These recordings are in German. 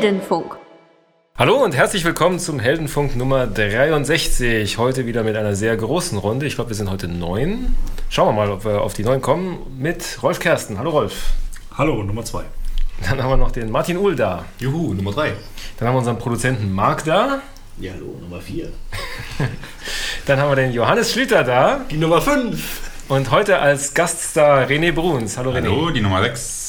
Heldenfunk. Hallo und herzlich willkommen zum Heldenfunk Nummer 63. Heute wieder mit einer sehr großen Runde. Ich glaube, wir sind heute neun. Schauen wir mal, ob wir auf die neun kommen. Mit Rolf Kersten. Hallo Rolf. Hallo, Nummer zwei. Dann haben wir noch den Martin Uhl da. Juhu, Nummer drei. Dann haben wir unseren Produzenten Marc da. Ja, hallo, Nummer vier. Dann haben wir den Johannes Schlüter da. Die Nummer fünf. Und heute als Gaststar René Bruns. Hallo René. Hallo, die Nummer sechs.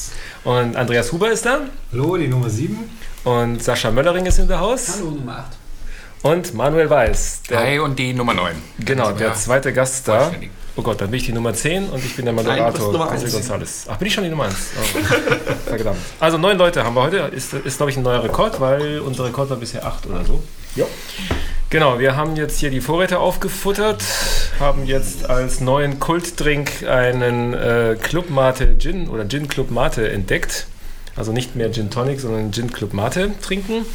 Und Andreas Huber ist da. Hallo, die Nummer 7. Und Sascha Möllering ist in der Haus. Hallo, Nummer acht. Und Manuel Weiß. Der, Hi und die Nummer neun. Genau, der zweite Gaststar. vollständig. Oh Gott, dann bin ich die Nummer 10 und ich bin der Nein, Moderator. Nummer José. González. Ach, bin ich schon die Nummer 1? Oh. Verdammt. Also neun Leute haben wir heute. Ist, ist glaube ich, ein neuer Rekord, weil unser Rekord war bisher acht oder so. Ja. Genau, wir haben jetzt hier die Vorräte aufgefuttert, haben jetzt als neuen Kultdrink einen äh, Club Mate Gin oder Gin Club Mate entdeckt. Also nicht mehr Gin Tonic, sondern Gin Club Mate trinken.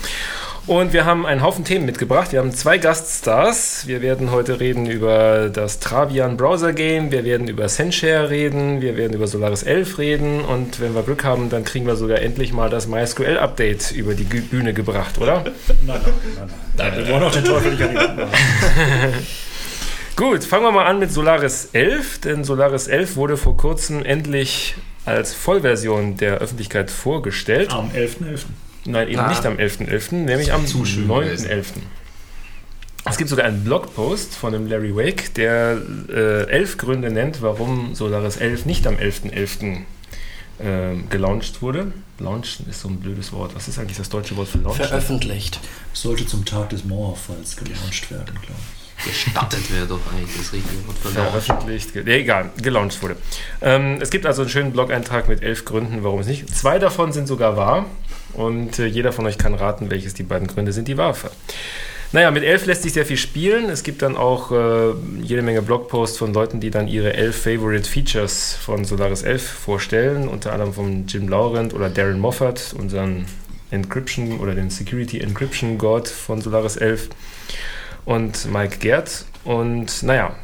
Und wir haben einen Haufen Themen mitgebracht. Wir haben zwei Gaststars. Wir werden heute reden über das Travian Browser Game. Wir werden über Sendshare reden. Wir werden über Solaris 11 reden. Und wenn wir Glück haben, dann kriegen wir sogar endlich mal das MySQL Update über die Bühne gebracht, oder? Nein, nein, nein. nein. Wir wollen auch den Teufel nicht an die Wand machen. Gut, fangen wir mal an mit Solaris 11, denn Solaris 11 wurde vor kurzem endlich als Vollversion der Öffentlichkeit vorgestellt. Am 11.11. Nein, eben Ah. nicht am 11.11., nämlich am zu schön 9.11. Es gibt sogar einen Blogpost von dem Larry Wake, der äh, elf Gründe nennt, warum Solaris 11 nicht am 11.11. Äh, gelauncht wurde. Launchen ist so ein blödes Wort. Was ist eigentlich das deutsche Wort für launchen? Veröffentlicht. Sollte zum Tag des Mauerfalls gelauncht werden, glaube ich. Gestattet wäre doch eigentlich das richtige Wort veröffentlicht, nee, egal, gelauncht wurde. Ähm, es gibt also einen schönen Blog-Eintrag mit elf Gründen, warum es nicht. Zwei davon sind sogar wahr und äh, jeder von euch kann raten, welches die beiden Gründe sind, die wahr sind. Naja, mit elf lässt sich sehr viel spielen. Es gibt dann auch äh, jede Menge Blogposts von Leuten, die dann ihre elf Favorite Features von Solaris 11 vorstellen, unter anderem von Jim Laurent oder Darren Moffat, unseren Encryption oder den Security Encryption God von Solaris 11 und Mike Gerd. Und naja,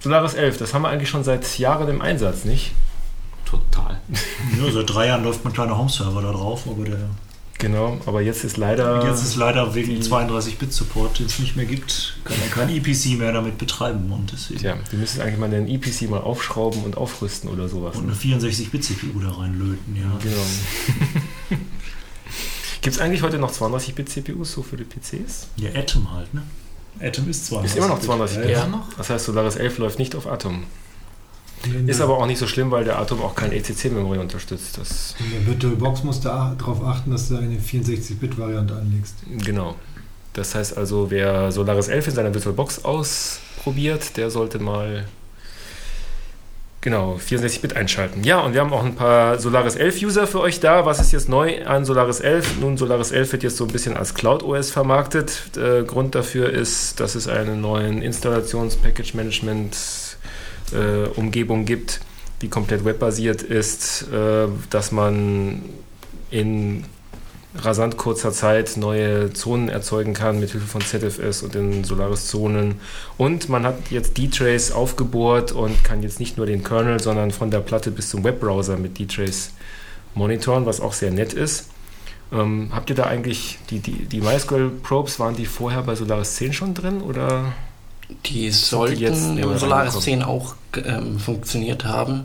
Solaris 11, das haben wir eigentlich schon seit Jahren im Einsatz, nicht? Total. Ja, seit drei Jahren läuft mein kleiner Home-Server da drauf, aber der, Genau, aber jetzt ist leider. jetzt ist leider wegen die- 32-Bit-Support, den es nicht mehr gibt, kann er kein EPC mehr damit betreiben und deswegen Tja, wir müssen eigentlich mal den EPC mal aufschrauben und aufrüsten oder sowas. und Ne? eine 64-Bit-CPU da reinlöten, ja. Genau. Gibt es eigentlich heute noch 32-Bit-CPUs so für die PCs? Ja, Atom halt, ne? Atom ist 32 Ist immer noch 32 Bit. Ja, Ja. noch? Das heißt, Solaris 11 läuft nicht auf Atom. Ist aber auch nicht so schlimm, weil der Atom auch kein ECC-Memory unterstützt. Das, In der VirtualBox musst du darauf achten, dass du eine 64-Bit-Variante anlegst. genau. Das heißt also, wer Solaris 11 in seiner VirtualBox ausprobiert, der sollte mal genau 64-Bit einschalten. Ja, und wir haben auch ein paar Solaris 11 User für euch da. Was ist jetzt neu an Solaris 11? Nun, Solaris 11 wird jetzt so ein bisschen als Cloud OS vermarktet. Äh, Grund dafür ist, dass es einen neuen Installations-Package-Management äh, gibt, die komplett webbasiert ist, äh, dass man in rasant kurzer Zeit neue Zonen erzeugen kann mit Hilfe von ZFS und den Solaris-Zonen. Und man hat jetzt D-Trace aufgebohrt und kann jetzt nicht nur den Kernel, sondern von der Platte bis zum Webbrowser mit D-Trace monitoren, was auch sehr nett ist. Ähm, habt ihr da eigentlich die, die, die MySQL-Probes, waren die vorher bei Solaris 10 schon drin oder? Die sollten jetzt neu im Solaris reingekommen? 10 auch ähm, funktioniert haben.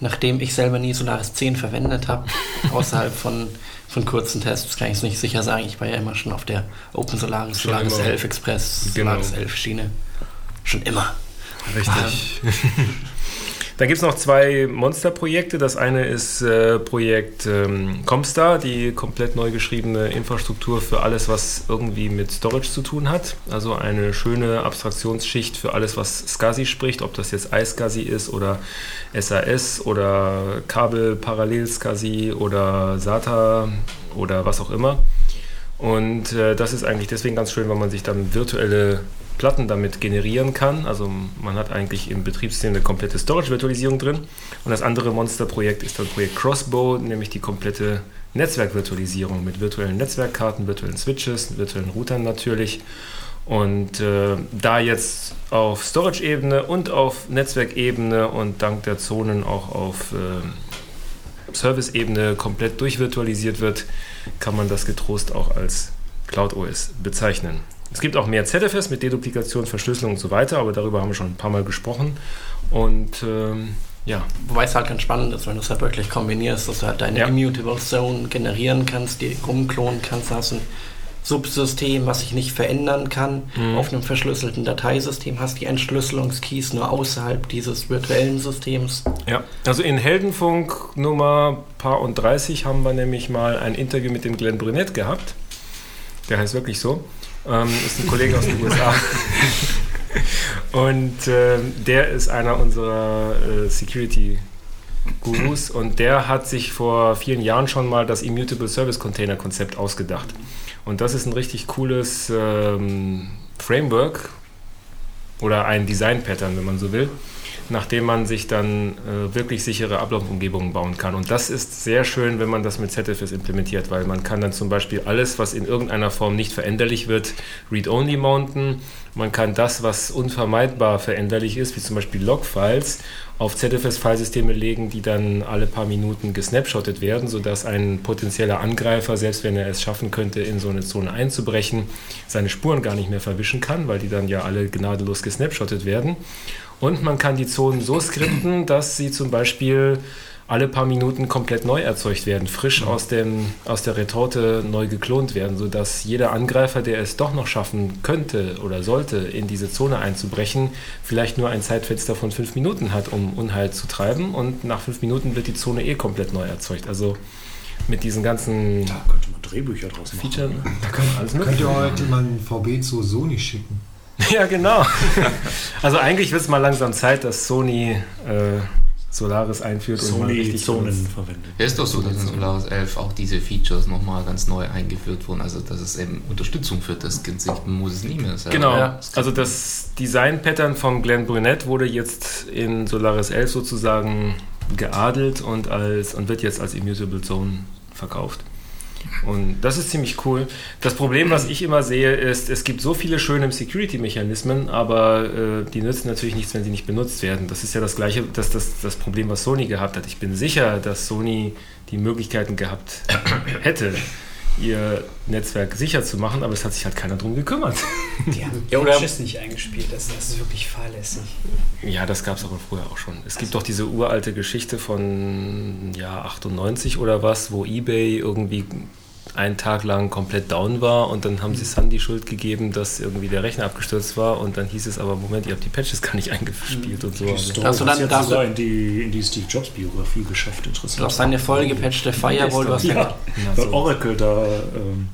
Nachdem ich selber nie Solaris 10 verwendet habe, außerhalb von, von kurzen Tests, kann ich es nicht sicher sagen. Ich war ja immer schon auf der Open Solaris, Schon Solaris immer. 11 Express, Genau. Solaris 11 Schiene. Schon immer. Richtig. Da gibt es noch zwei Monsterprojekte. Das eine ist äh, Projekt ähm, Comstar, die komplett neu geschriebene Infrastruktur für alles, was irgendwie mit Storage zu tun hat. Also eine schöne Abstraktionsschicht für alles, was SCSI spricht, ob das jetzt iSCSI ist oder SAS oder Kabel Parallel SCSI oder SATA oder was auch immer. Und äh, das ist eigentlich deswegen ganz schön, weil man sich dann virtuelle Platten damit generieren kann. Also man hat eigentlich im Betriebssystem eine komplette Storage-Virtualisierung drin. Und das andere Monsterprojekt ist dann Projekt Crossbow, nämlich die komplette Netzwerkvirtualisierung mit virtuellen Netzwerkkarten, virtuellen Switches, virtuellen Routern natürlich. Und äh, da jetzt auf Storage-Ebene und auf Netzwerkebene und dank der Zonen auch auf äh, Service-Ebene komplett durchvirtualisiert wird, kann man das getrost auch als Cloud OS bezeichnen. Es gibt auch mehr ZFS mit Deduplikation, Verschlüsselung und so weiter, aber darüber haben wir schon ein paar Mal gesprochen. Und ähm, ja. Wobei es halt ganz spannend ist, wenn du es halt wirklich kombinierst, dass du halt deine Ja. Immutable Zone generieren kannst, die rumklonen kannst, hast ein Subsystem, was sich nicht verändern kann, Mhm. auf einem verschlüsselten Dateisystem, hast die Entschlüsselungskeys nur außerhalb dieses virtuellen Systems. Ja, also in Heldenfunk Nummer paar und 30 haben wir nämlich mal ein Interview mit dem Glenn Brunette gehabt. Der heißt wirklich so. Ähm, ist ein Kollege aus den USA. Und ähm, der ist einer unserer äh, Security-Gurus und der hat sich vor vielen Jahren schon mal das Immutable Service Container Konzept ausgedacht. Und das ist ein richtig cooles ähm, Framework oder ein Design-Pattern, wenn man so will, nachdem man sich dann äh, wirklich sichere Ablaufumgebungen bauen kann. Und das ist sehr schön, wenn man das mit ZFS implementiert, weil man kann dann zum Beispiel alles, was in irgendeiner Form nicht veränderlich wird, read-only mounten. Man kann das, was unvermeidbar veränderlich ist, wie zum Beispiel Log-Files, auf ZFS-Filesysteme legen, die dann alle paar Minuten gesnapshottet werden, sodass ein potenzieller Angreifer, selbst wenn er es schaffen könnte, in so eine Zone einzubrechen, seine Spuren gar nicht mehr verwischen kann, weil die dann ja alle gnadenlos gesnapshottet werden. Und man kann die Zonen so skripten, dass sie zum Beispiel alle paar Minuten komplett neu erzeugt werden, frisch aus, dem, aus der Retorte neu geklont werden, sodass jeder Angreifer, der es doch noch schaffen könnte oder sollte, in diese Zone einzubrechen, vielleicht nur ein Zeitfenster von fünf Minuten hat, um Unheil zu treiben. Und nach fünf Minuten wird die Zone eh komplett neu erzeugt. Also mit diesen ganzen Da könnte man Drehbücher draus machen. Da kann, alles könnte mögliche. heute man VB zu Sony schicken. Ja, genau. Also eigentlich wird es mal langsam Zeit, dass Sony äh, Solaris einführt und mal richtig benutzt. verwendet. Ja, ist doch so, dass in Solaris 11 auch diese Features nochmal ganz neu eingeführt wurden. Also, dass es eben Unterstützung für das gibt. Man muss es nie mehr selber. Genau, Ja. also das Design-Pattern vom Glenn Brunette wurde jetzt in Solaris 11 sozusagen geadelt und, als, und wird jetzt als Immutable Zone verkauft. Und das ist ziemlich cool. Das Problem, was ich immer sehe, ist, es gibt so viele schöne Security-Mechanismen, aber äh, die nützen natürlich nichts, wenn sie nicht benutzt werden. Das ist ja das gleiche, das, das, das Problem, was Sony gehabt hat. Ich bin sicher, dass Sony die Möglichkeiten gehabt hätte, ihr Netzwerk sicher zu machen, aber es hat sich halt keiner drum gekümmert. Die haben Ja, oder- Patches nicht eingespielt. Das, das ist wirklich fahrlässig. Ja, das gab es aber früher auch schon. Es gibt doch diese uralte Geschichte von Jahr 98 oder was, wo eBay irgendwie einen Tag lang komplett down war und dann haben sie Sun die Schuld gegeben, dass irgendwie der Rechner abgestürzt war und dann hieß es aber, Moment, ihr habt die Patches gar nicht eingespielt und so. Die Also, Story Hast du hat dann- du- sogar in die, in die Steve Jobs Biografie geschafft. Interessant. Du hast deine vollgepatchte Firewall, du deine, Ja, Na, weil so. Oracle da ähm,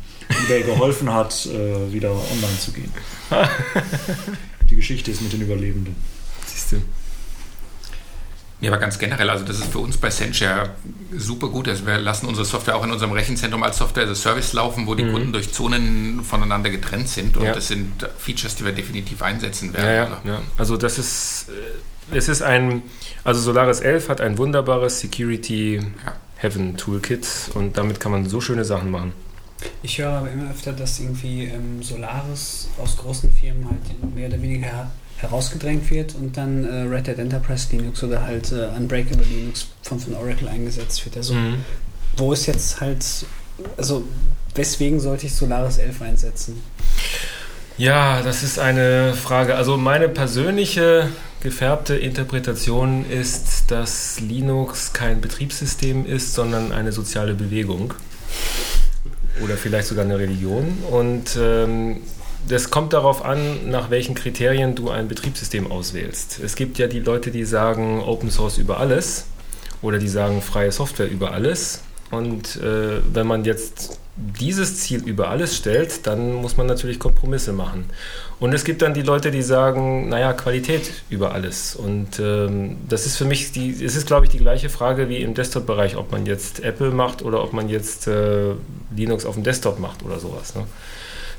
eBay geholfen hat, äh, wieder online zu gehen. Die Geschichte ist mit den Überlebenden. siehst du. Ja, aber ganz generell, also das ist für uns bei Sentia super gut. Also wir lassen unsere Software auch in unserem Rechenzentrum als Software as a Service laufen, wo die Mhm. Kunden durch Zonen voneinander getrennt sind. Und Ja. das sind Features, die wir definitiv einsetzen Ja, werden. ja, ja. Also das ist, äh, es ist ein, also Solaris 11 hat ein wunderbares Security Ja. Heaven Toolkit und damit kann man so schöne Sachen machen. Ich höre aber immer öfter, dass irgendwie ähm, Solaris aus großen Firmen halt mehr oder weniger her herausgedrängt wird und dann äh, Red Hat Enterprise Linux oder halt äh, Unbreakable Linux von, von Oracle eingesetzt wird. Also Mhm. wo ist jetzt halt, also weswegen sollte ich Solaris 11 einsetzen? Ja, das ist eine Frage. Also meine persönliche gefärbte Interpretation ist, dass Linux kein Betriebssystem ist, sondern eine soziale Bewegung. Oder vielleicht sogar eine Religion. Und ähm, das kommt darauf an, nach welchen Kriterien du ein Betriebssystem auswählst. Es gibt ja die Leute, die sagen Open Source über alles oder die sagen freie Software über alles. Und äh, wenn man jetzt dieses Ziel über alles stellt, dann muss man natürlich Kompromisse machen. Und es gibt dann die Leute, die sagen, naja, Qualität über alles. Und ähm, das ist für mich, die, es ist, glaube ich, die gleiche Frage wie im Desktop-Bereich, ob man jetzt Apple macht oder ob man jetzt äh, Linux auf dem Desktop macht oder sowas. Ne?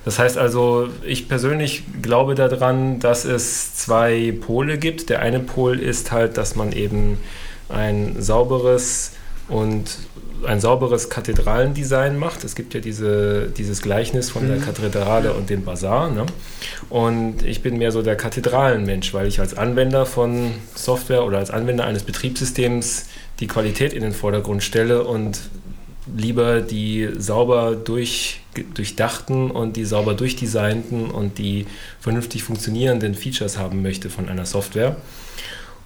Das heißt also, ich persönlich glaube daran, dass es zwei Pole gibt. Der eine Pol ist halt, dass man eben ein sauberes und ein sauberes Kathedralendesign macht. Es gibt ja diese, dieses Gleichnis von der Kathedrale und dem Bazar. Ne? Und ich bin mehr so der Kathedralenmensch, weil ich als Anwender von Software oder als Anwender eines Betriebssystems die Qualität in den Vordergrund stelle und lieber die sauber durch, durchdachten und die sauber durchdesignten und die vernünftig funktionierenden Features haben möchte von einer Software.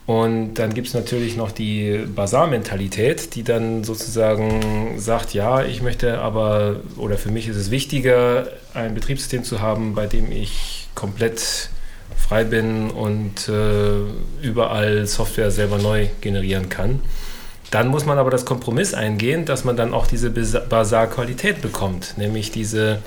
Und dann gibt es natürlich noch die Basar-Mentalität, die dann sozusagen sagt, ja, ich möchte aber, oder für mich ist es wichtiger, ein Betriebssystem zu haben, bei dem ich komplett frei bin und äh, überall Software selber neu generieren kann. Dann muss man aber das Kompromiss eingehen, dass man dann auch diese Basar-Qualität bekommt, nämlich diese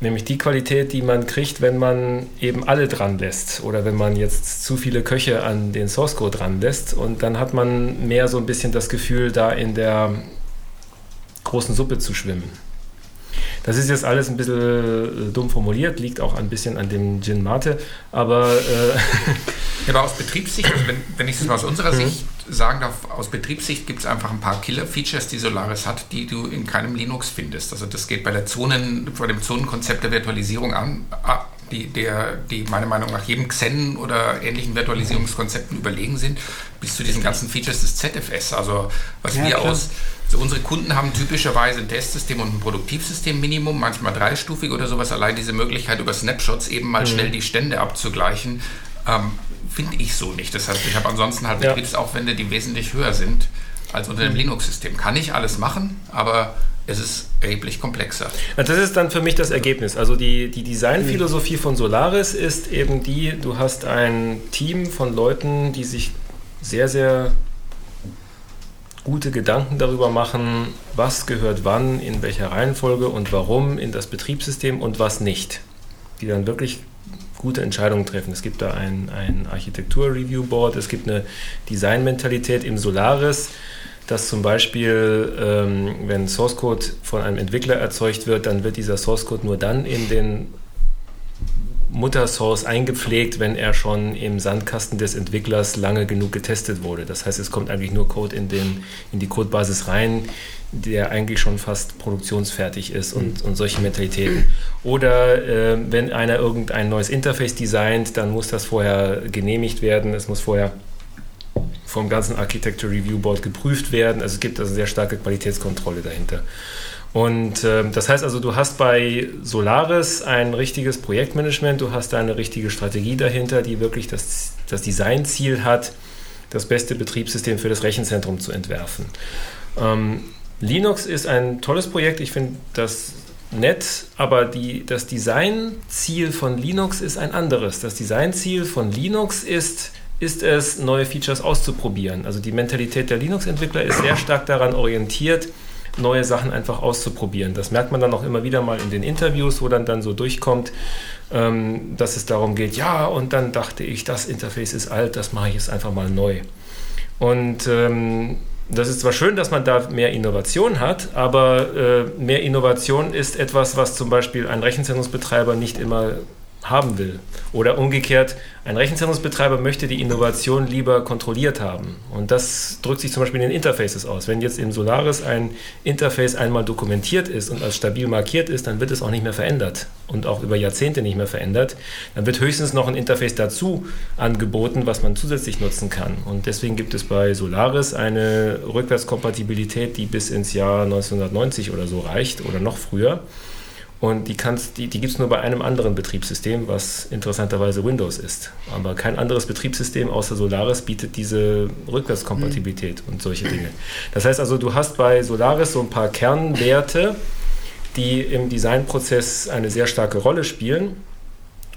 Nämlich die Qualität, die man kriegt, wenn man eben alle dran lässt oder wenn man jetzt zu viele Köche an den Source Code dran lässt. Und dann hat man mehr so ein bisschen das Gefühl, da in der großen Suppe zu schwimmen. Das ist jetzt alles ein bisschen äh, dumm formuliert, liegt auch ein bisschen an dem Gin Mate, aber. Äh ja, aber aus Betriebssicht, wenn, wenn ich es mal aus unserer mhm. Sicht sagen darf, aus Betriebssicht gibt es einfach ein paar Killer-Features, die Solaris hat, die du in keinem Linux findest. Also das geht bei der Zonen, bei dem Zonenkonzept der Virtualisierung an, die, der, die meiner Meinung nach jedem Xen oder ähnlichen Virtualisierungskonzepten überlegen sind, bis zu diesen ganzen Features des ZFS. Also was ja, wir klar. aus also unsere Kunden haben typischerweise ein Testsystem und ein Produktivsystem Minimum, manchmal dreistufig oder sowas. Allein diese Möglichkeit über Snapshots eben mal mhm. schnell die Stände abzugleichen, ähm, finde ich so nicht. Das heißt, ich habe ansonsten halt ja. Betriebsaufwände, die wesentlich höher sind als unter dem mhm. Linux-System. Kann ich alles machen, aber es ist erheblich komplexer. Das ist dann für mich das Ergebnis. Also die, die Designphilosophie von Solaris ist eben die, du hast ein Team von Leuten, die sich sehr, sehr gute Gedanken darüber machen, was gehört wann, in welcher Reihenfolge und warum in das Betriebssystem und was nicht. Die dann wirklich gute Entscheidungen treffen. Es gibt da ein, ein Architektur-Review-Board, es gibt eine Design-Mentalität im Solaris, dass zum Beispiel, ähm, wenn Source Code von einem Entwickler erzeugt wird, dann wird dieser Source Code nur dann in den Muttersource eingepflegt, wenn er schon im Sandkasten des Entwicklers lange genug getestet wurde. Das heißt, es kommt eigentlich nur Code in, den, in die Codebasis rein, der eigentlich schon fast produktionsfertig ist und, und solche Mentalitäten. Oder äh, wenn einer irgendein neues Interface designt, dann muss das vorher genehmigt werden. Es muss vorher vom ganzen Architecture Review Board geprüft werden. Also es gibt also sehr starke Qualitätskontrolle dahinter. Und äh, das heißt also, du hast bei Solaris ein richtiges Projektmanagement, du hast eine richtige Strategie dahinter, die wirklich das, das Designziel hat, das beste Betriebssystem für das Rechenzentrum zu entwerfen. Ähm, Linux ist ein tolles Projekt, ich finde das nett, aber die, das Designziel von Linux ist ein anderes. Das Designziel von Linux ist, ist es, neue Features auszuprobieren. Also die Mentalität der Linux-Entwickler ist sehr stark daran orientiert, neue Sachen einfach auszuprobieren. Das merkt man dann auch immer wieder mal in den Interviews, wo dann, dann so durchkommt, ähm, dass es darum geht, ja, und dann dachte ich, das Interface ist alt, das mache ich jetzt einfach mal neu. Und ähm, das ist zwar schön, dass man da mehr Innovation hat, aber äh, mehr Innovation ist etwas, was zum Beispiel ein Rechenzentrumsbetreiber nicht immer haben will. Oder umgekehrt, ein Rechenzentrumsbetreiber möchte die Innovation lieber kontrolliert haben. Und das drückt sich zum Beispiel in den Interfaces aus. Wenn jetzt im Solaris ein Interface einmal dokumentiert ist und als stabil markiert ist, dann wird es auch nicht mehr verändert und auch über Jahrzehnte nicht mehr verändert. Dann wird höchstens noch ein Interface dazu angeboten, was man zusätzlich nutzen kann. Und deswegen gibt es bei Solaris eine Rückwärtskompatibilität, die bis ins Jahr 1990 oder so reicht oder noch früher. Und die, die, die gibt es nur bei einem anderen Betriebssystem, was interessanterweise Windows ist. Aber kein anderes Betriebssystem außer Solaris bietet diese Rückwärtskompatibilität mhm. und solche Dinge. Das heißt also, du hast bei Solaris so ein paar Kernwerte, die im Designprozess eine sehr starke Rolle spielen.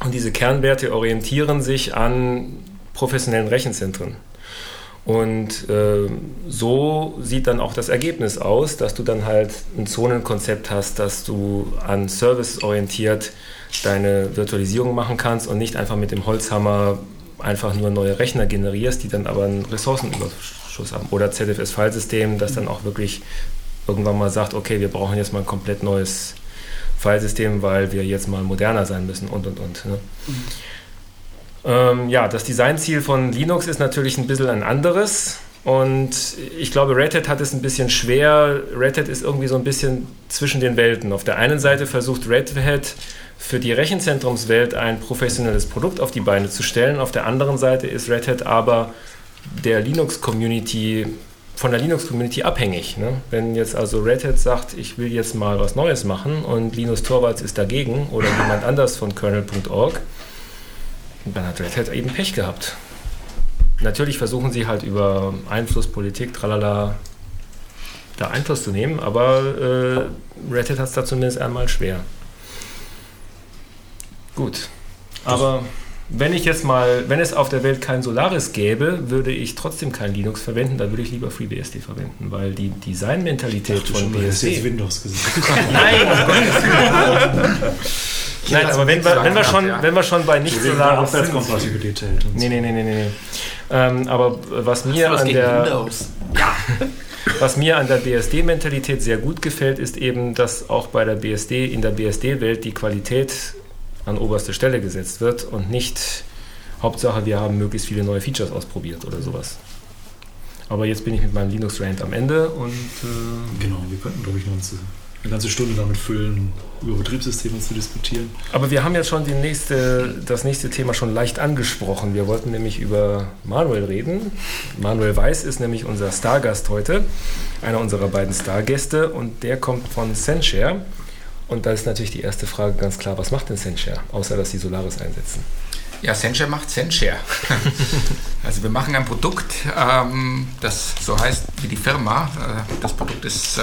Und diese Kernwerte orientieren sich an professionellen Rechenzentren. Und äh, so sieht dann auch das Ergebnis aus, dass du dann halt ein Zonenkonzept hast, dass du an Service orientiert deine Virtualisierung machen kannst und nicht einfach mit dem Holzhammer einfach nur neue Rechner generierst, die dann aber einen Ressourcenüberschuss haben. Oder ZFS-Filesystem, das dann auch wirklich irgendwann mal sagt, okay, wir brauchen jetzt mal ein komplett neues Filesystem, weil wir jetzt mal moderner sein müssen und und und. Ne? Mhm. Ähm, ja, das Designziel von Linux ist natürlich ein bisschen ein anderes. Und ich glaube, Red Hat hat es ein bisschen schwer. Red Hat ist irgendwie so ein bisschen zwischen den Welten. Auf der einen Seite versucht Red Hat für die Rechenzentrumswelt ein professionelles Produkt auf die Beine zu stellen. Auf der anderen Seite ist Red Hat aber der Linux-Community von der Linux-Community abhängig. Ne? Wenn jetzt also Red Hat sagt, ich will jetzt mal was Neues machen und Linus Torvalds ist dagegen oder jemand anders von kernel.org, dann hat Red Hat eben Pech gehabt. Natürlich versuchen sie halt über Einfluss, Politik, tralala, da Einfluss zu nehmen, aber äh, Red Hat hat es da zumindest einmal schwer. Gut. Aber wenn ich jetzt mal, wenn es auf der Welt kein Solaris gäbe, würde ich trotzdem kein Linux verwenden, dann würde ich lieber FreeBSD verwenden, weil die Designmentalität von schon, du hast jetzt BSD. Windows gesagt. Nein, um Gottes Willen. Nein, aber wenn wir, wenn, wir schon, wenn wir schon bei nicht Wegen der Solaris sind. Abwärtskompatibilität. und Nee, nee, nee, nee, nee. nee. Ähm, aber was mir, Was an der, Windows? was mir an der BSD-Mentalität sehr gut gefällt, ist eben, dass auch bei der BSD, in der BSD-Welt die Qualität an oberste Stelle gesetzt wird und nicht Hauptsache, wir haben möglichst viele neue Features ausprobiert oder sowas. Aber jetzt bin ich mit meinem Linux-Rant am Ende und äh, Genau, wir könnten, glaube ich, noch eine, ganze Stunde damit füllen, über Betriebssysteme zu diskutieren. Aber wir haben jetzt schon die nächste, das nächste Thema schon leicht angesprochen. Wir wollten nämlich über Manuel reden. Manuel Weiß ist nämlich unser Stargast heute, einer unserer beiden Stargäste und der kommt von Senshare. Und da ist natürlich die erste Frage ganz klar, was macht denn Senshare, außer dass sie Solaris einsetzen? Ja, Senshare macht Senshare. also wir machen ein Produkt, ähm, das so heißt wie die Firma. Äh, das Produkt ist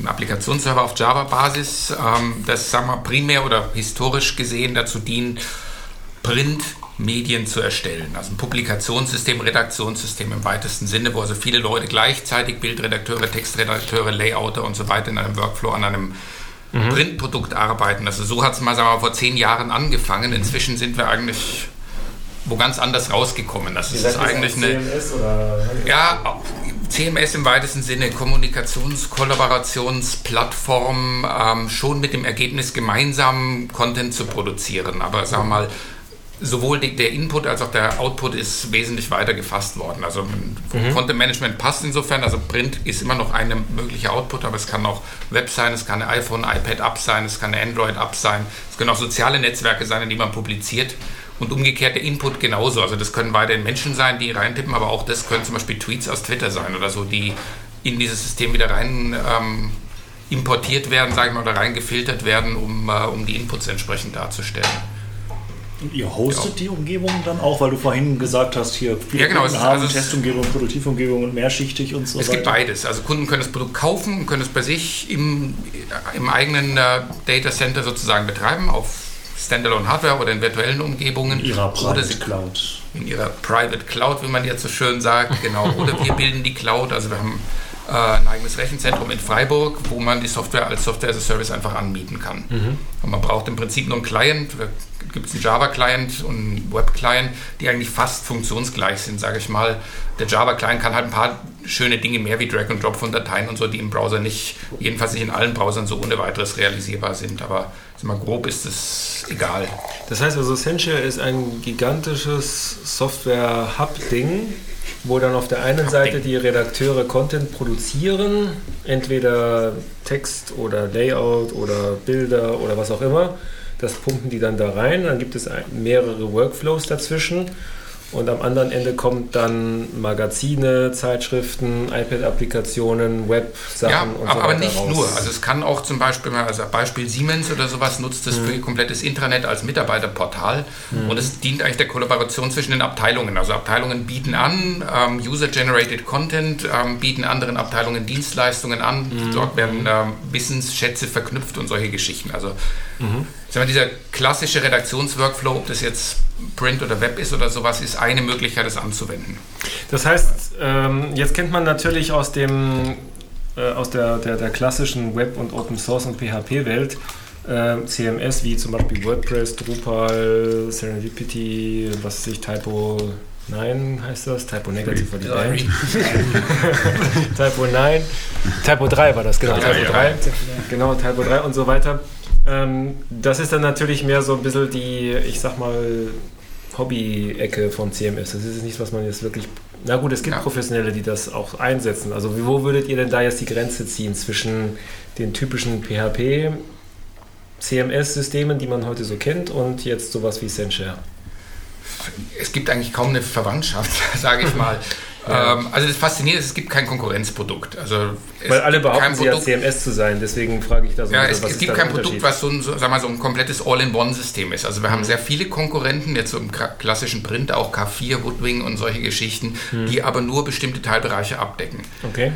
ein Applikationsserver auf Java-Basis, ähm, das sagen wir, primär oder historisch gesehen dazu dient, Printmedien zu erstellen. Also ein Publikationssystem, Redaktionssystem im weitesten Sinne, wo also viele Leute gleichzeitig Bildredakteure, Textredakteure, Layouter und so weiter in einem Workflow an einem Printprodukt arbeiten. Also so hat es mal, sagen wir mal vor zehn Jahren angefangen. Inzwischen sind wir eigentlich wo ganz anders rausgekommen. Das ist eigentlich eine ja, CMS im weitesten Sinne, Kommunikations-, Kollaborationsplattform, ähm, schon mit dem Ergebnis, gemeinsam Content zu produzieren. Aber sagen wir mal, sowohl die, der Input als auch der Output ist wesentlich weiter gefasst worden. Also Content Management passt insofern, also Print ist immer noch eine mögliche Output, aber es kann auch Web sein, es kann eine iPhone, iPad-App sein, es kann eine Android-App sein, es können auch soziale Netzwerke sein, in die man publiziert. Und umgekehrt der Input genauso. Also das können weiterhin Menschen sein, die reintippen, aber auch das können zum Beispiel Tweets aus Twitter sein oder so, die in dieses System wieder rein ähm, importiert werden, sagen wir mal, oder reingefiltert werden, um, äh, um die Inputs entsprechend darzustellen. Und ihr hostet die Umgebung dann auch, weil du vorhin gesagt hast, hier viele Ja, genau, Kunden es haben also es- Testumgebung, Produktivumgebung und mehrschichtig und so Es weiter. gibt beides. Also Kunden können das Produkt kaufen und können es bei sich im, im eigenen äh, Data Center sozusagen betreiben, auf Standalone Hardware oder in virtuellen Umgebungen. in ihrer oder Private sie Cloud. in ihrer Private Cloud, wie man jetzt so schön sagt, genau. Oder wir bilden die Cloud, also wir haben äh, ein eigenes Rechenzentrum in Freiburg, wo man die Software als Software as a Service einfach anmieten kann. Und man braucht im Prinzip nur einen Client, da gibt es einen Java-Client und einen Web-Client, die eigentlich fast funktionsgleich sind, sage ich mal. Der Java-Client kann halt ein paar schöne Dinge mehr wie Drag and Drop von Dateien und so, die im Browser nicht, jedenfalls nicht in allen Browsern so ohne weiteres realisierbar sind. Aber mal, grob ist es egal. Das heißt also, Senshare ist ein gigantisches Software-Hub-Ding, wo dann auf der einen Seite die Redakteure Content produzieren, entweder Text oder Layout oder Bilder oder was auch immer. Das pumpen die dann da rein. Dann gibt es mehrere Workflows dazwischen. Und am anderen Ende kommt dann Magazine, Zeitschriften, iPad-Applikationen, Web-Sachen Ja, und so aber, aber weiter nicht raus. nur. Also es kann auch zum Beispiel, also Beispiel Siemens oder sowas nutzt das für ihr komplettes Intranet als Mitarbeiterportal und es dient eigentlich der Kollaboration zwischen den Abteilungen. Also Abteilungen bieten an, ähm, User-Generated Content, ähm, bieten anderen Abteilungen Dienstleistungen an. Dort werden ähm, Wissensschätze verknüpft und solche Geschichten. Also sagen wir, dieser klassische Redaktionsworkflow, ob das jetzt Print oder Web ist oder sowas, ist eine Möglichkeit, das anzuwenden. Das heißt, ähm, jetzt kennt man natürlich aus dem äh, aus der, der, der klassischen Web- und Open Source und PHP-Welt äh, CMS wie zum Beispiel WordPress, Drupal, Serendipity, was weiß ich, Typo 9 heißt das, Typo Negative war die Band. Typo 9, Typo 3 war das, genau, Ja, Typo ja. 3, genau, Typo 3 und so weiter. Ähm, das ist dann natürlich mehr so ein bisschen die, ich sag mal, Hobby-Ecke von CMS. Das ist nicht, was man jetzt wirklich. Na gut, es gibt Ja. Professionelle, die das auch einsetzen. Also, wo würdet ihr denn da jetzt die Grenze ziehen zwischen den typischen PHP, CMS-Systemen, die man heute so kennt, und jetzt sowas wie Senshare? es gibt eigentlich kaum eine Verwandtschaft, sage ich mal. Ähm, also das Faszinierende ist, es gibt kein Konkurrenzprodukt. Also Weil alle behaupten, sie ja Produkt- CMS zu sein, deswegen frage ich da so. Ja, ein es, bisschen, was es gibt kein Produkt, was so ein, so, wir mal, so ein komplettes All-in-One-System ist. Also wir haben sehr viele Konkurrenten, jetzt so im klassischen Print, auch K4, Woodwing und solche Geschichten, die aber nur bestimmte Teilbereiche abdecken. Okay.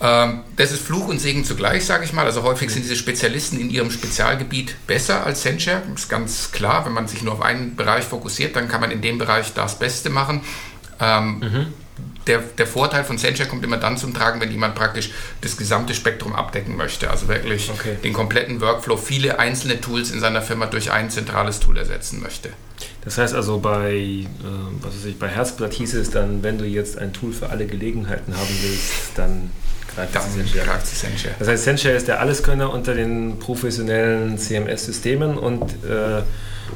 Ähm, das ist Fluch und Segen zugleich, sage ich mal. Also häufig sind diese Spezialisten in ihrem Spezialgebiet besser als Senshare. Ist ganz klar, wenn man sich nur auf einen Bereich fokussiert, dann kann man in dem Bereich das Beste machen. Ähm, der, der Vorteil von Senshare kommt immer dann zum Tragen, wenn jemand praktisch das gesamte Spektrum abdecken möchte. Also wirklich Okay. den kompletten Workflow, viele einzelne Tools in seiner Firma durch ein zentrales Tool ersetzen möchte. Das heißt also bei, äh, was weiß ich, bei Herzblatt hieß es dann, wenn du jetzt ein Tool für alle Gelegenheiten haben willst, dann greift Dann es sich Senshare. Das heißt, Senshare ist der Alleskönner unter den professionellen CMS-Systemen und äh,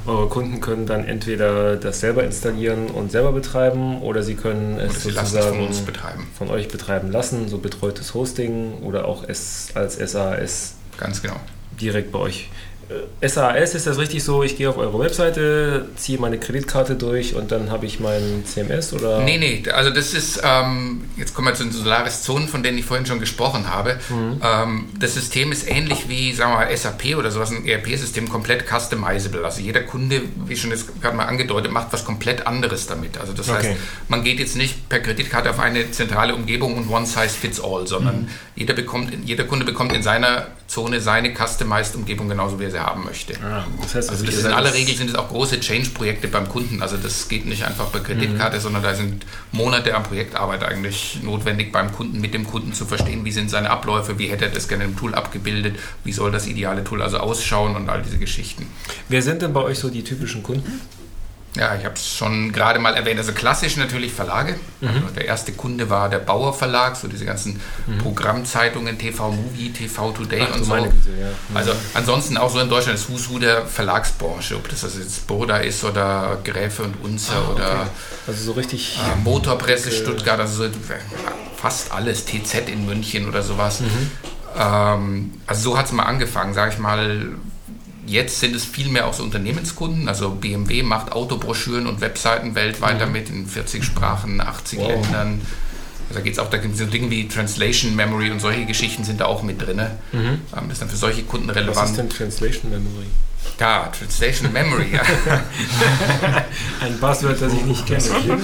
eure Kunden können dann entweder das selber installieren und selber betreiben oder sie können es sie sozusagen von uns betreiben. von euch betreiben lassen, so betreutes Hosting oder auch es als SAS Ganz genau. direkt bei euch. Äh, SAS ist das richtig so, ich gehe auf eure Webseite, ziehe meine Kreditkarte durch und dann habe ich mein CMS oder? Nee, nee, also das ist, ähm, jetzt kommen wir zu den Solaris Zonen, von denen ich vorhin schon gesprochen habe. Ähm, das System ist ähnlich wie, sagen wir mal, SAP oder sowas, ein ERP-System, komplett customizable. Also jeder Kunde, wie schon jetzt gerade mal angedeutet, macht was komplett anderes damit. Also das Okay. heißt, man geht jetzt nicht per Kreditkarte auf eine zentrale Umgebung und one size fits all, sondern jeder, bekommt, jeder Kunde bekommt in seiner Zone seine customized Umgebung genauso, wie er sie haben möchte. Ah, das heißt, Also das ihr in aller das- Regel sind es auch große Change-Projekte beim Kunden. Also das geht nicht einfach per Kreditkarte, sondern da sind Monate an Projektarbeit eigentlich notwendig beim Kunden, mit dem Kunden zu verstehen, wie sind seine Abläufe, wie hätte er das gerne im Tool abgebildet, wie soll das ideale Tool also ausschauen und all diese Geschichten. Wer sind denn bei euch so die typischen Kunden? Ja, ich habe es schon gerade mal erwähnt. Also klassisch natürlich Verlage. Mhm. Also der erste Kunde war der Bauer Verlag, so diese ganzen Programmzeitungen, TV Movie, TV Today Ach, und so. Güte, ja. Mhm. Also ansonsten auch so in Deutschland das Who's Who der Verlagsbranche, ob das also jetzt Boda ist oder Gräfe und Unzer Ah, okay. oder Also so richtig. äh, Motorpresse Okay. Stuttgart, also so fast alles, TZ in München oder sowas. Mhm. Ähm, also so hat es mal angefangen, sage ich mal. Jetzt sind es viel mehr auch so Unternehmenskunden. Also BMW macht Autobroschüren und Webseiten weltweit damit in 40 Sprachen, 80 Mhm. Wow. Ländern. Also da geht es auch, da gibt es so Dinge wie Translation Memory und solche Geschichten sind da auch mit drin. Mhm. Ähm, das ist dann für solche Kunden Was relevant. ist denn Translation Memory? Ja, Translation Memory, ja. Ein Buzzword, das ich nicht kenne.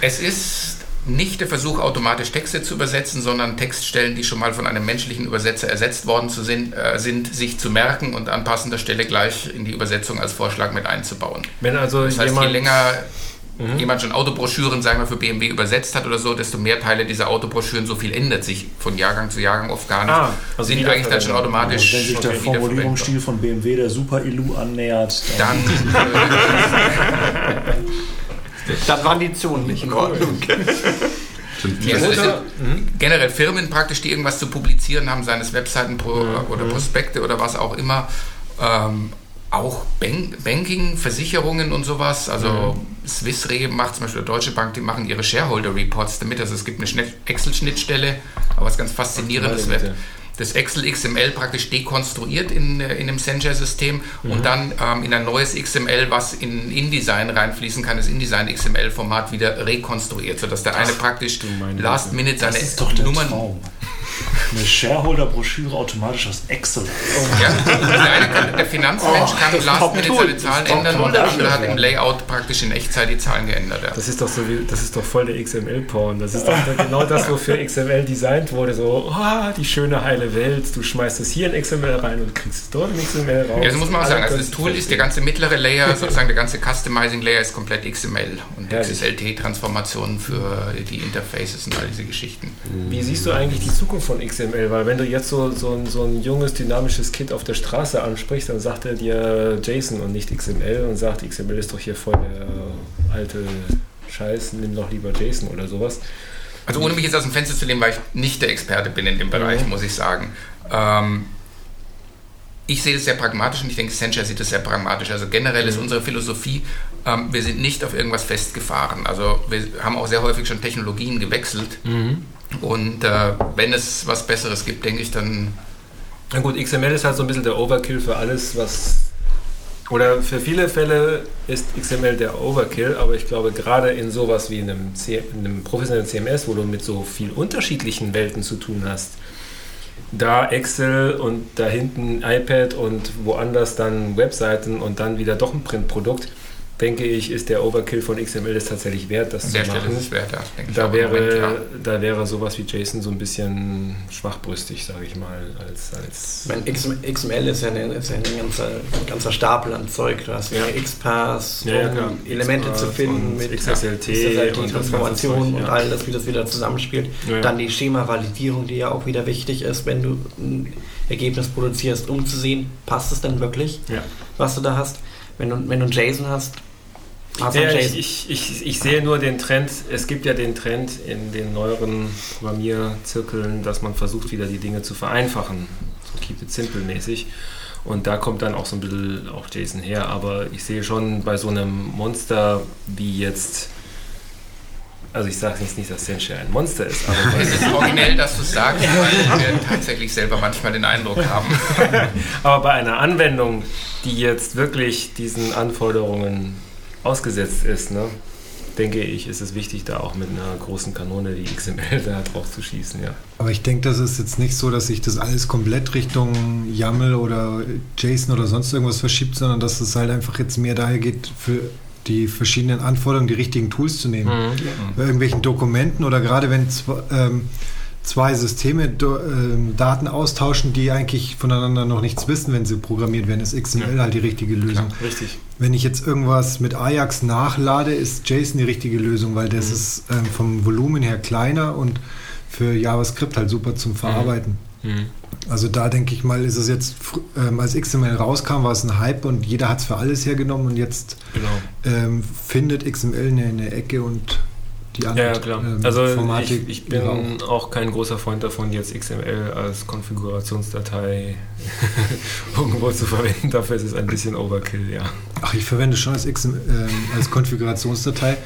Es ist nicht der Versuch, automatisch Texte zu übersetzen, sondern Textstellen, die schon mal von einem menschlichen Übersetzer ersetzt worden zu sind, äh, sind, sich zu merken und an passender Stelle gleich in die Übersetzung als Vorschlag mit einzubauen. Wenn also Das heißt, jemand. je länger Mhm. jemand schon Autobroschüren, sagen wir, für BMW übersetzt hat oder so, desto mehr Teile dieser Autobroschüren, so viel ändert sich von Jahrgang zu Jahrgang oft gar nicht, Ah, also sind eigentlich dann schon automatisch Wenn sich der Formulierungsstil von BMW der Super Illu annähert, Dann, äh, Dann waren die Zonen nicht in Ordnung. Ja, also das sind generell Firmen praktisch, die irgendwas zu publizieren haben, seines Webseiten pro, oder Prospekte oder was auch immer. Ähm, auch Bank, Banking, Versicherungen und sowas. Also Swiss Re macht zum Beispiel Deutsche Bank, die machen ihre Shareholder Reports damit. Also es gibt eine Schnitt- Excel-Schnittstelle, aber was ganz faszinierendes wird. Das Excel XML praktisch dekonstruiert in, äh, in einem Senshare-System und dann ähm, in ein neues XML, was in InDesign reinfließen kann, das InDesign XML-Format wieder rekonstruiert, sodass der eine praktisch Last Minute seine das Nummern Traum. Eine Shareholder-Broschüre automatisch aus Excel. Ja, also der, eine kann, der Finanzmensch Oh, kann das ist Last Minute seine Zahlen ändern und der andere hat im Layout praktisch in Echtzeit die Zahlen geändert. Ja. Das ist doch so wie, das ist doch voll der XML-Porn. Das ist doch genau das, wofür XML designt wurde. So, ah, die schöne heile Welt. Du schmeißt es hier in XML rein und kriegst es dort in XML raus. Ja, das muss man auch sagen. Also das Tool ist der ganze mittlere Layer, sozusagen der ganze Customizing Layer ist komplett XML und. XSLT-Transformationen für die Interfaces und all diese Geschichten. Wie siehst du eigentlich die Zukunft von XML? Weil wenn du jetzt so, so, ein, so ein junges, dynamisches Kind auf der Straße ansprichst, dann sagt er dir JSON und nicht XML und sagt, XML ist doch hier voll der alte Scheiß, nimm doch lieber JSON oder sowas. Also ohne mich jetzt aus dem Fenster zu lehnen, weil ich nicht der Experte bin in dem Bereich, Mhm. muss ich sagen. Ähm, ich sehe das sehr pragmatisch und ich denke, Sencha sieht das sehr pragmatisch. Also generell ist unsere Philosophie, ähm, wir sind nicht auf irgendwas festgefahren. Also wir haben auch sehr häufig schon Technologien gewechselt. Und äh, wenn es was Besseres gibt, denke ich, dann Na gut, XML ist halt so ein bisschen der Overkill für alles, was Oder für viele Fälle ist XML der Overkill, aber ich glaube, gerade in sowas wie einem, C in einem professionellen CMS, wo du mit so viel unterschiedlichen Welten zu tun hast, da Excel und da hinten iPad und woanders dann Webseiten und dann wieder doch ein Printprodukt, denke ich, ist der Overkill von XML es tatsächlich wert, das An zu der Stelle machen. ist es wert, ja, denke ich Da auch im Moment, wäre, ja. da wäre sowas wie JSON so ein bisschen schwachbrüstig, sage ich mal, als, als Ich XML ist ja, eine, ist ja ein, ganzer, ein ganzer Stapel an Zeug. Du hast Ja. ja. XPath, Ja, ja, um klar. Elemente zu finden und mit XSLT XSLT und das Transformation und ja. all das, wie das wieder zusammenspielt. Ja, ja. Dann die Schema-Validierung, die ja auch wieder wichtig ist, wenn du ein Ergebnis produzierst, um zu sehen, passt es denn wirklich, Ja. was du da hast. Wenn du, wenn du ein JSON hast, hast du Ja, ein ich, JSON. ich, ich, ich sehe nur den Trend, es gibt ja den Trend in den neueren Programmierzirkeln, dass man versucht, wieder die Dinge zu vereinfachen, so keep it simple mäßig. Und da kommt dann auch so ein bisschen auch JSON her, aber ich sehe schon bei so einem Monster wie jetzt, also ich sage jetzt nicht, dass Senshare ein Monster ist, aber Es ist originell, dass du es sagst, weil wir tatsächlich selber manchmal den Eindruck haben. aber bei einer Anwendung, die jetzt wirklich diesen Anforderungen ausgesetzt ist, ne, denke ich, ist es wichtig, da auch mit einer großen Kanone die XML da drauf zu schießen, ja. Aber ich denke, das ist jetzt nicht so, dass sich das alles komplett Richtung YAML oder JSON oder sonst irgendwas verschiebt, sondern dass es halt einfach jetzt mehr daher geht, für die verschiedenen Anforderungen die richtigen Tools zu nehmen. Bei irgendwelchen Dokumenten oder gerade wenn zwei, ähm, zwei Systeme do, ähm, Daten austauschen, die eigentlich voneinander noch nichts wissen, wenn sie programmiert werden, ist XML halt die richtige Lösung. Richtig. Wenn ich jetzt irgendwas mit Ajax nachlade, ist JSON die richtige Lösung, weil das ist ähm, vom Volumen her kleiner und für JavaScript halt super zum Verarbeiten. Also da denke ich mal, ist es jetzt, ähm, als XML rauskam, war es ein Hype und jeder hat es für alles hergenommen und jetzt Genau. ähm, findet XML eine, eine Ecke und die anderen Ja, ja, klar. ähm, also ich, ich bin auch. auch kein großer Freund davon, jetzt XML als Konfigurationsdatei irgendwo zu verwenden. Dafür ist es ein bisschen Overkill, ja. Ach, ich verwende schon als, XML, ähm, als Konfigurationsdatei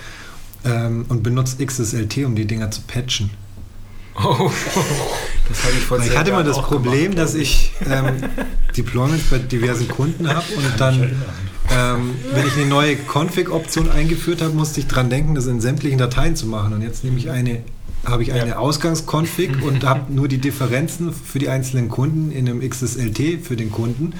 ähm, und benutze XSLT, um die Dinger zu patchen. Oh, das habe ich vor ich hatte mal das Problem, gemacht, dass ich ähm, Deployments bei diversen Kunden habe und dann, ähm, wenn ich eine neue Config-Option eingeführt habe, musste ich dran denken, das in sämtlichen Dateien zu machen. Und jetzt nehme ich eine, habe ich eine Ja. Ausgangsconfig und habe nur die Differenzen für die einzelnen Kunden in einem XSLT für den Kunden.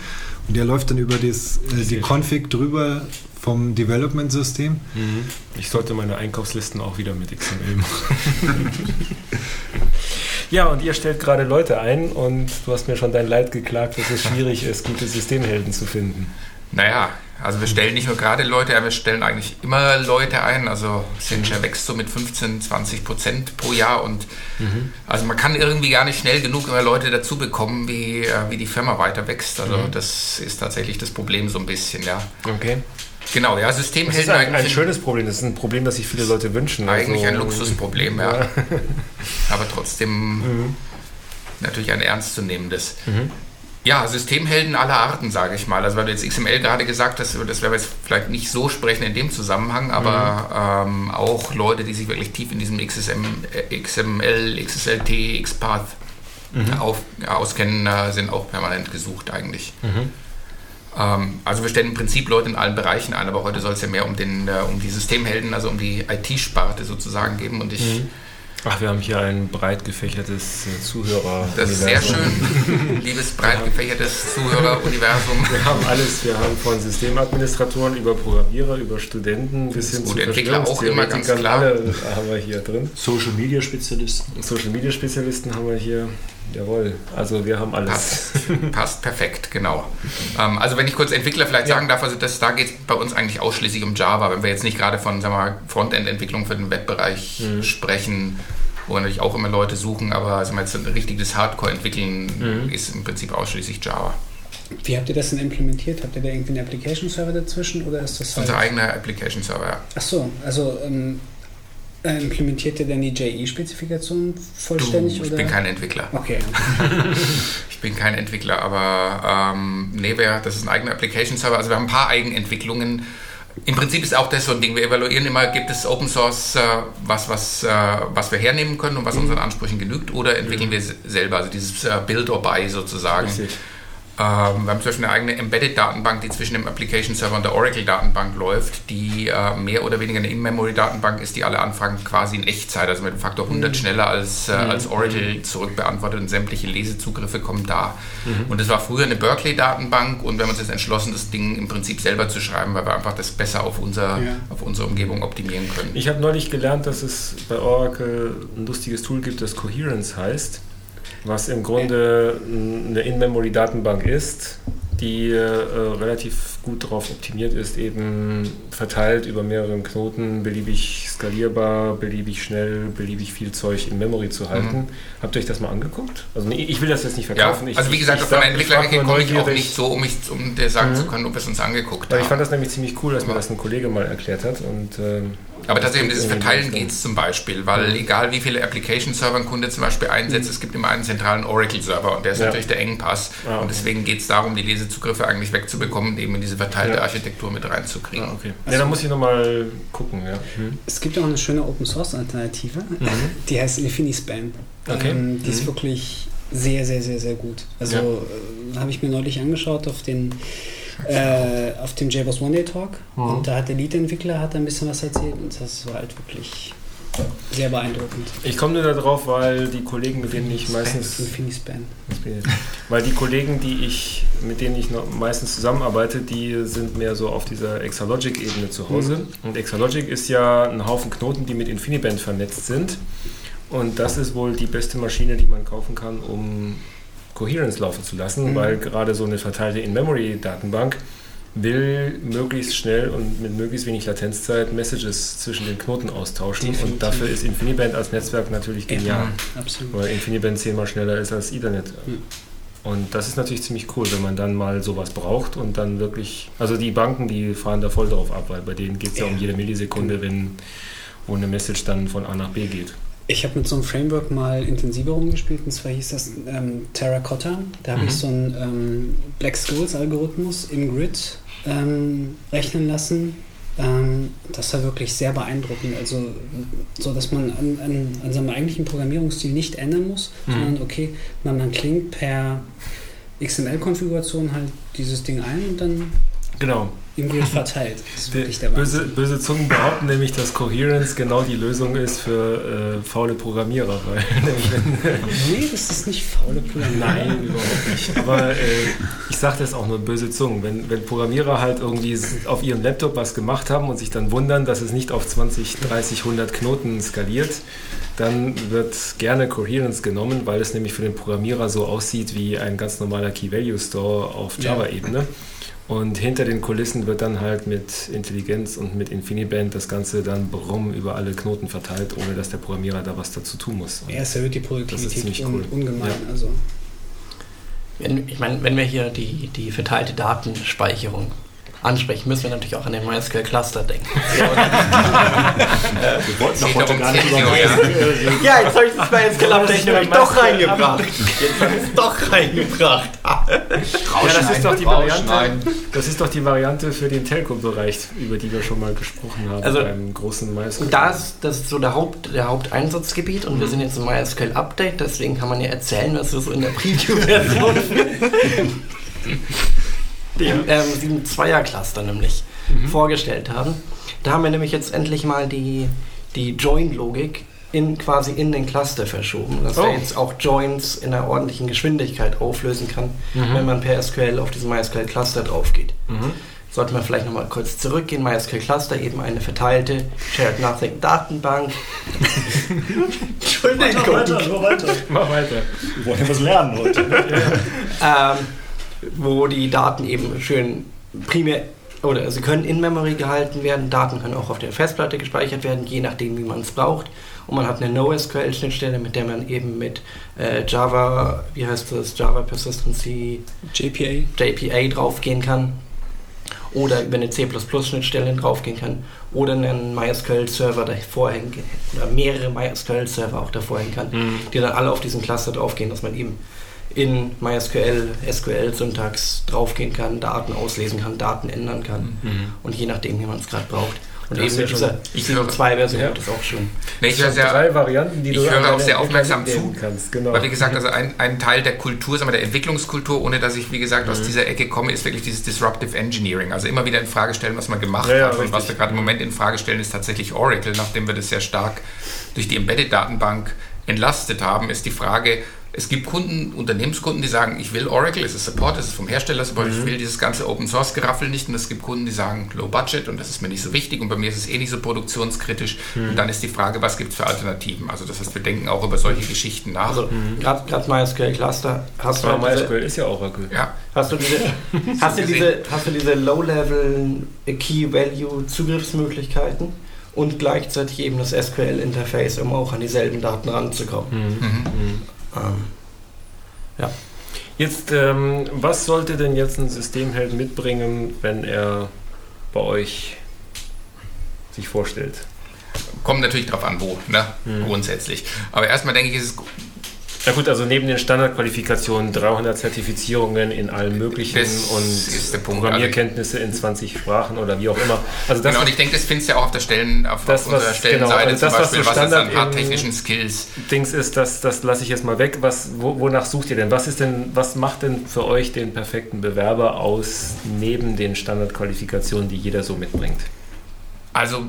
Und der läuft dann über das, äh, die Config drüber vom Development-System. Mhm. Ich sollte meine Einkaufslisten auch wieder mit XML machen. ja, und ihr stellt gerade Leute ein und du hast mir schon dein Leid geklagt, dass es schwierig ist, gute Systemhelden zu finden. Naja, also wir stellen nicht nur gerade Leute ein, wir stellen eigentlich immer Leute ein. Also Sincher wächst so mit 15, 20 Prozent pro Jahr und also man kann irgendwie gar nicht schnell genug immer Leute dazu bekommen, wie, äh, wie die Firma weiter wächst. Also das ist tatsächlich das Problem so ein bisschen, ja. Okay. Genau, ja, Das ist Systemhelden ein, ein eigentlich, schönes Problem. Das ist ein Problem, das sich viele Leute wünschen. eigentlich ein Also, Luxusproblem, ja. Aber trotzdem natürlich ein ernstzunehmendes. Ja, Systemhelden aller Arten, sage ich mal. Also weil du jetzt XML gerade gesagt hast, das werden wir jetzt vielleicht nicht so sprechen in dem Zusammenhang, aber ähm, auch Leute, die sich wirklich tief in diesem XSM, äh, XML, XSLT, XPath auf, auskennen, äh, sind auch permanent gesucht eigentlich. Ähm, also wir stellen im Prinzip Leute in allen Bereichen ein, aber heute soll es ja mehr um, den, äh, um die Systemhelden, also um die IT-Sparte sozusagen geben. Und ich Ach, wir haben hier ein breit gefächertes äh, Zuhörer. Das ist sehr schön, liebes breit gefächertes Zuhöreruniversum. Wir haben alles. Wir haben von Systemadministratoren über Programmierer, über Studenten bis hin zu Entwickler auch immer ganz klar. Alle haben wir hier drin. Social Media Spezialisten. Social Media Spezialisten haben wir hier. Jawohl. Also wir haben alles. Passt, passt perfekt, genau. Ähm, also wenn ich kurz Entwickler vielleicht sagen darf, also das, da geht es bei uns eigentlich ausschließlich um Java, wenn wir jetzt nicht gerade von sagen wir mal, Frontend-Entwicklung für den Webbereich sprechen, wo wir natürlich auch immer Leute suchen, aber sagen wir jetzt ein richtiges Hardcore-Entwickeln ist im Prinzip ausschließlich Java. Wie habt ihr das denn implementiert? Habt ihr da irgendwie einen Application-Server dazwischen oder ist das halt... unser eigener Application-Server, ja. Ach so, also ähm, äh, implementiert ihr denn die JE-Spezifikation vollständig? Du, ich oder? bin kein Entwickler. Okay, Ich bin kein Entwickler, aber ähm, nee, wir, das ist ein eigener Application-Server. Also wir haben ein paar Eigenentwicklungen. Im Prinzip ist auch das so ein Ding. Wir evaluieren immer, gibt es Open Source, äh, was, was, äh, was wir hernehmen können und was unseren Ansprüchen genügt, oder entwickeln wir es selber, also dieses äh, Build or Buy sozusagen. Richtig. Ähm, wir haben zum Beispiel eine eigene Embedded-Datenbank, die zwischen dem Application-Server und der Oracle-Datenbank läuft, die äh, mehr oder weniger eine In-Memory-Datenbank ist, die alle Anfragen quasi in Echtzeit, also mit einem Faktor 100 schneller als, äh, als Oracle zurückbeantwortet und sämtliche Lesezugriffe kommen da. Und das war früher eine Berkeley-Datenbank und wir haben uns jetzt entschlossen, das Ding im Prinzip selber zu schreiben, weil wir einfach das besser auf, unser, Ja. auf unsere Umgebung optimieren können. Ich habe neulich gelernt, dass es bei Oracle ein lustiges Tool gibt, das Coherence heißt, was im Grunde eine In-Memory-Datenbank ist, die äh, relativ gut darauf optimiert ist, eben verteilt über mehrere Knoten, beliebig skalierbar, beliebig schnell, beliebig viel Zeug in Memory zu halten. Habt ihr euch das mal angeguckt? Also ich will das jetzt nicht Ja, verkaufen. Ich- also wie gesagt, ich von frag nur komme ich auch nicht so, um, mich, um dir sagen Mhm. zu können, ob wir es uns angeguckt Weil ich haben. fand das nämlich ziemlich cool, dass mir das ein Kollege mal erklärt hat. Und, ähm, Aber tatsächlich um dieses irgendwie Verteilen geht es zum Beispiel, weil egal wie viele Application-Server ein Kunde zum Beispiel einsetzt, es gibt immer einen zentralen Oracle-Server und der ist Ja. natürlich der Engpass. Ah, okay. Und deswegen geht es darum, die Lesezugriffe eigentlich wegzubekommen und eben in diese verteilte Ja. Architektur mit reinzukriegen. Ah, okay. Ja, da muss ich nochmal gucken. Ja. Hm. Es gibt auch eine schöne Open Source Alternative, die heißt Infinispan. Okay. Ähm, die ist wirklich sehr, sehr, sehr, sehr gut. Also äh, habe ich mir neulich angeschaut auf den äh, auf dem JBoss One Day Talk und da hat der Lead-Entwickler hat ein bisschen was erzählt und das war halt wirklich sehr beeindruckend. Ich komme nur darauf, weil die Kollegen, mit denen ich meistens. Weil die Kollegen, die ich, mit denen ich noch meistens zusammenarbeite, die sind mehr so auf dieser Exalogic-Ebene zu Hause. Und Exalogic ist ja ein Haufen Knoten, die mit InfiniBand vernetzt sind. Und das ist wohl die beste Maschine, die man kaufen kann, um Coherence laufen zu lassen, weil gerade so eine verteilte In-Memory-Datenbank will möglichst schnell und mit möglichst wenig Latenzzeit Messages zwischen den Knoten austauschen. Definitiv. Und dafür ist InfiniBand als Netzwerk natürlich genial. Absolut. Weil InfiniBand zehnmal schneller ist als Ethernet. Mhm. Und das ist natürlich ziemlich cool, wenn man dann mal sowas braucht und dann wirklich, also die Banken, die fahren da voll drauf ab, weil bei denen geht es ja. Ja. um jede Millisekunde, wenn wo eine Message dann von A nach B geht. Ich habe mit so einem Framework mal intensiver rumgespielt und zwar hieß das ähm, Terracotta. Da habe Mhm. ich so einen ähm, Black Skulls Algorithmus im Grid ähm, rechnen lassen. Ähm, das war wirklich sehr beeindruckend. Also so, dass man an, an, an seinem eigentlichen Programmierungsstil nicht ändern muss, Mhm. sondern okay, man, man klingt per XML-Konfiguration halt dieses Ding ein und dann Genau. im Grid verteilt. Ist wirklich der Böse, böse Zungen behaupten nämlich, dass Coherence genau die Lösung ist für äh, faule Programmierer, weil Nee, das ist nicht faule Programmierung. Nein, überhaupt nicht. Aber äh, ich sage das auch nur böse Zungen. Wenn, wenn Programmierer halt irgendwie auf ihrem Laptop was gemacht haben und sich dann wundern, dass es nicht auf 20, 30, 100 Knoten skaliert, dann wird gerne Coherence genommen, weil es nämlich für den Programmierer so aussieht wie ein ganz normaler Key-Value-Store auf Ja. Und hinter den Kulissen wird dann halt mit Intelligenz und mit InfiniBand das Ganze dann brumm über alle Knoten verteilt, ohne dass der Programmierer da was dazu tun muss. Und Ja, es erhöht die Das ist Produktivität ziemlich un cool. ungemein. Ja. Also. Wenn, ich meine, wenn wir hier die, die verteilte Datenspeicherung ansprechen, müssen wir natürlich auch an den MySQL-Cluster denken. Wir wollten doch heute gar nicht über. MySQL reden. ja, jetzt habe ich das MySQL-Update nämlich doch MySQL reingebracht. Jetzt habe ich es doch reingebracht. Ja, das ist doch die. Variante. Das ist doch die Variante für den Telco-Bereich, über die wir schon mal gesprochen haben Also, beim großen MySQL. Und da ist das ist so der, Haupt, der Haupteinsatzgebiet und wir sind jetzt im MySQL-Update, deswegen kann man ja erzählen, was wir so in der Preview-Version dem ähm, 7.2er-Cluster nämlich vorgestellt haben. Da haben wir nämlich jetzt endlich mal die, die Join-Logik in, quasi in den Cluster verschoben, dass Oh. er jetzt auch Joins in einer ordentlichen Geschwindigkeit auflösen kann, wenn man per SQL auf diesen MySQL-Cluster drauf geht. Mhm. Sollten wir vielleicht nochmal kurz zurückgehen. MySQL Cluster eben eine verteilte Shared Nothing Datenbank. Entschuldigung. nur weiter. Mach weiter. Wir wollen was lernen heute. Ähm, wo die Daten eben schön primär oder sie können in Memory gehalten werden. Daten können auch auf der Festplatte gespeichert werden, je nachdem, wie man es braucht. Und man hat eine NoSQL-Schnittstelle, mit der man eben mit äh, Java, wie heißt das, Java Persistency JPA. JPA draufgehen kann oder über eine C++-Schnittstelle draufgehen kann oder einen MySQL-Server davor hängen oder mehrere MySQL-Server auch davor hängen kann, die dann alle auf diesen Cluster draufgehen, dass man eben in MySQL, SQL-Syntax draufgehen kann, Daten auslesen kann, Daten ändern kann Mhm. und je nachdem, wie man es gerade braucht. Und Das eben mit dieser schon- Ich 7.2-version, Ja. das auch schon. Nee, ich höre sehr, drei Varianten, die ich du höre auch sehr aufmerksam zu, kannst. Genau. Weil wie gesagt, also ein, ein Teil der Kultur, sagen wir, der Entwicklungskultur, ohne dass ich, wie gesagt, Mhm. aus dieser Ecke komme, ist wirklich dieses Disruptive Engineering. Also immer wieder in Frage stellen, was man gemacht Ja, ja, hat. Und richtig. was wir gerade im Moment in Frage stellen, ist tatsächlich Oracle, nachdem wir das sehr stark durch die Embedded-Datenbank entlastet haben, ist die Frage, es gibt Kunden, Unternehmenskunden, die sagen, ich will Oracle, es ist Support, es ist vom Hersteller Support, Mhm. ich will dieses ganze Open Source Geraffel nicht. Und es gibt Kunden, die sagen, Low Budget und das ist mir nicht so wichtig und bei mir ist es eh nicht so produktionskritisch. Mhm. Und dann ist die Frage, was gibt es für Alternativen? Also das heißt, wir denken auch über solche Geschichten nach. Also gerade MySQL Cluster hast du, Aber halt diese, MySQL ist ja Oracle. ja, hast du diese, hast du diese, hast du diese Low-Level Key Value Zugriffsmöglichkeiten und gleichzeitig eben das SQL Interface, um auch an dieselben Daten ranzukommen. mhm. Ähm, Jetzt, ähm, was sollte denn jetzt ein Systemheld mitbringen, wenn er bei euch sich vorstellt? kommt natürlich drauf an, wo, ne? Mhm. grundsätzlich. Aber erstmal denke ich, ist es Na gut, also neben den Standardqualifikationen 300 Zertifizierungen in allen möglichen Das und. Programmierkenntnisse in 20 Sprachen oder wie auch immer. Also das genau, und ich denke, das findest du ja auch auf der Stellen, auf, Das, auf unserer was- Stellenseite genau, also das, zum was Beispiel, so was, ist Standard an im- hardtechnischen Skills. Dings ist, das, das lasse ich jetzt mal weg. Was, wo, wonach sucht ihr denn? Was ist denn, was macht denn für euch den perfekten Bewerber aus neben den Standardqualifikationen, die jeder so mitbringt? Also,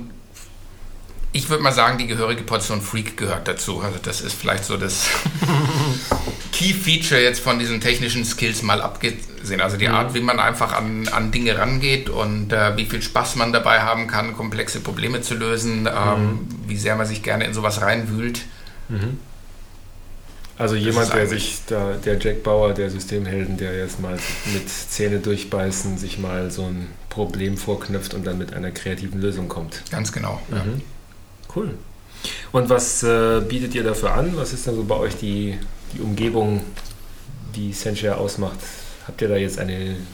ich würde mal sagen, die gehörige Portion Freak gehört dazu. Also, das ist vielleicht so das Key-Feature jetzt von diesen technischen Skills mal abgesehen. Also, die Mhm. Art, wie man einfach an, an Dinge rangeht und äh, wie viel Spaß man dabei haben kann, komplexe Probleme zu lösen, ähm, Mhm. wie sehr man sich gerne in sowas reinwühlt. Also jemand, der sich da, der Jack Bauer, der Systemhelden, der jetzt mal mit Zähne durchbeißen, sich mal so ein Problem vorknüpft und dann mit einer kreativen Lösung kommt. Ganz genau. Ja. Cool. Und was äh, bietet ihr dafür an? Was ist denn so bei euch die, die Umgebung, die Senshare ausmacht? Habt ihr da jetzt einen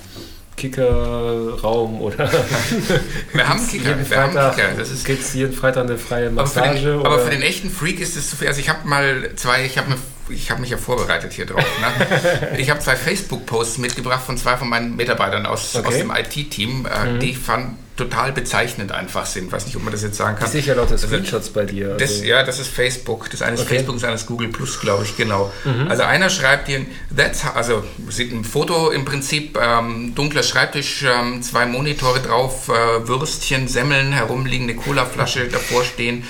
Kickerraum oder Wir haben Kicker. jeden Wir haben Freitag, Kicker. Das ist gibt's jeden Freitag eine freie Aber für, Massage? den, aber für den echten Freak ist es zu viel. Also ich habe mal zwei, ich habe ich habe mich ja vorbereitet hier drauf. Ne? Ich habe zwei Facebook-Posts mitgebracht von zwei von meinen Mitarbeitern aus, Okay. aus dem IT-Team, äh, Mhm. die ich fand total bezeichnend einfach sind. Weiß nicht, ob man das jetzt sagen ich kann. sehe ja lauter Also, Screenshots bei dir. Das, also- ja, das ist Facebook. Das eine ist Okay. Facebook, das andere ist Google Plus, glaube ich, genau. Mhm. Also einer schreibt dir, that's how, also sieht ein Foto im Prinzip, ähm, dunkler Schreibtisch, ähm, zwei Monitore drauf, äh, Würstchen, Semmeln, herumliegende Colaflasche davor stehen.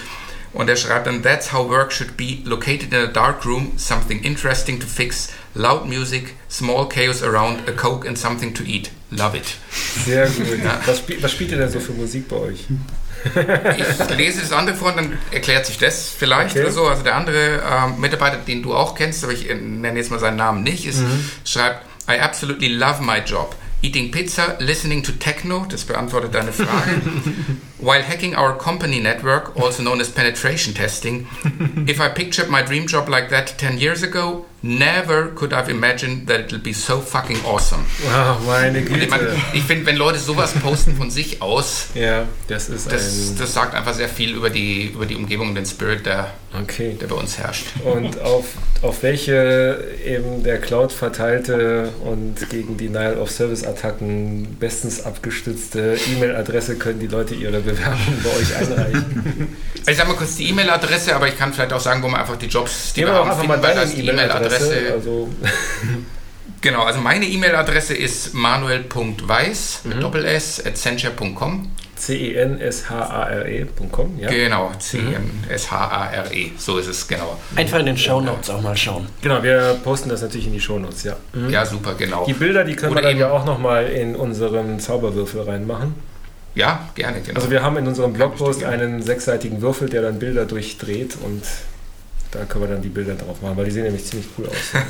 Und er schreibt dann, that's how work should be, located in a dark room, something interesting to fix, loud music, small chaos around, a coke and something to eat. Love it. Sehr gut. Ja. Was, spiel, was spielt ihr denn so für Musik bei euch? Ich lese das andere vor und dann erklärt sich das vielleicht Okay. oder so. Also der andere ähm, Mitarbeiter, den du auch kennst, aber ich äh, nenne jetzt mal seinen Namen nicht, ist, Mhm. schreibt, I absolutely love my job. Eating pizza, listening to techno, das beantwortet deine Frage. While hacking our company network, also known as penetration testing, if I pictured my dream job like that 10 years ago, never could I've imagined that it'll be so fucking awesome. Wow, meine Und ich, mein, Güte. ich finde, wenn Leute sowas posten von sich aus, Ja, das ist das, das sagt einfach sehr viel über die, über die Umgebung und den Spirit, der, Okay. der bei uns herrscht. Und auf, auf welche eben der Cloud verteilte und gegen Denial of Service Attacken bestens abgestützte E-Mail-Adresse können die Leute ihre Bewerbung bei euch einreichen? Also ich sage mal kurz die E-Mail-Adresse, aber ich kann vielleicht auch sagen, wo man einfach die Jobs, die Geben wir haben, einfach mal finden, weil das die E-Mail-Adresse. E-Mail-Adresse. Also, Genau, also meine E-Mail-Adresse ist manuel.weiß Mhm. mit Doppel-S at sencher.com. C-E-N-S-H-A-R-E.com, ja? Genau, C-N-S-H-A-R-E. So ist es, genau. einfach in den Shownotes auch mal schauen. Genau, wir posten das natürlich in die Shownotes, ja. Mhm. Ja, super, genau. Die Bilder, die können Oder wir dann eben- ja auch nochmal in unseren Zauberwürfel reinmachen. Ja, gerne, genau. Also wir haben in unserem Blogpost einen sechsseitigen Würfel, der dann Bilder durchdreht und da können wir dann die Bilder drauf machen, weil die sehen nämlich ziemlich cool aus.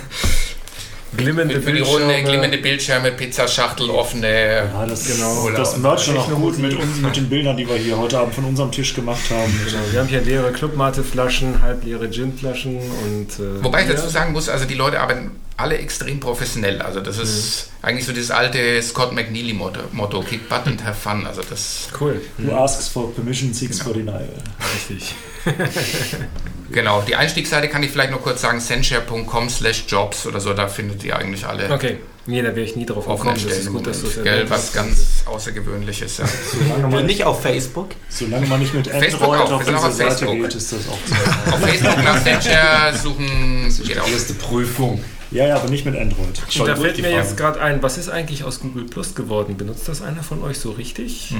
Glimmende für, für die Runde, Bildschirme. glimmende Bildschirme, Pizzaschachtel, offene. Ja, das, Genau. das auch Techno- gut mit, uns, mit den Bildern, die wir hier heute Abend von unserem Tisch gemacht haben. Genau, wir haben hier leere Clubmate-Flaschen, halbleere Gin-Flaschen und. Äh, Wobei ich dazu sagen muss, also die Leute arbeiten alle extrem professionell. Also das ist Mhm. eigentlich so dieses alte Scott McNeely-Motto, Motto, Kick Butt and have fun. Also das, Cool. Du askst for permission, seeks Genau. for denial. Richtig. genau. Die Einstiegsseite kann ich vielleicht noch kurz sagen, sendshare.com slash jobs oder so, da findet ihr eigentlich alle Okay. Nee, da wäre ich nie drauf gekommen. Das ist gut, dass du. Gell, was ganz Außergewöhnliches. Ja. Solange Und man, nicht auf Facebook. solange man nicht mit Facebook Android auch, wir auf auch diese auf Seite Facebook. geht, ist das auch zu Auf Facebook nach Venture suchen Das ist die auch. erste Prüfung. Ja, ja, aber nicht mit Android. Und da fällt mir jetzt gerade ein, was ist eigentlich aus Google Plus geworden? Benutzt das einer von euch so richtig?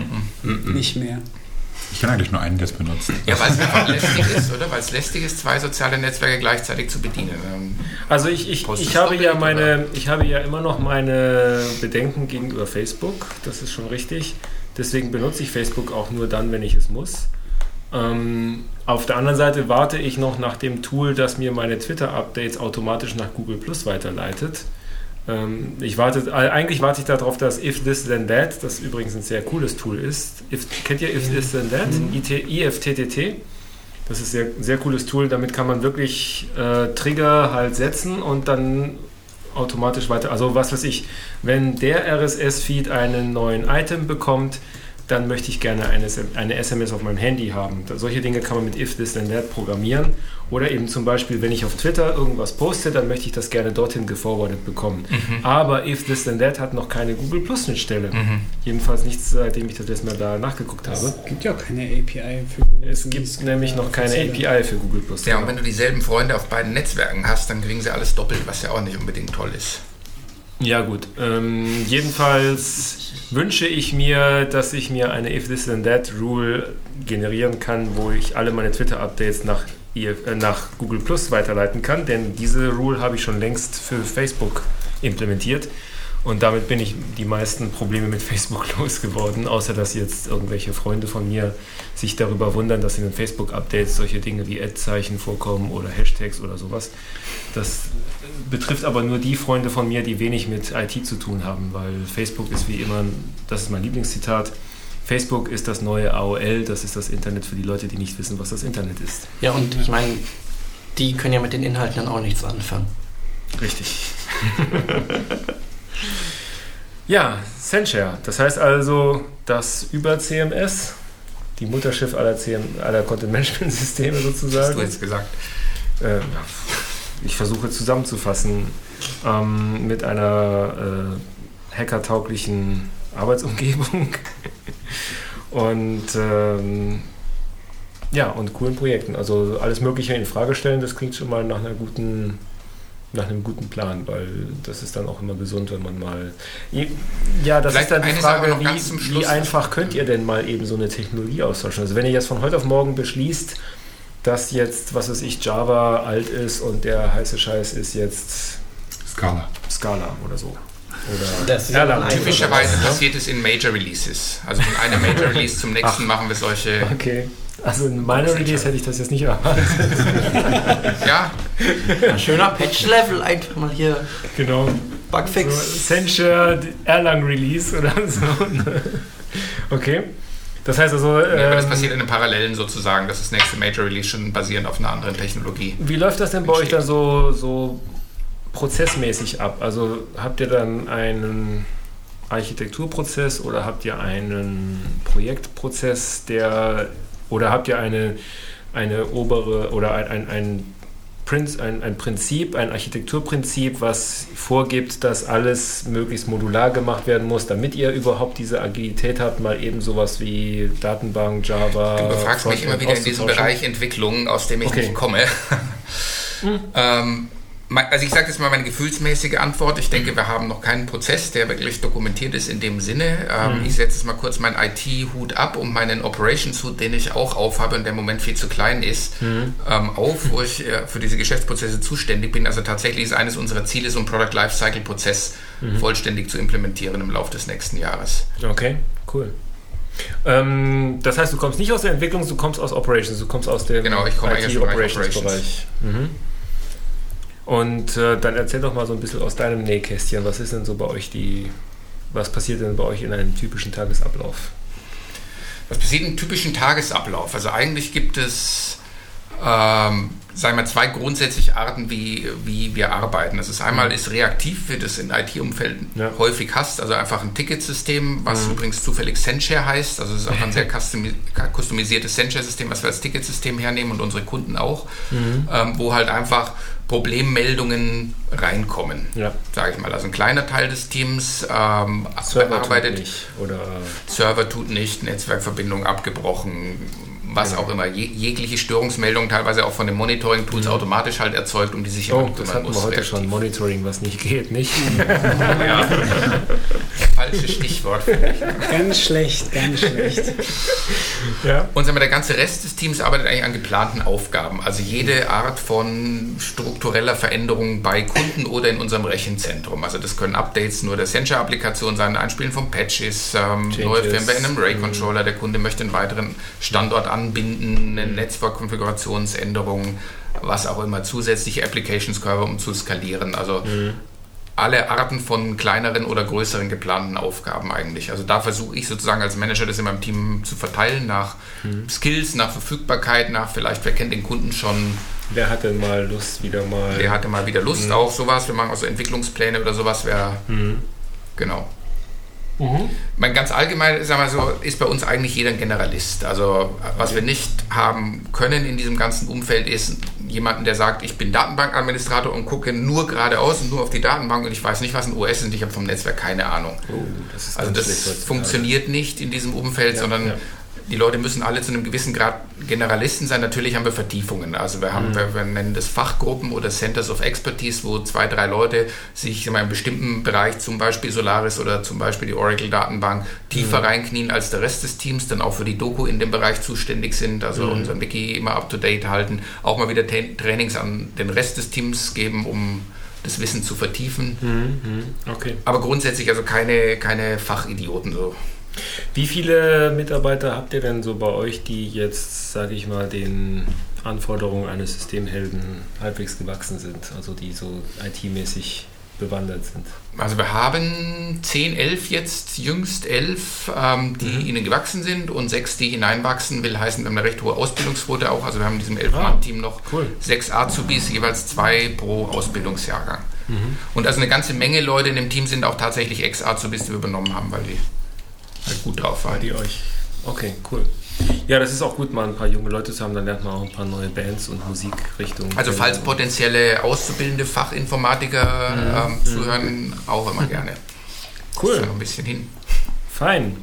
Nicht mehr. Ich kann eigentlich nur einen das benutzen. Ja, weil es einfach lästig ist, oder? Weil es lästig ist, zwei soziale Netzwerke gleichzeitig zu bedienen. Ähm, Also ich, ich, ich, habe ja meine, ich habe ja immer noch meine Bedenken gegenüber Facebook, das ist schon richtig. Deswegen benutze ich Facebook auch nur dann, wenn ich es muss. Ähm, auf der anderen Seite warte ich noch nach dem Tool, das mir meine Twitter-Updates automatisch nach Google Plus weiterleitet. Ähm, ich warte, äh, eigentlich warte ich darauf, dass If This Then That, das übrigens ein sehr cooles Tool ist. If, kennt ihr If This Then That? IT, IFTTT. Das ist ein sehr, sehr cooles Tool. Damit kann man wirklich äh, Trigger halt setzen und dann automatisch weiter. Also was weiß ich, wenn der RSS-Feed einen neuen Item bekommt, dann möchte ich gerne eine, eine SMS auf meinem Handy haben. Solche Dinge kann man mit If This Then That programmieren. Oder eben zum Beispiel, wenn ich auf Twitter irgendwas poste, dann möchte ich das gerne dorthin geforwardet bekommen. Aber If This Then That hat noch keine Google Plus Schnittstelle. Jedenfalls nichts, seitdem ich das letzte Mal da nachgeguckt habe. Es gibt ja auch keine API für Google. Es gibt nämlich noch keine API für Google Plus. Ja, und wenn du dieselben Freunde auf beiden Netzwerken hast, dann kriegen sie alles doppelt, was ja auch nicht unbedingt toll ist. Ja gut, ähm, jedenfalls wünsche ich mir, dass ich mir eine If This Then That Rule generieren kann, wo ich alle meine Twitter-Updates nach, äh, nach Google Plus weiterleiten kann, denn diese Rule habe ich schon längst für Facebook implementiert und damit bin ich die meisten Probleme mit Facebook losgeworden, außer dass jetzt irgendwelche Freunde von mir sich darüber wundern, dass in den Facebook-Updates solche Dinge wie Ad-Zeichen vorkommen oder Hashtags oder sowas. Das betrifft aber nur die Freunde von mir, die wenig mit IT zu tun haben, weil Facebook ist wie immer, das ist mein Lieblingszitat, Facebook ist das neue AOL, das ist das Internet für die Leute, die nicht wissen, was das Internet ist. Ja, und ich meine, die können ja mit den Inhalten dann auch nichts anfangen. Richtig. ja, Sendshare. Das heißt also, das über CMS, die Mutterschiff aller, CM, aller Content-Management-Systeme Hast du sozusagen. jetzt gesagt. Äh, ich versuche zusammenzufassen ähm, mit einer äh, hackertauglichen Arbeitsumgebung und ähm, ja, und coolen Projekten. Also alles Mögliche in Frage stellen, das klingt schon mal nach einer guten nach einem guten Plan, weil das ist dann auch immer gesund, wenn man mal. Ja, das Vielleicht ist dann die Frage, noch ganz zum wie, wie einfach könnt ihr denn mal eben so eine Technologie austauschen? Also wenn ihr jetzt von heute auf morgen beschließt, dass jetzt, was weiß ich, Java alt ist und der heiße Scheiß ist jetzt Scala. Scala oder so. Oder Das ist ja Erlang. ein Typischerweise ne? passiert es in Major Releases. Also von einem Major Release zum nächsten machen wir solche. Okay. Also in meiner Release hätte ich das jetzt nicht erwartet. Ja, Ein schöner Patch-Level, einfach mal hier genau. So, Bugfix. Accenture Erlang Release oder so. Okay. Das heißt also, ja, aber das ähm, passiert in den Parallelen sozusagen, dass das nächste Major Release schon basierend auf einer anderen Technologie. wie läuft das denn bei euch dann so, so prozessmäßig ab? Also habt ihr dann einen Architekturprozess oder habt ihr einen Projektprozess, der oder habt ihr eine, eine obere oder ein, ein, ein, Prinz, ein, ein Prinzip, ein Architekturprinzip, was vorgibt, dass alles möglichst modular gemacht werden muss, damit ihr überhaupt diese Agilität habt, mal eben sowas wie Datenbank, Java. Du befragst mich immer wieder in diesem? Bereich Entwicklung, aus dem ich Okay. nicht komme. ähm, mein- also ich sage jetzt mal meine gefühlsmäßige Antwort. Ich denke, wir haben noch keinen Prozess, der wirklich dokumentiert ist in dem Sinne. Ähm, Ich setze jetzt mal kurz meinen IT-Hut ab und meinen Operations-Hut, den ich auch aufhabe und der im Moment viel zu klein ist, ähm, auf, wo ich äh, für diese Geschäftsprozesse zuständig bin. Also tatsächlich ist eines unserer Ziele, so einen Product Lifecycle-Prozess vollständig zu implementieren im Laufe des nächsten Jahres. Okay, cool. Ähm, das heißt, du kommst nicht aus der Entwicklung, du kommst aus Operations, du kommst aus dem Genau, ich komme IT-Operations-Bereich. Mhm. Und äh, dann erzähl doch mal so ein bisschen aus deinem Nähkästchen, was ist denn so bei euch die, was passiert denn bei euch in einem typischen Tagesablauf? Was passiert im typischen Tagesablauf? Also eigentlich gibt es, ähm, sagen wir, zwei grundsätzliche Arten, wie, wie wir arbeiten. Das ist einmal ist reaktiv, wie du es in IT-Umfeld Ja. häufig hast, also einfach ein Ticketsystem, was Mhm. übrigens zufällig Sendshare heißt. Also es ist einfach ein sehr customi customisiertes Sendshare-System, was wir als Ticketsystem hernehmen und unsere Kunden auch, Mhm. ähm, wo halt einfach Problemmeldungen reinkommen, Ja. sage ich mal. Also ein kleiner Teil des Teams ähm, Server tut bearbeitet, nicht. Oder Server tut nicht, Netzwerkverbindung abgebrochen, was Genau. auch immer. Je, jegliche Störungsmeldung, teilweise auch von den Monitoring-Tools automatisch halt erzeugt, um die sich oh, jemand das kümmern hatten wir muss. heute Wer- schon. Monitoring, was nicht geht, nicht? Ja. Falsches Stichwort. Ganz schlecht, ganz schlecht. ja. Und sagen wir, der ganze Rest des Teams arbeitet eigentlich an geplanten Aufgaben. Also jede Art von struktureller Veränderung bei Kunden oder in unserem Rechenzentrum. Also das können Updates nur der Sencha-Applikation sein, Einspielen von Patches, ähm, neue Firmware in einem Ray-Controller, der Kunde möchte einen weiteren Standort anbinden, eine Netzwerkkonfigurationsänderung, was auch immer, zusätzliche Application-Server, um zu skalieren. Also alle Arten von kleineren oder größeren geplanten Aufgaben eigentlich. Also da versuche ich sozusagen als Manager das in meinem Team zu verteilen nach Skills, nach Verfügbarkeit, nach vielleicht, wer kennt den Kunden schon, Wer hat denn mal Lust, wieder mal. wer hatte mal wieder Lust auf sowas, wir machen also Entwicklungspläne oder sowas, wäre Mhm. genau. Mein ganz allgemein, sagen wir so, ist bei uns eigentlich jeder ein Generalist. Also was wir nicht haben können in diesem ganzen Umfeld ist jemanden, der sagt, ich bin Datenbankadministrator und gucke nur geradeaus und nur auf die Datenbank und ich weiß nicht, was ein OS ist und ich habe vom Netzwerk keine Ahnung. Oh, das Also das funktioniert nicht in diesem Umfeld, Ja, sondern ja. Die Leute müssen alle zu einem gewissen Grad Generalisten sein. Natürlich haben wir Vertiefungen. Also wir Mhm. haben, wir, wir nennen das Fachgruppen oder Centers of Expertise, wo zwei, drei Leute sich in einem bestimmten Bereich, zum Beispiel Solaris oder zum Beispiel die Oracle-Datenbank, tiefer Mhm. reinknien als der Rest des Teams, dann auch für die Doku in dem Bereich zuständig sind, also Mhm. unseren Wiki immer up-to-date halten, auch mal wieder Trainings an den Rest des Teams geben, um das Wissen zu vertiefen. Mhm, mhm. Okay. Aber grundsätzlich also keine, keine Fachidioten so. Wie viele Mitarbeiter habt ihr denn so bei euch, die jetzt, sage ich mal, den Anforderungen eines Systemhelden halbwegs gewachsen sind? Also die so IT-mäßig bewandert sind? Also wir haben 10, 11 jetzt, jüngst 11, ähm, die Mhm. ihnen gewachsen sind und 6, die hineinwachsen, will heißen, wir haben eine recht hohe Ausbildungsquote auch. Also wir haben in diesem Ah. 11-Mann-Team noch Cool. sechs Azubis, jeweils zwei pro Ausbildungsjahrgang. Mhm. Und also eine ganze Menge Leute in dem Team sind auch tatsächlich Ex-Azubis, die wir übernommen haben, weil die gut drauf waren. Die euch. Okay, cool. Ja, das ist auch gut, mal ein paar junge Leute zu haben, dann lernt man auch ein paar neue Bands und Musikrichtungen. Also falls potenzielle auszubildende Fachinformatiker ähm, zuhören, auch immer gerne. Cool. Ist ja noch ein bisschen hin. Fein.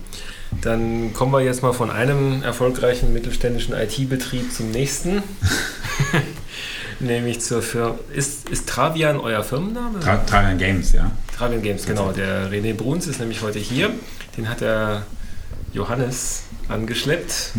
Dann kommen wir jetzt mal von einem erfolgreichen mittelständischen IT-Betrieb zum nächsten. Nämlich zur Firma. Ist, ist Travian euer Firmenname? Tra Travian Games, ja. Travian Games, genau. Der René Bruns ist nämlich heute hier. Den hat der Johannes angeschleppt.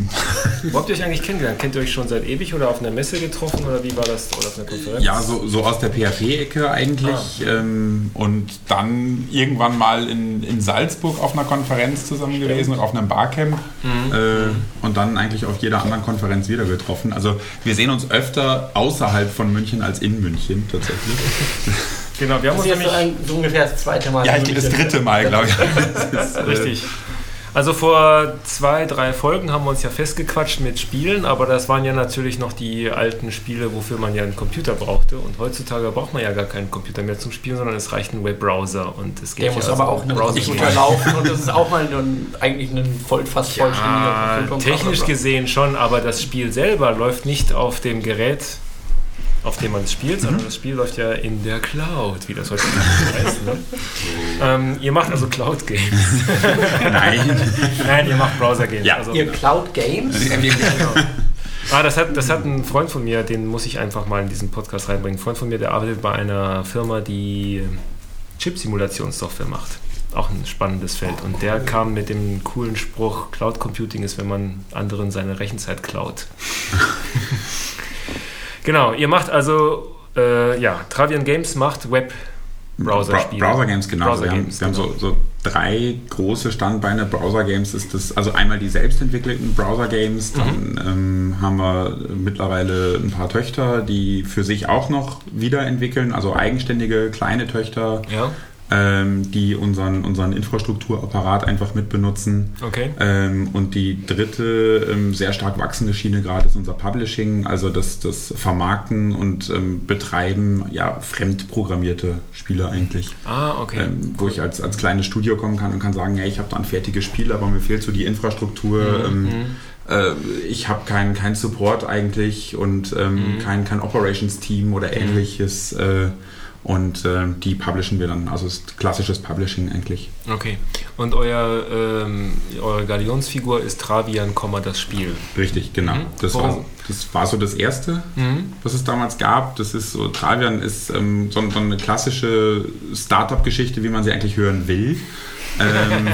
Wo habt ihr euch eigentlich kennengelernt? Kennt ihr euch schon seit ewig oder auf einer Messe getroffen oder wie war das? Oder auf einer Konferenz? Ja, so, so aus der PHP-Ecke eigentlich. Ähm, und dann irgendwann mal in, in Salzburg auf einer Konferenz zusammen gewesen und auf einem Barcamp. Äh, und dann eigentlich auf jeder anderen Konferenz wieder getroffen. Also wir sehen uns öfter außerhalb von München als in München tatsächlich. Genau, wir haben Das uns nämlich... ein, so ungefähr das zweite Mal. Ja, ich das dritte Mal, glaube ich. Ist, äh, Richtig. Also vor zwei, drei Folgen haben wir uns ja festgequatscht mit Spielen, aber das waren ja natürlich noch die alten Spiele, wofür man ja einen Computer brauchte. Und heutzutage braucht man ja gar keinen Computer mehr zum Spielen, sondern es reicht ein Webbrowser. Und es geht Der muss ja aber also auch in einem Browser- Computer laufen und das ist auch mal ein, eigentlich ein voll, fast vollständiger Ja, Computer. technisch gesehen schon, aber das Spiel selber läuft nicht auf dem Gerät, auf dem man es spielt, sondern das Spiel läuft ja in der Cloud, wie das heute heißt. Ne? ähm, ihr macht also Cloud-Games. Nein. Nein, ihr macht Browser-Games. Ja. Also, Ihr Cloud Games? Ah, das hat, das hat ein Freund von mir, den muss ich einfach mal in diesen Podcast reinbringen. Ein Freund von mir, der arbeitet bei einer Firma, die Chip-Simulationssoftware macht. Auch ein spannendes Feld. Und der kam mit dem coolen Spruch, Cloud Computing ist, wenn man anderen seine Rechenzeit klaut. genau, ihr macht also, äh, ja, Travian Games macht Web. Browser-Spiele. Browser Games, genau. Browser wir haben, Games, wir haben genau. so, so drei große Standbeine. Browser Games ist das, also einmal die selbstentwickelten Browser Games, dann Mhm. ähm, haben wir mittlerweile ein paar Töchter, die für sich auch noch wiederentwickeln, also eigenständige kleine Töchter, Ja, ähm, die unseren, unseren Infrastrukturapparat einfach mitbenutzen. okay. Ähm, und die dritte ähm, sehr stark wachsende Schiene gerade ist unser Publishing, also das, das Vermarkten und ähm, Betreiben ja, fremdprogrammierte Spiele eigentlich. Ah, okay. Ähm, wo ich als, als kleines Studio kommen kann und kann sagen, ja, ich habe da ein fertiges Spiel, aber mir fehlt so die Infrastruktur, ähm, äh, ich habe keinen kein Support eigentlich und Mhm. kein, kein Operations-Team oder ähnliches. Äh, und äh, die publishen wir dann, also ist klassisches Publishing eigentlich. Okay. Und euer, ähm, eure Galionsfigur ist Travian, Komma, das Spiel. Richtig, genau. Mhm. Das, war, das war so das Erste, Mhm. was es damals gab. Das ist so, Travian ist ähm, so, so eine klassische Startup-Geschichte, wie man sie eigentlich hören will. Ähm,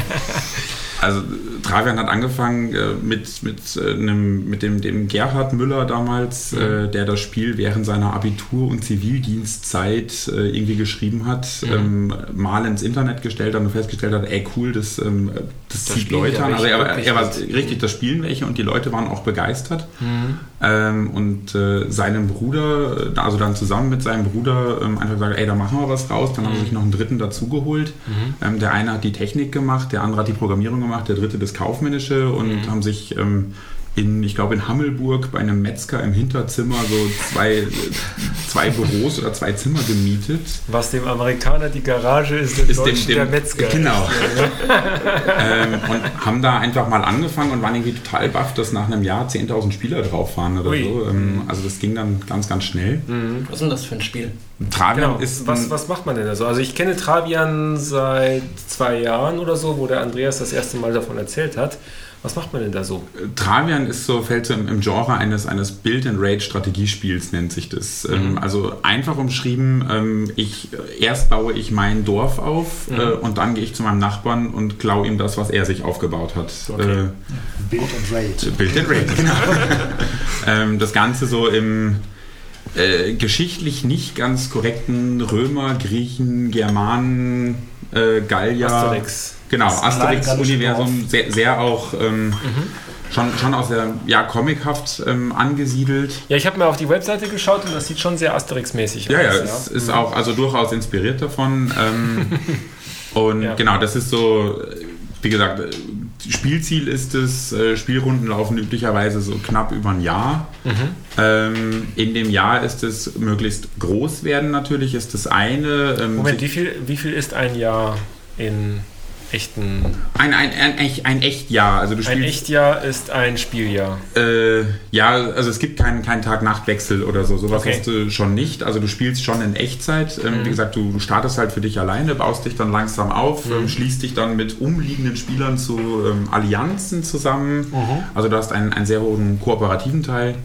also Travian hat angefangen äh, mit, mit, äh, einem, mit dem, dem Gerhard Müller damals, äh, der das Spiel während seiner Abitur- und Zivildienstzeit äh, irgendwie geschrieben hat, ähm, mal ins Internet gestellt hat und festgestellt hat, ey cool, das, ähm, das, Das zieht Leute an. Also er, er war richtig, das spielen welche und die Leute waren auch begeistert. Mhm. Ähm, und äh, seinem Bruder, äh, also dann zusammen mit seinem Bruder, ähm, einfach gesagt, ey, da machen wir was raus. Dann haben sie sich noch einen dritten dazugeholt. Ähm, der eine hat die Technik gemacht, der andere hat die Programmierung gemacht, der dritte das Kaufmännische und haben sich ähm, in, ich glaube in Hammelburg bei einem Metzger im Hinterzimmer so zwei, zwei Büros oder zwei Zimmer gemietet. Was dem Amerikaner die Garage ist, Ist dem- Deutschen dem- der Metzger. Genau. ähm, und haben da einfach mal angefangen und waren irgendwie total baff, dass nach einem Jahr 10.000 Spieler drauf waren oder Ui. so. Ähm, also das ging dann ganz, ganz schnell. Was ist denn das für ein Spiel? Travian Genau. ist was, was macht man denn da so? Also ich kenne Travian seit zwei Jahren oder so, wo der Andreas das erste Mal davon erzählt hat. Was macht man denn da so? Travian ist so, fällt so im, im Genre eines, eines Build-and-Raid-Strategiespiels, nennt sich das. Ähm, also einfach umschrieben, ähm, ich, äh, erst baue ich mein Dorf auf äh, und dann gehe ich zu meinem Nachbarn und klaue ihm das, was er sich aufgebaut hat. Okay. Äh, Build and Raid. Build and Raid, genau. ähm, das Ganze so im äh, geschichtlich nicht ganz korrekten Römer, Griechen, Germanen, äh, Gallier. Asterix. Genau, Asterix-Universum, sehr, sehr auch ähm, schon, schon auch sehr ja, comichaft ähm, angesiedelt. Ja, ich habe mal auf die Webseite geschaut und das sieht schon sehr Asterix-mäßig Ja, ja, aus. es ist auch also durchaus inspiriert davon. Ähm, und Ja. genau, das ist so, wie gesagt, Spielziel ist es, äh, Spielrunden laufen üblicherweise so knapp über ein Jahr. Mhm. Ähm, in dem Jahr ist es möglichst groß werden natürlich, ist das eine. Ähm, Moment, wie viel, wie viel ist ein Jahr in echten... ein, ein, ein, echt- ein Echtjahr. Also du Ein Echtjahr ist ein Spieljahr. Äh, ja, also es gibt keinen keinen Tag-Nacht-Wechsel oder so. Sowas Okay. hast du schon nicht. Also du spielst schon in Echtzeit. Ähm, Mhm. Wie gesagt, du, du startest halt für dich alleine, baust dich dann langsam auf, Mhm. ähm, schließt dich dann mit umliegenden Spielern zu ähm, Allianzen zusammen. Also du hast einen, einen sehr hohen kooperativen Teil.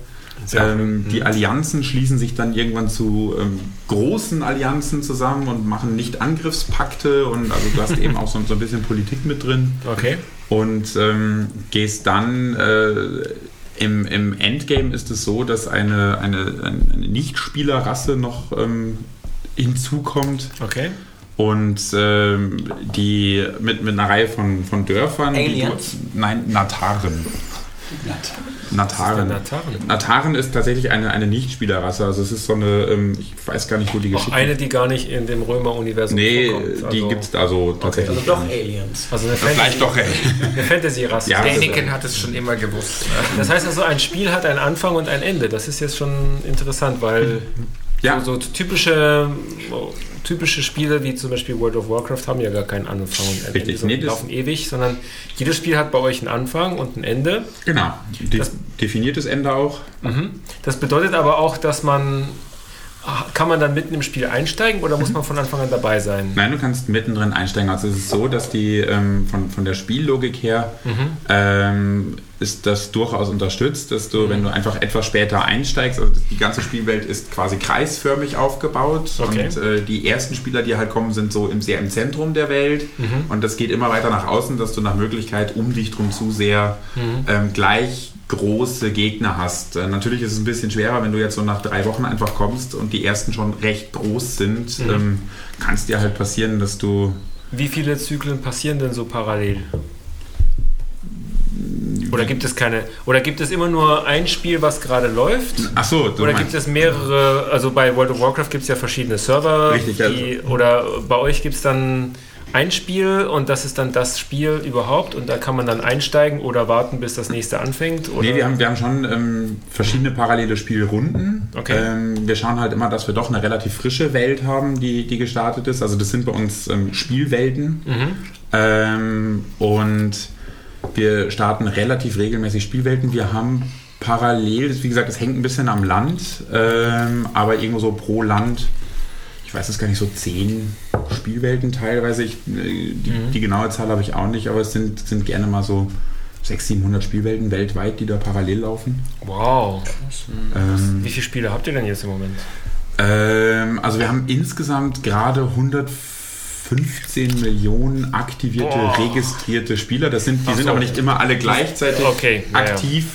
Ähm, cool. Die Mhm. Allianzen schließen sich dann irgendwann zu ähm, großen Allianzen zusammen und machen nicht Angriffspakte und also du hast eben auch so, so ein bisschen Politik mit drin Okay. und ähm, gehst dann äh, im, im Endgame ist es so, dass eine, eine, eine Nichtspielerrasse noch ähm, hinzukommt Okay. und ähm, die mit, mit einer Reihe von, von Dörfern. die Aliens? du- nein, Nataren. Nataren. Nataren. Nataren ist tatsächlich eine, eine Nichtspielerrasse. Also es ist so eine, ähm, ich weiß gar nicht, wo die Auch Geschichte eine, die gar nicht in dem Römer-Universum Nee, vorkommt. die gibt es also tatsächlich. Also doch. Aliens. Also eine Vielleicht doch, ey. eine Fantasy-Rasse. Ja, Däniken hat es schon immer gewusst. Ne? Das heißt also, ein Spiel hat einen Anfang und ein Ende. Das ist jetzt schon interessant, weil Ja. so, so typische, typische Spiele wie zum Beispiel World of Warcraft haben ja gar keinen Anfang und Richtig. Ende, sondern Nee, laufen ewig, sondern jedes Spiel hat bei euch einen Anfang und ein Ende. Genau. De Das- definiertes Ende auch. Das bedeutet aber auch, dass man kann man dann mitten im Spiel einsteigen oder muss man von Anfang an dabei sein? Nein, du kannst mittendrin einsteigen. Also es ist so, dass die ähm, von, von der Spiellogik her ähm, ist das durchaus unterstützt, dass du, wenn du einfach etwas später einsteigst, also die ganze Spielwelt ist quasi kreisförmig aufgebaut Okay. und äh, die ersten Spieler, die halt kommen, sind so im, sehr im Zentrum der Welt und das geht immer weiter nach außen, dass du nach Möglichkeit um dich drum zu sehr ähm, gleich große Gegner hast. Äh, natürlich ist es ein bisschen schwerer, wenn du jetzt so nach drei Wochen einfach kommst und die ersten schon recht groß sind, ähm, kann es dir halt passieren, dass du Wie viele Zyklen passieren denn so parallel? Oder gibt es keine? Oder gibt es immer nur ein Spiel, was gerade läuft? Ach so, du Oder gibt es mehrere? Also bei World of Warcraft gibt es ja verschiedene Server. Richtig, also- die, Oder bei euch gibt es dann ein Spiel und das ist dann das Spiel überhaupt und da kann man dann einsteigen oder warten, bis das nächste anfängt? Oder? Nee, wir haben, wir haben schon ähm, verschiedene parallele Spielrunden. Okay. Ähm, wir schauen halt immer, dass wir doch eine relativ frische Welt haben, die, die gestartet ist. Also das sind bei uns ähm, Spielwelten. Mhm. Ähm, und Wir starten relativ regelmäßig Spielwelten. Wir haben parallel, wie gesagt, das hängt ein bisschen am Land, ähm, aber irgendwo so pro Land, weiß es gar nicht, so zehn Spielwelten teilweise. Ich, äh, die, Mhm. die genaue Zahl habe ich auch nicht, aber es sind, sind gerne mal so 600, 700 Spielwelten weltweit, die da parallel laufen. Wow. Ähm, Wie viele Spiele habt ihr denn jetzt im Moment? Ähm, also wir haben insgesamt gerade 115 Millionen aktivierte, Boah. registrierte Spieler. Das sind, die Ach sind so. aber nicht immer alle gleichzeitig Okay, ja, ja. aktiv.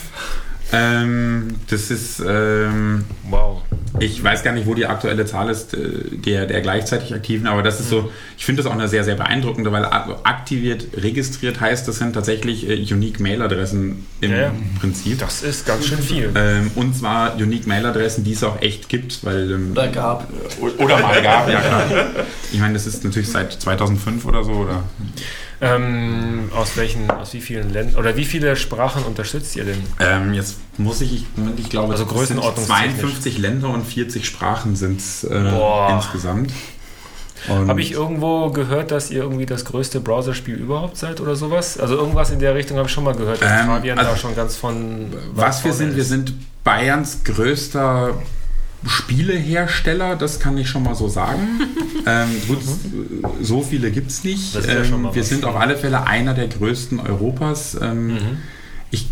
Ähm, das ist, ähm, Wow. Ich weiß gar nicht, wo die aktuelle Zahl ist, äh, der, der gleichzeitig aktiven, aber das ist so, ich finde das auch eine sehr, sehr beeindruckende, weil aktiviert, registriert heißt, das sind tatsächlich äh, Unique Mail-Adressen im Ja, ja. Prinzip. Das ist ganz schön viel. Ähm, und zwar Unique Mail-Adressen, die es auch echt gibt, weil ähm, Oder gab. oder mal gab, ja klar. Ich meine, das ist natürlich seit 2005 oder so, oder? Ähm, aus welchen, aus wie vielen Ländern, oder wie viele Sprachen unterstützt ihr denn? Ähm, jetzt muss ich, ich, ich glaube, Also größenordnungstechnisch. 52 Länder und 40 Sprachen sind es äh, insgesamt. Habe ich irgendwo gehört, dass ihr irgendwie das größte Browserspiel überhaupt seid oder sowas? Also irgendwas in der Richtung habe ich schon mal gehört, dass Ähm, also da schon ganz von... was wir sind, wir ist. sind Bayerns größter Spielehersteller, das kann ich schon mal so sagen. ähm, gut, so viele gibt es nicht. Ja ähm, wir sind auf alle Fälle einer der größten Europas. Ähm, Mhm. Ich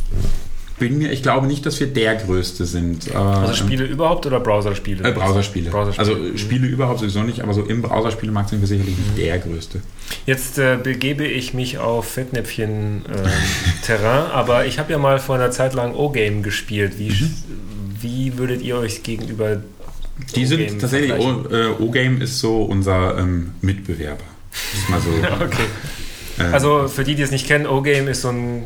bin mir, ich glaube nicht, dass wir der größte sind. Also Spiele überhaupt oder Browserspiele? Äh, Browserspiele. Browserspiele. Also äh, Spiele überhaupt sowieso nicht, aber so im Browserspielemarkt sind wir sicherlich nicht der größte. Jetzt äh, begebe ich mich auf Fettnäpfchen-Terrain, aber ich habe ja mal vor einer Zeit lang O-Game gespielt. Wie, Mhm. Wie würdet ihr euch gegenüber Die sind tatsächlich, äh, O-Game ist so unser ähm, Mitbewerber. Das ist mal so. Okay. äh, Also für die, die es nicht kennen, O-Game ist so ein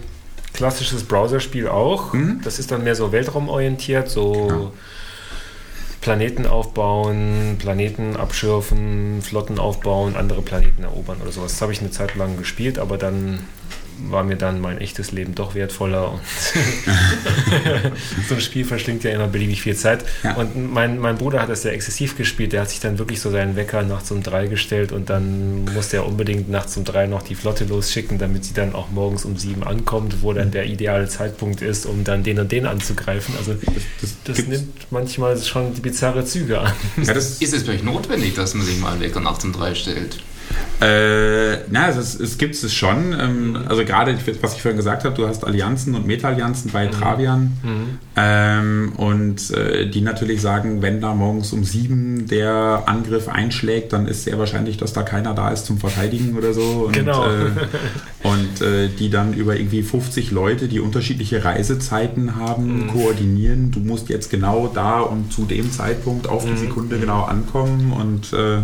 klassisches Browserspiel auch. Mhm. Das ist dann mehr so weltraumorientiert, so Genau. Planeten aufbauen, Planeten abschürfen, Flotten aufbauen, andere Planeten erobern oder sowas. Das habe ich eine Zeit lang gespielt, aber dann war mir dann mein echtes Leben doch wertvoller und so ein Spiel verschlingt ja immer beliebig viel Zeit. Ja. Und mein, mein Bruder hat das sehr exzessiv gespielt, der hat sich dann wirklich so seinen Wecker nachts um drei gestellt und dann musste er unbedingt nachts um drei noch die Flotte losschicken, damit sie dann auch morgens um sieben ankommt, wo dann der ideale Zeitpunkt ist, um dann den und den anzugreifen. Also das, das gibt's- nimmt manchmal schon die bizarre Züge an. ja, das, Ist es vielleicht notwendig, dass man sich mal einen Wecker nachts um drei stellt? Äh, na, also es, es gibt es schon. Ähm, also gerade, was ich vorhin gesagt habe, du hast Allianzen und Meta-Allianzen bei Travian. Ähm, und äh, die natürlich sagen, wenn da morgens um sieben der Angriff einschlägt, dann ist sehr wahrscheinlich, dass da keiner da ist zum Verteidigen oder so. Und, Genau. Äh, und äh, die dann über irgendwie 50 Leute, die unterschiedliche Reisezeiten haben, koordinieren. Du musst jetzt genau da und zu dem Zeitpunkt auf die Sekunde genau ankommen. Und äh,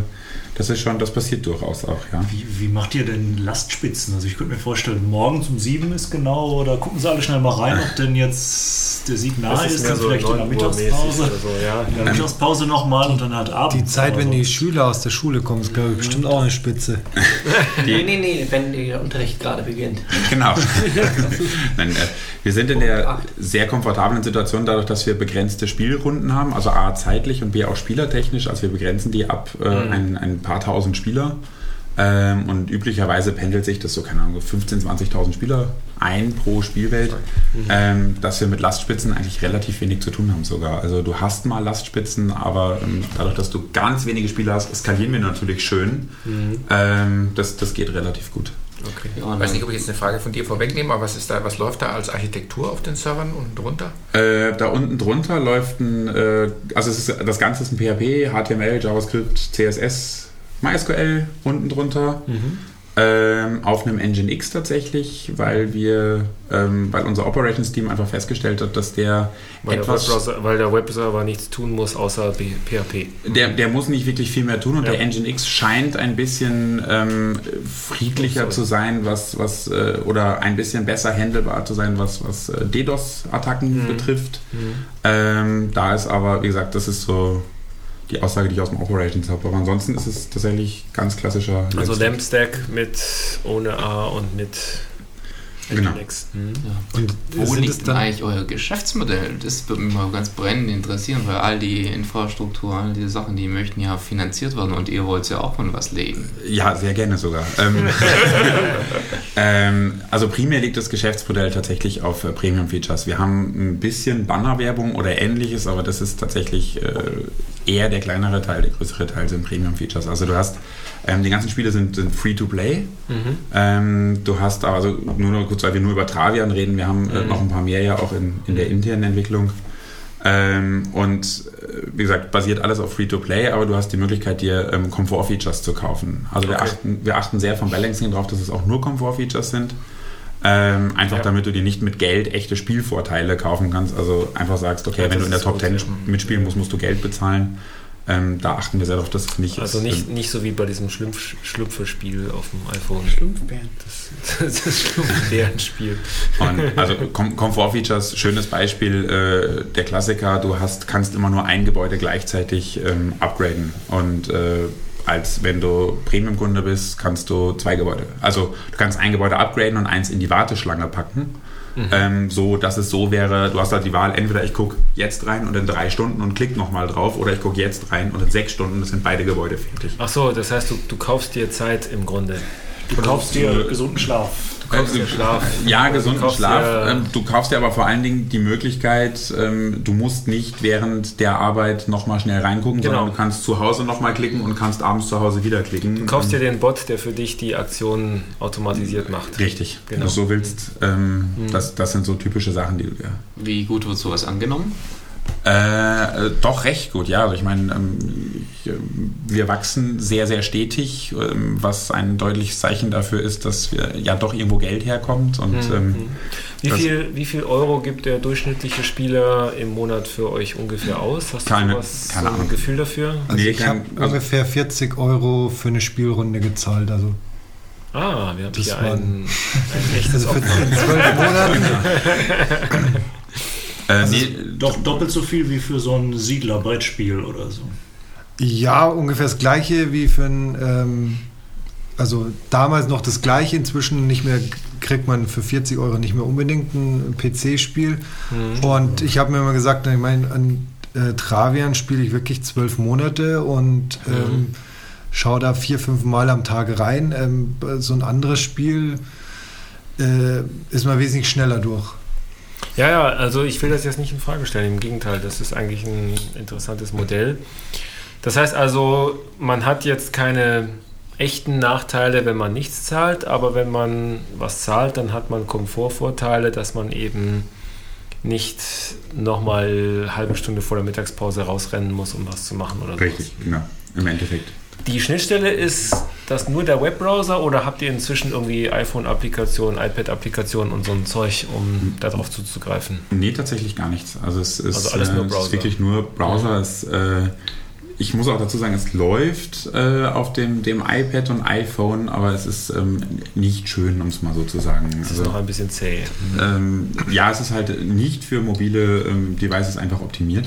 das ist schon, das passiert durchaus auch, ja. Wie, wie macht ihr denn Lastspitzen? Also ich könnte mir vorstellen, morgens um sieben ist genau, oder gucken Sie alle schnell mal rein, ob denn jetzt der Sieg nahe ist, dann vielleicht in der 9 Uhr mäßig Mittagspause. oder so, ja. In der Mittagspause nochmal und dann halt abends. Die Zeit, wenn oder die so. Schüler aus der Schule kommen, ist, glaube ich, bestimmt auch eine Spitze. Nee, nee, nee, wenn der Unterricht gerade beginnt. Genau. Nein, äh, wir sind in der sehr komfortablen Situation, dadurch, dass wir begrenzte Spielrunden haben, also A zeitlich und B auch spielertechnisch. Also wir begrenzen die ab äh, ein, ein paar tausend Spieler. Ähm, und üblicherweise pendelt sich das so, keine Ahnung, 15.000, 20.000 Spieler ein pro Spielwelt, ähm, dass wir mit Lastspitzen eigentlich relativ wenig zu tun haben sogar. Also du hast mal Lastspitzen, aber ähm, dadurch, dass du ganz wenige Spieler hast, skalieren wir natürlich schön. Ähm, das, das geht relativ gut. Okay. Ich weiß nicht, ob ich jetzt eine Frage von dir vorwegnehme, aber was, ist da, was läuft da als Architektur auf den Servern unten drunter? Äh, da unten drunter läuft ein, äh, also es ist, das Ganze ist ein PHP, HTML, JavaScript, CSS, MySQL unten drunter. Ähm, auf einem Nginx X tatsächlich, weil wir, ähm, weil unser Operations Team einfach festgestellt hat, dass der Weil der, etwas, Webbrowser, weil der Webserver nichts tun muss, außer PHP. der, der muss nicht wirklich viel mehr tun und Ja. der Nginx X scheint ein bisschen ähm, friedlicher Sorry. zu sein, was, was äh, oder ein bisschen besser handelbar zu sein, was, was äh, DDoS-Attacken Mhm. betrifft. Ähm, da ist aber, wie gesagt, das ist so die Aussage, die ich aus dem Operations habe. Aber ansonsten ist es tatsächlich ganz klassischer. Also Lampstack. Mit ohne A und mit Genau. Lex. Mhm. Und Wo liegt denn eigentlich euer Geschäftsmodell? Das würde mich mal ganz brennend interessieren, weil all die Infrastruktur, all diese Sachen, die möchten ja finanziert werden und ihr wollt ja auch von was legen. Ja, sehr gerne sogar. Ähm, ähm, also primär liegt das Geschäftsmodell tatsächlich auf äh, Premium-Features. Wir haben ein bisschen Bannerwerbung oder ähnliches, aber das ist tatsächlich äh, eher der kleinere Teil, der größere Teil sind Premium-Features. Also du hast, ähm, die ganzen Spiele sind, sind Free-to-Play. Ähm, du hast aber, also nur noch kurz, weil wir nur über Travian reden, wir haben äh, noch ein paar mehr ja auch in, in der internen Entwicklung. Ähm, und äh, wie gesagt, basiert alles auf Free-to-Play, aber du hast die Möglichkeit, dir ähm, Komfort-Features zu kaufen. Also wir, Okay. achten, wir achten sehr vom Balancing drauf, dass es auch nur Komfort-Features sind. Ähm, einfach Ja. damit du dir nicht mit Geld echte Spielvorteile kaufen kannst. Also einfach sagst, okay, Ja, wenn das du in der Top gut, 10 ja. mitspielen musst, musst du Geld bezahlen. Ähm, da achten wir sehr darauf, dass es nicht Also ist. nicht, nicht so wie bei diesem Schlumpf, Schlüpferspiel auf dem iPhone. Schlumpfbären. Das, das Schlumpfbärenspiel. Und also Com Komfort-Features, schönes Beispiel, äh, der Klassiker, du hast, kannst immer nur ein Gebäude gleichzeitig ähm, upgraden. Und äh, als wenn du Premium-Kunde bist, kannst du zwei Gebäude. Also du kannst ein Gebäude upgraden und eins in die Warteschlange packen. Ähm, so, dass es so wäre, du hast halt die Wahl, entweder ich gucke jetzt rein und in drei Stunden und klick nochmal drauf, oder ich gucke jetzt rein und in sechs Stunden sind beide Gebäude fertig. Ach so, das heißt, du, du kaufst dir Zeit im Grunde. Du kaufst dir gesunden Schlaf. Du kaufst dir Schlaf. Ja, Du gesunden kaufst Schlaf. Ähm, Du kaufst dir aber vor allen Dingen die Möglichkeit, ähm, du musst nicht während der Arbeit nochmal schnell reingucken, Genau. sondern du kannst zu Hause nochmal klicken und kannst abends zu Hause wieder klicken. Du kaufst dir den Bot, der für dich die Aktion automatisiert macht. Richtig, Genau. wenn du es so willst. Ähm, das, das sind so typische Sachen, die du dir. Wie gut wird sowas angenommen? Äh, äh, doch recht gut, ja. Also ich meine, ähm, äh, wir wachsen sehr, sehr stetig, ähm, was ein deutliches Zeichen dafür ist, dass wir ja doch irgendwo Geld herkommt. Und Mhm. ähm, Wie viel, wie viel Euro gibt der durchschnittliche Spieler im Monat für euch ungefähr aus? Hast Keine- du sowas, keine so ein Ahnung. Gefühl dafür? Also Nee, ich habe also- ungefähr 40 Euro für eine Spielrunde gezahlt. Also, Ah, wir haben Das hier ein, ein echtes also für in zwölf Monaten. äh, Also nee, doch doppelt so viel wie für so ein Siedler-Brettspiel oder so. Ja, ungefähr das gleiche wie für ein, ähm, also damals noch das gleiche, inzwischen nicht mehr kriegt man für 40 Euro nicht mehr unbedingt ein PC-Spiel. Mhm. Und ich habe mir immer gesagt, ich meine, an äh, Travian spiele ich wirklich zwölf Monate und ähm, schaue da vier, fünf Mal am Tag rein. Ähm, so ein anderes Spiel äh, ist man wesentlich schneller durch. Ja, ja, also ich will das jetzt nicht in Frage stellen. Im Gegenteil, das ist eigentlich ein interessantes Modell. Das heißt also, man hat jetzt keine echten Nachteile, wenn man nichts zahlt, aber wenn man was zahlt, dann hat man Komfortvorteile, dass man eben nicht nochmal eine halbe Stunde vor der Mittagspause rausrennen muss, um was zu machen oder so. richtig, genau, im Endeffekt. Die Schnittstelle ist das nur der Webbrowser oder habt ihr inzwischen irgendwie iPhone-Applikationen, iPad-Applikationen und so ein Zeug, um darauf zuzugreifen? Nee, tatsächlich gar nichts. Also es ist, Also alles nur äh, es Browser. ist wirklich nur Browser. Es, äh, ich muss auch dazu sagen, es läuft äh, auf dem, dem iPad und iPhone, aber es ist ähm, nicht schön, um es mal so zu sagen. Das ist Also, noch ein bisschen zäh. ähm, ja, es ist halt nicht für mobile ähm, Devices einfach optimiert.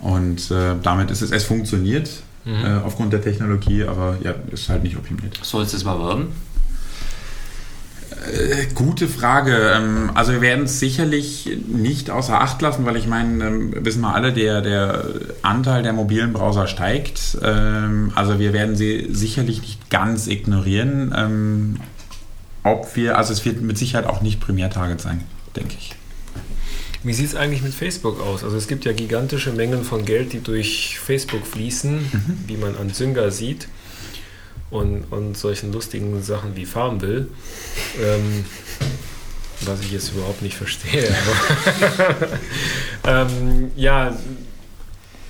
Und äh, damit ist es, es funktioniert Mhm. äh, aufgrund der Technologie, aber ja, ist halt nicht optimiert. Soll es das mal werden? Äh, Gute Frage. Ähm, Also wir werden es sicherlich nicht außer Acht lassen, weil ich meine, ähm, wissen wir alle, der, der Anteil der mobilen Browser steigt. Ähm, Also wir werden sie sicherlich nicht ganz ignorieren. Ob wir, also es wird mit Sicherheit auch nicht Primärtarget sein, denke ich. Wie sieht es eigentlich mit Facebook aus? Also es gibt ja gigantische Mengen von Geld, die durch Facebook fließen, wie man an Zynga sieht und, und solchen lustigen Sachen wie Farmville. Ähm, was ich jetzt überhaupt nicht verstehe. Ähm, ja,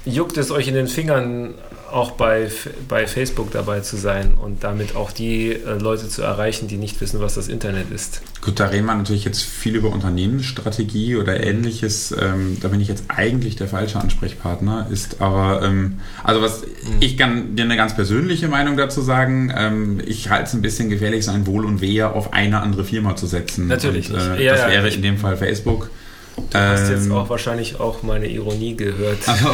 juckt es euch in den Fingern, auch bei, bei Facebook dabei zu sein und damit auch die äh, Leute zu erreichen, die nicht wissen, was das Internet ist? Gut, da reden wir natürlich jetzt viel über Unternehmensstrategie oder ähnliches. Ähm, da bin ich jetzt eigentlich der falsche Ansprechpartner. Ist aber, ähm, also was, ich kann dir eine ganz persönliche Meinung dazu sagen. Ähm, ich halte es ein bisschen gefährlich, sein Wohl und Wehe auf eine andere Firma zu setzen. Natürlich Und, äh. Ja, das ja, wäre in dem Fall Facebook. Du hast jetzt auch wahrscheinlich auch meine Ironie gehört. Also,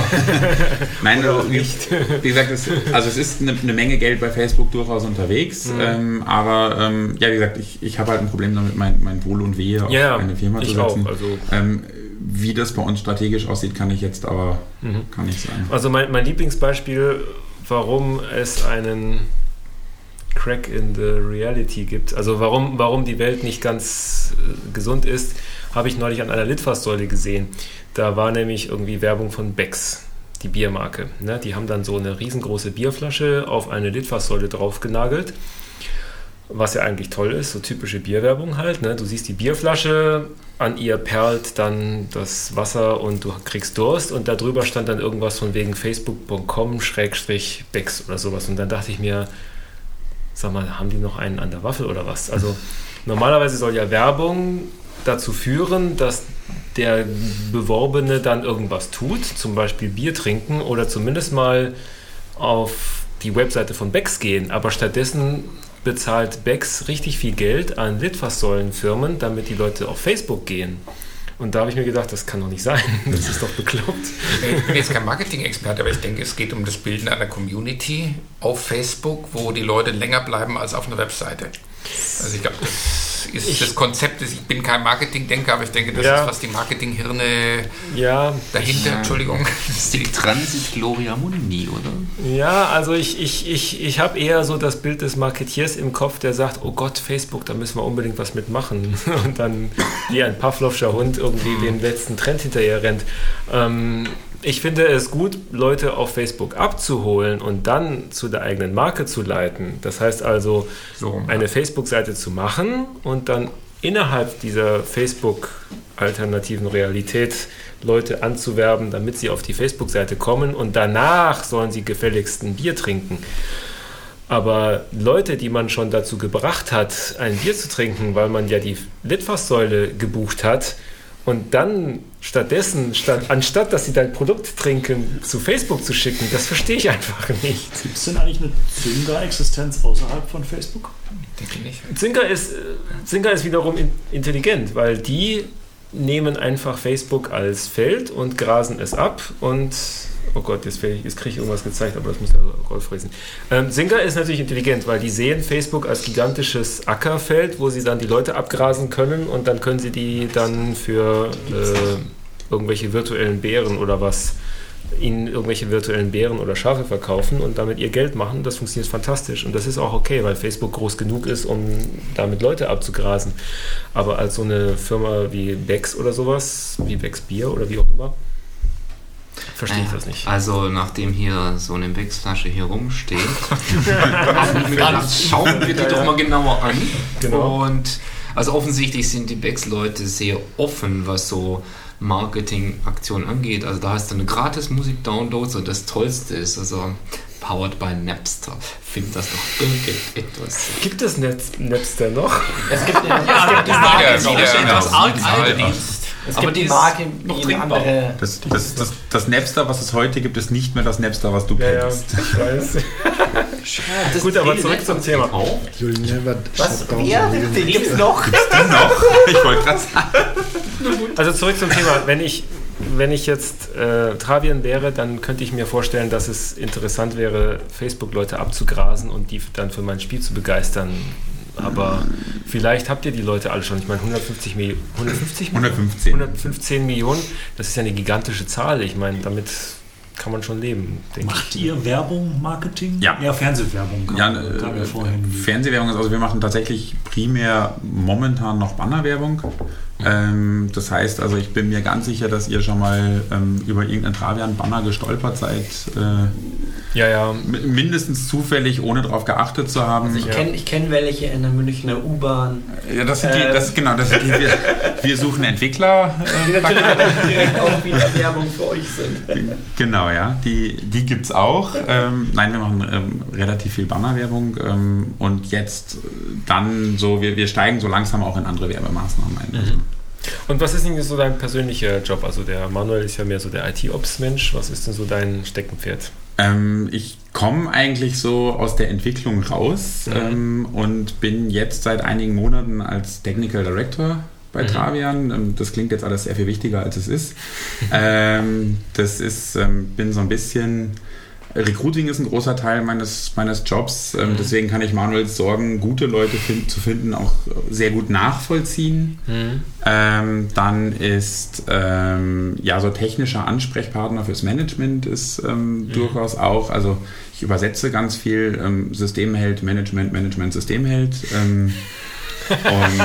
nein, Oder also, auch nicht. Wie gesagt, es, also es ist eine, eine Menge Geld bei Facebook durchaus unterwegs, Mhm. ähm, aber ähm, ja, wie gesagt, ich, ich habe halt ein Problem damit, mein, mein Wohl und Wehe auf Ja, eine Firma zu ich auch. setzen. Also, Ähm, wie das bei uns strategisch aussieht, kann ich jetzt aber mhm. kann nicht sagen. also mein, mein Lieblingsbeispiel, warum es einen Crack in the Reality gibt, also warum, warum die Welt nicht ganz äh, gesund ist, habe ich neulich an einer Litfaßsäule gesehen. Da war nämlich irgendwie Werbung von Becks, die Biermarke. Ne? Die haben dann so eine riesengroße Bierflasche auf eine Litfaßsäule draufgenagelt. Was ja eigentlich toll ist, so typische Bierwerbung halt. Ne? Du siehst die Bierflasche, an ihr perlt dann das Wasser und du kriegst Durst und darüber stand dann irgendwas von wegen facebook.com-becks oder sowas. Und dann dachte ich mir, sag mal, haben die noch einen an der Waffel oder was? Also normalerweise soll ja Werbung dazu führen, dass der Beworbene dann irgendwas tut, zum Beispiel Bier trinken oder zumindest mal auf die Webseite von Becks gehen. Aber stattdessen bezahlt Becks richtig viel Geld an Litfaßsäulenfirmen, damit die Leute auf Facebook gehen. Und da habe ich mir gedacht, das kann doch nicht sein. Das ist doch bekloppt. Ich bin jetzt kein Marketing-Experte, aber ich denke, es geht um das Bilden einer Community auf Facebook, wo die Leute länger bleiben als auf einer Webseite. Also ich glaube, das ist Ich- das Konzept. Ich bin kein Marketing-Denker, aber ich denke, das Ja. ist, was die Marketinghirne Ja, dahinter, Ja. Entschuldigung, Das ist die Transit Gloria Mundi, oder? Ja, also ich, ich, ich, ich habe eher so das Bild des Marketiers im Kopf, der sagt, oh Gott, Facebook, da müssen wir unbedingt was mitmachen. Und dann wie ein Pavlovscher Hund irgendwie dem letzten Trend hinterher rennt. Ähm, ich finde es gut, Leute auf Facebook abzuholen und dann zu der eigenen Marke zu leiten. Das heißt also, So. eine Facebook-Seite zu machen und dann innerhalb dieser Facebook-alternativen Realität Leute anzuwerben, damit sie auf die Facebook-Seite kommen und danach sollen sie gefälligst ein Bier trinken. Aber Leute, die man schon dazu gebracht hat, ein Bier zu trinken, weil man ja die Litfaßsäule gebucht hat und dann stattdessen, statt, anstatt dass sie dein Produkt trinken, zu Facebook zu schicken, das verstehe ich einfach nicht. Gibt es denn eigentlich eine Zynga-Existenz außerhalb von Facebook? denke ich nicht. Zinker ist, Zinker ist wiederum in, intelligent, weil die nehmen einfach Facebook als Feld und grasen es ab und oh Gott, jetzt, jetzt kriege ich irgendwas gezeigt, aber das muss der Rolf lesen. Ähm, Zinker ist natürlich intelligent, weil die sehen Facebook als gigantisches Ackerfeld, wo sie dann die Leute abgrasen können und dann können sie die dann für äh, irgendwelche virtuellen Bären oder was ihnen irgendwelche virtuellen Bären oder Schafe verkaufen und damit ihr Geld machen. Das funktioniert fantastisch. Und das ist auch okay, weil Facebook groß genug ist, um damit Leute abzugrasen. Aber als so eine Firma wie Becks oder sowas, wie Becks Bier oder wie auch immer, verstehe ich das nicht. Also, nachdem hier so eine Becksflasche hier rumsteht, schauen wir die doch mal genauer an. Genau. Und also offensichtlich sind die Becks-Leute sehr offen, was so Marketingaktionen angeht. Also da hast du eine gratis Musik-Downloads und das Tollste ist also powered by Napster. Find das doch irgendetwas. Gibt es Netz, Napster noch? Es gibt Ja, es gibt die Marke, wieder- die- wieder- etwas arg Zahldienst. Es Aber gibt die ist Marke, noch trinkbar. andere. Das, das, das, das Napster, was es heute gibt, ist nicht mehr das Napster, was du Ja, ja, kennst. ich weiß. Gut, aber zurück ist zum Thema. Never Was? Ja, den gibt's noch. Ich wollte gerade sagen. Also zurück zum Thema. Wenn ich, wenn ich jetzt äh, Travian wäre, dann könnte ich mir vorstellen, dass es interessant wäre, Facebook-Leute abzugrasen und die dann für mein Spiel zu begeistern. Aber vielleicht habt ihr die Leute alle schon. Ich meine, 150 Millionen. 150 Millionen? 115. 115 Millionen, das ist ja eine gigantische Zahl. Ich meine, damit kann man schon leben, denke Macht ich. ihr Werbung, Marketing? Ja. Ja, Fernsehwerbung. Ja, äh, vorhin. Fernsehwerbung ist, also wir machen tatsächlich primär momentan noch Bannerwerbung. Ähm, das heißt, also ich bin mir ganz sicher, dass ihr schon mal ähm, über irgendeinen Travian-Banner gestolpert seid. Äh, Ja, ja. mi- mindestens zufällig, ohne darauf geachtet zu haben. Also ich Ja. kenne ich kenn welche in der Münchner U-Bahn, ja, das sind die, Ähm. das, genau, das sind die, wir, wir suchen Entwickler. die Äh, natürlich direkt auch wieder Werbung für euch sind. Genau, ja, die, die gibt es auch. Ähm, nein, wir machen ähm, relativ viel Bannerwerbung ähm, und jetzt äh, dann so, wir, wir steigen so langsam auch in andere Werbemaßnahmen ein. Also, Und was ist denn so dein persönlicher Job? Also der Manuel ist ja mehr so der IT-Ops-Mensch. Was ist denn so dein Steckenpferd? Ähm, ich komme eigentlich so aus der Entwicklung raus Mhm. ähm, und bin jetzt seit einigen Monaten als Technical Director bei mhm. Travian. Ähm, das klingt jetzt alles sehr viel wichtiger, als es ist. ähm, das ist, ähm, bin so ein bisschen Recruiting ist ein großer Teil meines, meines Jobs. Ähm, mhm. Deswegen kann ich Manuels Sorgen, gute Leute find, zu finden, auch sehr gut nachvollziehen. Mhm. Ähm, dann ist ähm, ja so technischer Ansprechpartner fürs Management ist ähm, mhm. durchaus auch. Also ich übersetze ganz viel ähm, Systemheld, Management, Management, Systemheld. Und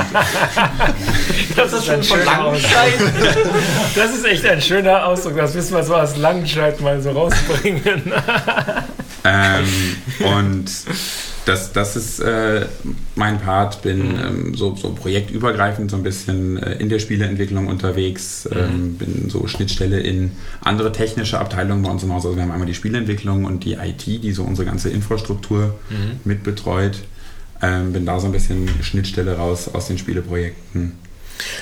das ist ein schöner Ausdruck. Das ist echt ein schöner Ausdruck. Das müssen wir so aus Langenscheid mal so rausbringen. ähm, und das, das ist äh, mein Part. Bin mhm. ähm, so, so projektübergreifend so ein bisschen äh, in der Spieleentwicklung unterwegs. Mhm. Ähm, bin so Schnittstelle in andere technische Abteilungen bei uns im Haus. Also wir haben einmal die Spieleentwicklung und die IT, die so unsere ganze Infrastruktur mhm. mitbetreut. Ähm, bin da so ein bisschen Schnittstelle raus aus den Spieleprojekten.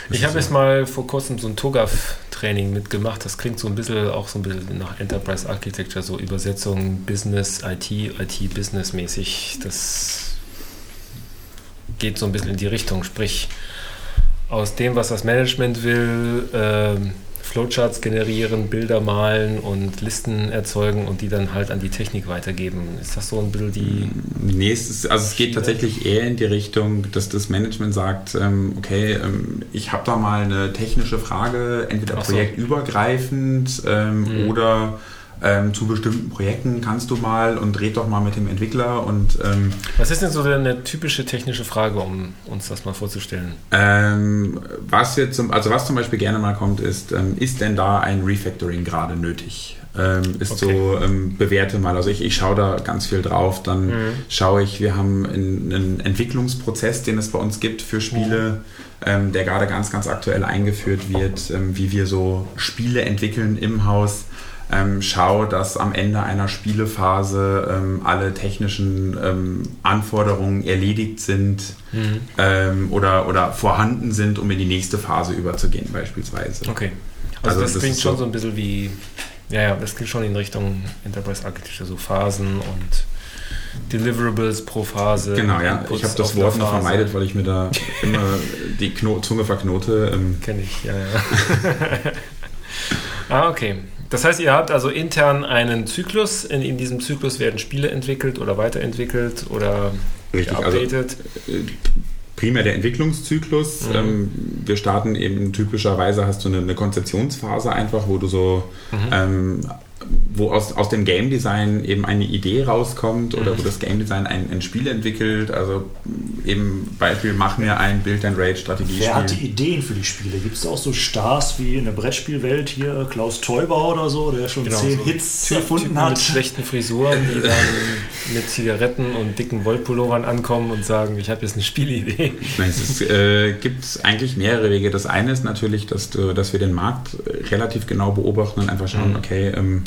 Das ich habe so. jetzt mal vor kurzem so ein TOGAF-Training mitgemacht. Das klingt so ein bisschen auch so ein bisschen nach Enterprise Architecture, so Übersetzung Business, IT, IT-Business mäßig. Das geht so ein bisschen in die Richtung. Sprich, aus dem, was das Management will, ähm, Flowcharts generieren, Bilder malen und Listen erzeugen und die dann halt an die Technik weitergeben. Ist das so ein bisschen die. Nee, es ist, also es geht tatsächlich eher in die Richtung, dass das Management sagt, ähm, okay, ähm, ich habe da mal eine technische Frage, entweder so. projektübergreifend ähm, mhm. oder ähm, zu bestimmten Projekten kannst du mal und red doch mal mit dem Entwickler und ähm, Was ist denn so eine typische technische Frage, um uns das mal vorzustellen? Ähm, was jetzt zum, also was zum Beispiel gerne mal kommt, ist, ähm, ist denn da ein Refactoring gerade nötig? Ähm, ist okay. so, ähm, bewerte mal. Also ich, ich schaue da ganz viel drauf. Dann mhm. schaue ich, wir haben einen, einen, Entwicklungsprozess, den es bei uns gibt für Spiele, mhm. ähm, der gerade ganz, ganz aktuell eingeführt wird, ähm, wie wir so Spiele entwickeln im Haus ähm, schau, dass am Ende einer Spielephase ähm, alle technischen ähm, Anforderungen erledigt sind mhm. Ähm, oder, oder vorhanden sind, um in die nächste Phase überzugehen beispielsweise. Okay. Also, also das, das klingt schon so, so ein bisschen wie, ja, ja, das klingt schon in Richtung Enterprise Architecture, so Phasen und Deliverables pro Phase. Genau, ja. Ich habe das Wort noch vermeidet, weil ich mir da immer die Kno Zunge verknote. Ähm. Kenne ich, ja, ja. ah, okay. Das heißt, ihr habt also intern einen Zyklus. In, in diesem Zyklus werden Spiele entwickelt oder weiterentwickelt oder Richtig, geupdatet. Also, äh, primär der Entwicklungszyklus. Mhm. Ähm, wir starten eben typischerweise hast du eine, eine Konzeptionsphase einfach, wo du so mhm. ähm, wo aus, aus dem Game Design eben eine Idee rauskommt oder mhm. wo das Game Design ein, ein Spiel entwickelt. Also eben Beispiel, mach mir ein Build and Rage Strategiespiel. Wer hat die Ideen für die Spiele? Gibt es auch so Stars wie in der Brettspielwelt hier, Klaus Teuber oder so, der schon genau, zehn so Hits Typ, erfunden Typen hat? Mit schlechten Frisuren, die dann mit Zigaretten und dicken Wollpullovern ankommen und sagen, ich habe jetzt eine Spielidee. es äh, gibt eigentlich mehrere Wege. Das eine ist natürlich, dass, du, dass wir den Markt relativ genau beobachten und einfach schauen, mhm. okay, ähm,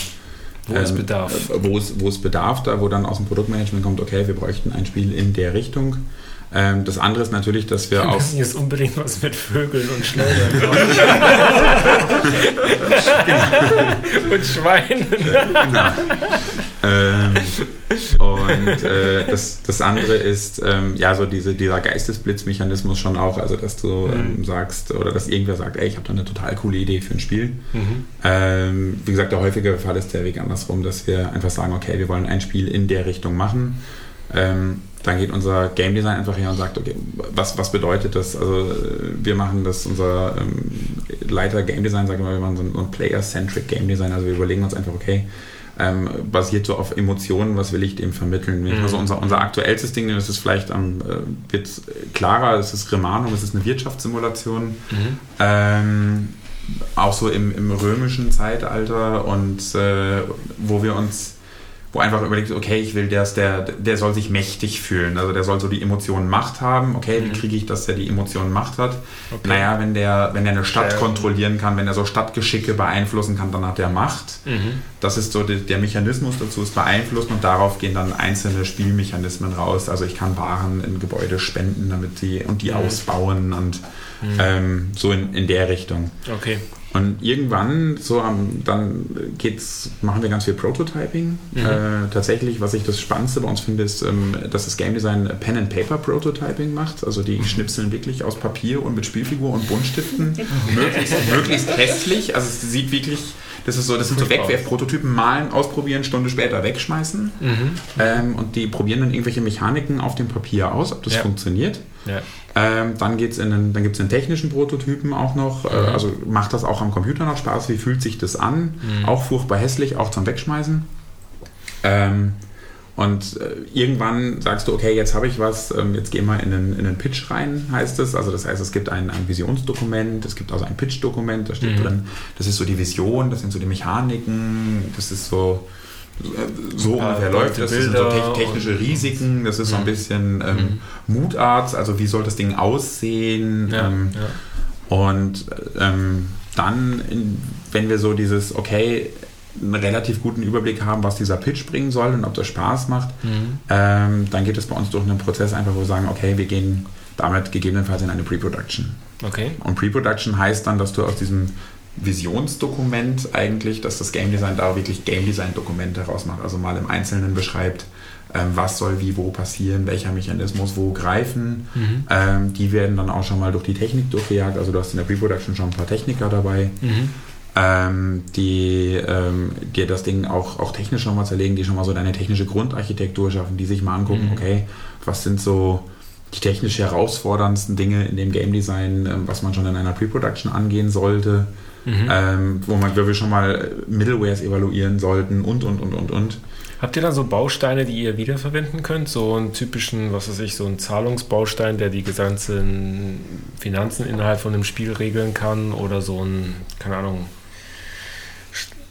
wo ähm, es bedarf. Wo es, wo es bedarf, da wo dann aus dem Produktmanagement kommt, okay, wir bräuchten ein Spiel in der Richtung. Ähm, das andere ist natürlich, dass wir, wir auch. müssen jetzt unbedingt was mit Vögeln und Schleudern machen. und Schweinen. Genau. Ähm, und äh, das, das andere ist, ähm, ja, so diese, dieser Geistesblitzmechanismus schon auch, also dass du ähm, mhm. sagst, oder dass irgendwer sagt, ey, ich habe da eine total coole Idee für ein Spiel. Mhm. Ähm, wie gesagt, der häufige Fall ist der Weg andersrum, dass wir einfach sagen, okay, wir wollen ein Spiel in der Richtung machen. Ähm, dann geht unser Game Design einfach her und sagt, okay, was, was bedeutet das? Also wir machen das, unser ähm, Leiter Game Design sagt immer, wir machen so ein, so ein Player-Centric Game Design, also wir überlegen uns einfach, okay, ähm, basiert so auf Emotionen, was will ich dem vermitteln? Mhm. Also unser, unser aktuellstes Ding, das ist vielleicht am, äh, wird klarer, das ist Remanum, das ist eine Wirtschaftssimulation. Mhm. Ähm, auch so im, im römischen Zeitalter und äh, wo wir uns wo einfach überlegt, okay, ich will, dass der, der soll sich mächtig fühlen. Also der soll so die Emotionen Macht haben. Okay, wie mhm. kriege ich, dass der die Emotionen Macht hat? Okay. Naja, wenn der, wenn der eine Stadt ja. kontrollieren kann, wenn er so Stadtgeschicke beeinflussen kann, dann hat er Macht. Mhm. Das ist so die, der Mechanismus dazu, ist beeinflussen und darauf gehen dann einzelne Spielmechanismen raus. Also ich kann Waren in Gebäude spenden, damit die und die mhm. ausbauen und mhm. ähm, so in, in der Richtung. Okay. Und irgendwann, so am, dann geht's, machen wir ganz viel Prototyping. Mhm. Äh, tatsächlich, was ich das Spannendste bei uns finde, ist, ähm, dass das Game Design Pen and Paper Prototyping macht. Also die schnipseln wirklich aus Papier und mit Spielfigur und Buntstiften möglichst, möglichst hässlich. Also es sieht wirklich, das ist so, das sind so Wegwerfprototypen, malen, ausprobieren, Stunde später wegschmeißen. Mhm. Ähm, und die probieren dann irgendwelche Mechaniken auf dem Papier aus, ob das Ja. funktioniert. Ja. Ähm, dann geht's in den, dann gibt es einen technischen Prototypen auch noch. Äh, Mhm. also macht das auch am Computer noch Spaß? Wie fühlt sich das an? Mhm. Auch furchtbar hässlich, auch zum Wegschmeißen. Ähm, und äh, irgendwann sagst du, okay, jetzt habe ich was, ähm, jetzt geh mal in den, in den Pitch rein, heißt es. Also das heißt, es gibt ein, ein Visionsdokument, es gibt also ein Pitch-Dokument, da steht Mhm. drin, das ist so die Vision, das sind so die Mechaniken, das ist so, äh, so paar ungefähr läuft das, das sind so Bilder te technische Risiken, das ist so ein Mhm. bisschen ähm, Mutart, also wie soll das Ding aussehen. Ja, Ähm, ja. und ähm, dann, wenn wir so dieses, okay, einen relativ guten Überblick haben, was dieser Pitch bringen soll und ob das Spaß macht, Mhm. ähm, dann geht es bei uns durch einen Prozess einfach, wo wir sagen, okay, wir gehen damit gegebenenfalls in eine Pre-Production. Okay. Und Pre-Production heißt dann, dass du aus diesem Visionsdokument eigentlich, dass das Game Design da wirklich Game Design Dokumente herausmacht, also mal im Einzelnen beschreibt, ähm, was soll wie wo passieren, welcher Mechanismus wo greifen. Mhm. Ähm, die werden dann auch schon mal durch die Technik durchgejagt, also du hast in der Pre-Production schon ein paar Techniker dabei, Mhm. Ähm, die ähm, dir das Ding auch, auch technisch schon mal zerlegen, die schon mal so deine technische Grundarchitektur schaffen, die sich mal angucken, Mhm. okay, was sind so die technisch herausforderndsten Dinge in dem Game Design, ähm, was man schon in einer Pre-Production angehen sollte, Mhm. ähm, wo, man, wo wir schon mal Middlewares evaluieren sollten und, und, und, und, und. Habt ihr dann so Bausteine, die ihr wiederverwenden könnt? So einen typischen, was weiß ich, so einen Zahlungsbaustein, der die gesamten Finanzen innerhalb von einem Spiel regeln kann? Oder so ein, keine Ahnung,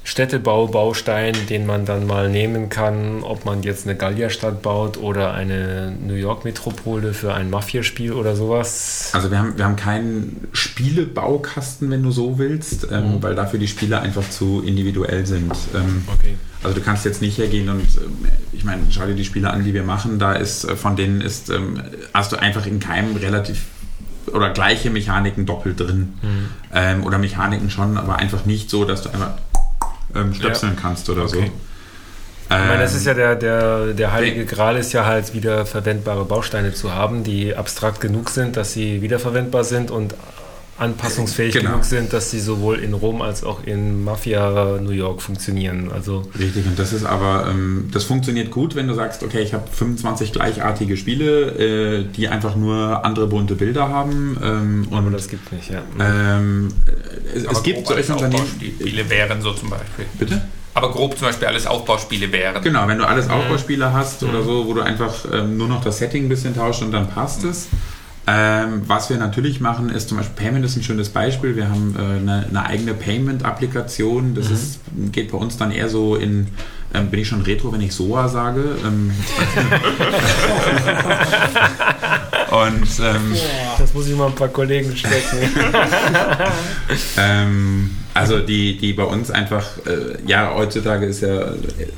Städtebaubaustein, den man dann mal nehmen kann, ob man jetzt eine Gallierstadt baut oder eine New York-Metropole für ein Mafia-Spiel oder sowas? Also wir haben, wir haben keinen Spielebaukasten, wenn du so willst, ähm, Mhm. weil dafür die Spiele einfach zu individuell sind. Ähm, Okay. Also du kannst jetzt nicht hergehen und ähm, ich meine, schau dir die Spiele an, die wir machen, da ist äh, von denen ist, ähm, hast du einfach in keinem relativ oder gleiche Mechaniken doppelt drin. Mhm. Ähm, oder Mechaniken schon, aber einfach nicht so, dass du einfach ähm, stöpseln kannst oder so. Okay. Ich meine, das ist ja der, der, der heilige Gral ist ja halt wieder verwendbare Bausteine zu haben, die abstrakt genug sind, dass sie wiederverwendbar sind und anpassungsfähig Genau. genug sind, dass sie sowohl in Rom als auch in Mafia New York funktionieren. Also Richtig, und das ist aber, ähm, das funktioniert gut, wenn du sagst, okay, ich habe 25 gleichartige Spiele, äh, die einfach nur andere bunte Bilder haben. Ähm, aber und das gibt nicht, ja. ähm, es, es gibt solche Unternehmen. Aufbauspiele wären so zum Beispiel. Bitte? Aber grob zum Beispiel alles Aufbauspiele wären. Genau, wenn du alles Mhm. Aufbauspiele hast oder so, wo du einfach ähm, nur noch das Setting ein bisschen tauscht und dann passt es. Ähm, was wir natürlich machen, ist zum Beispiel Payment ist ein schönes Beispiel. Wir haben äh, eine, eine eigene Payment-Applikation. Das Mhm. ist, geht bei uns dann eher so in, ähm, bin ich schon retro, wenn ich SOA sage. Ähm, und ähm, Das muss ich mal ein paar Kollegen stecken. ähm, also die, die bei uns einfach, äh, ja, heutzutage ist ja äh,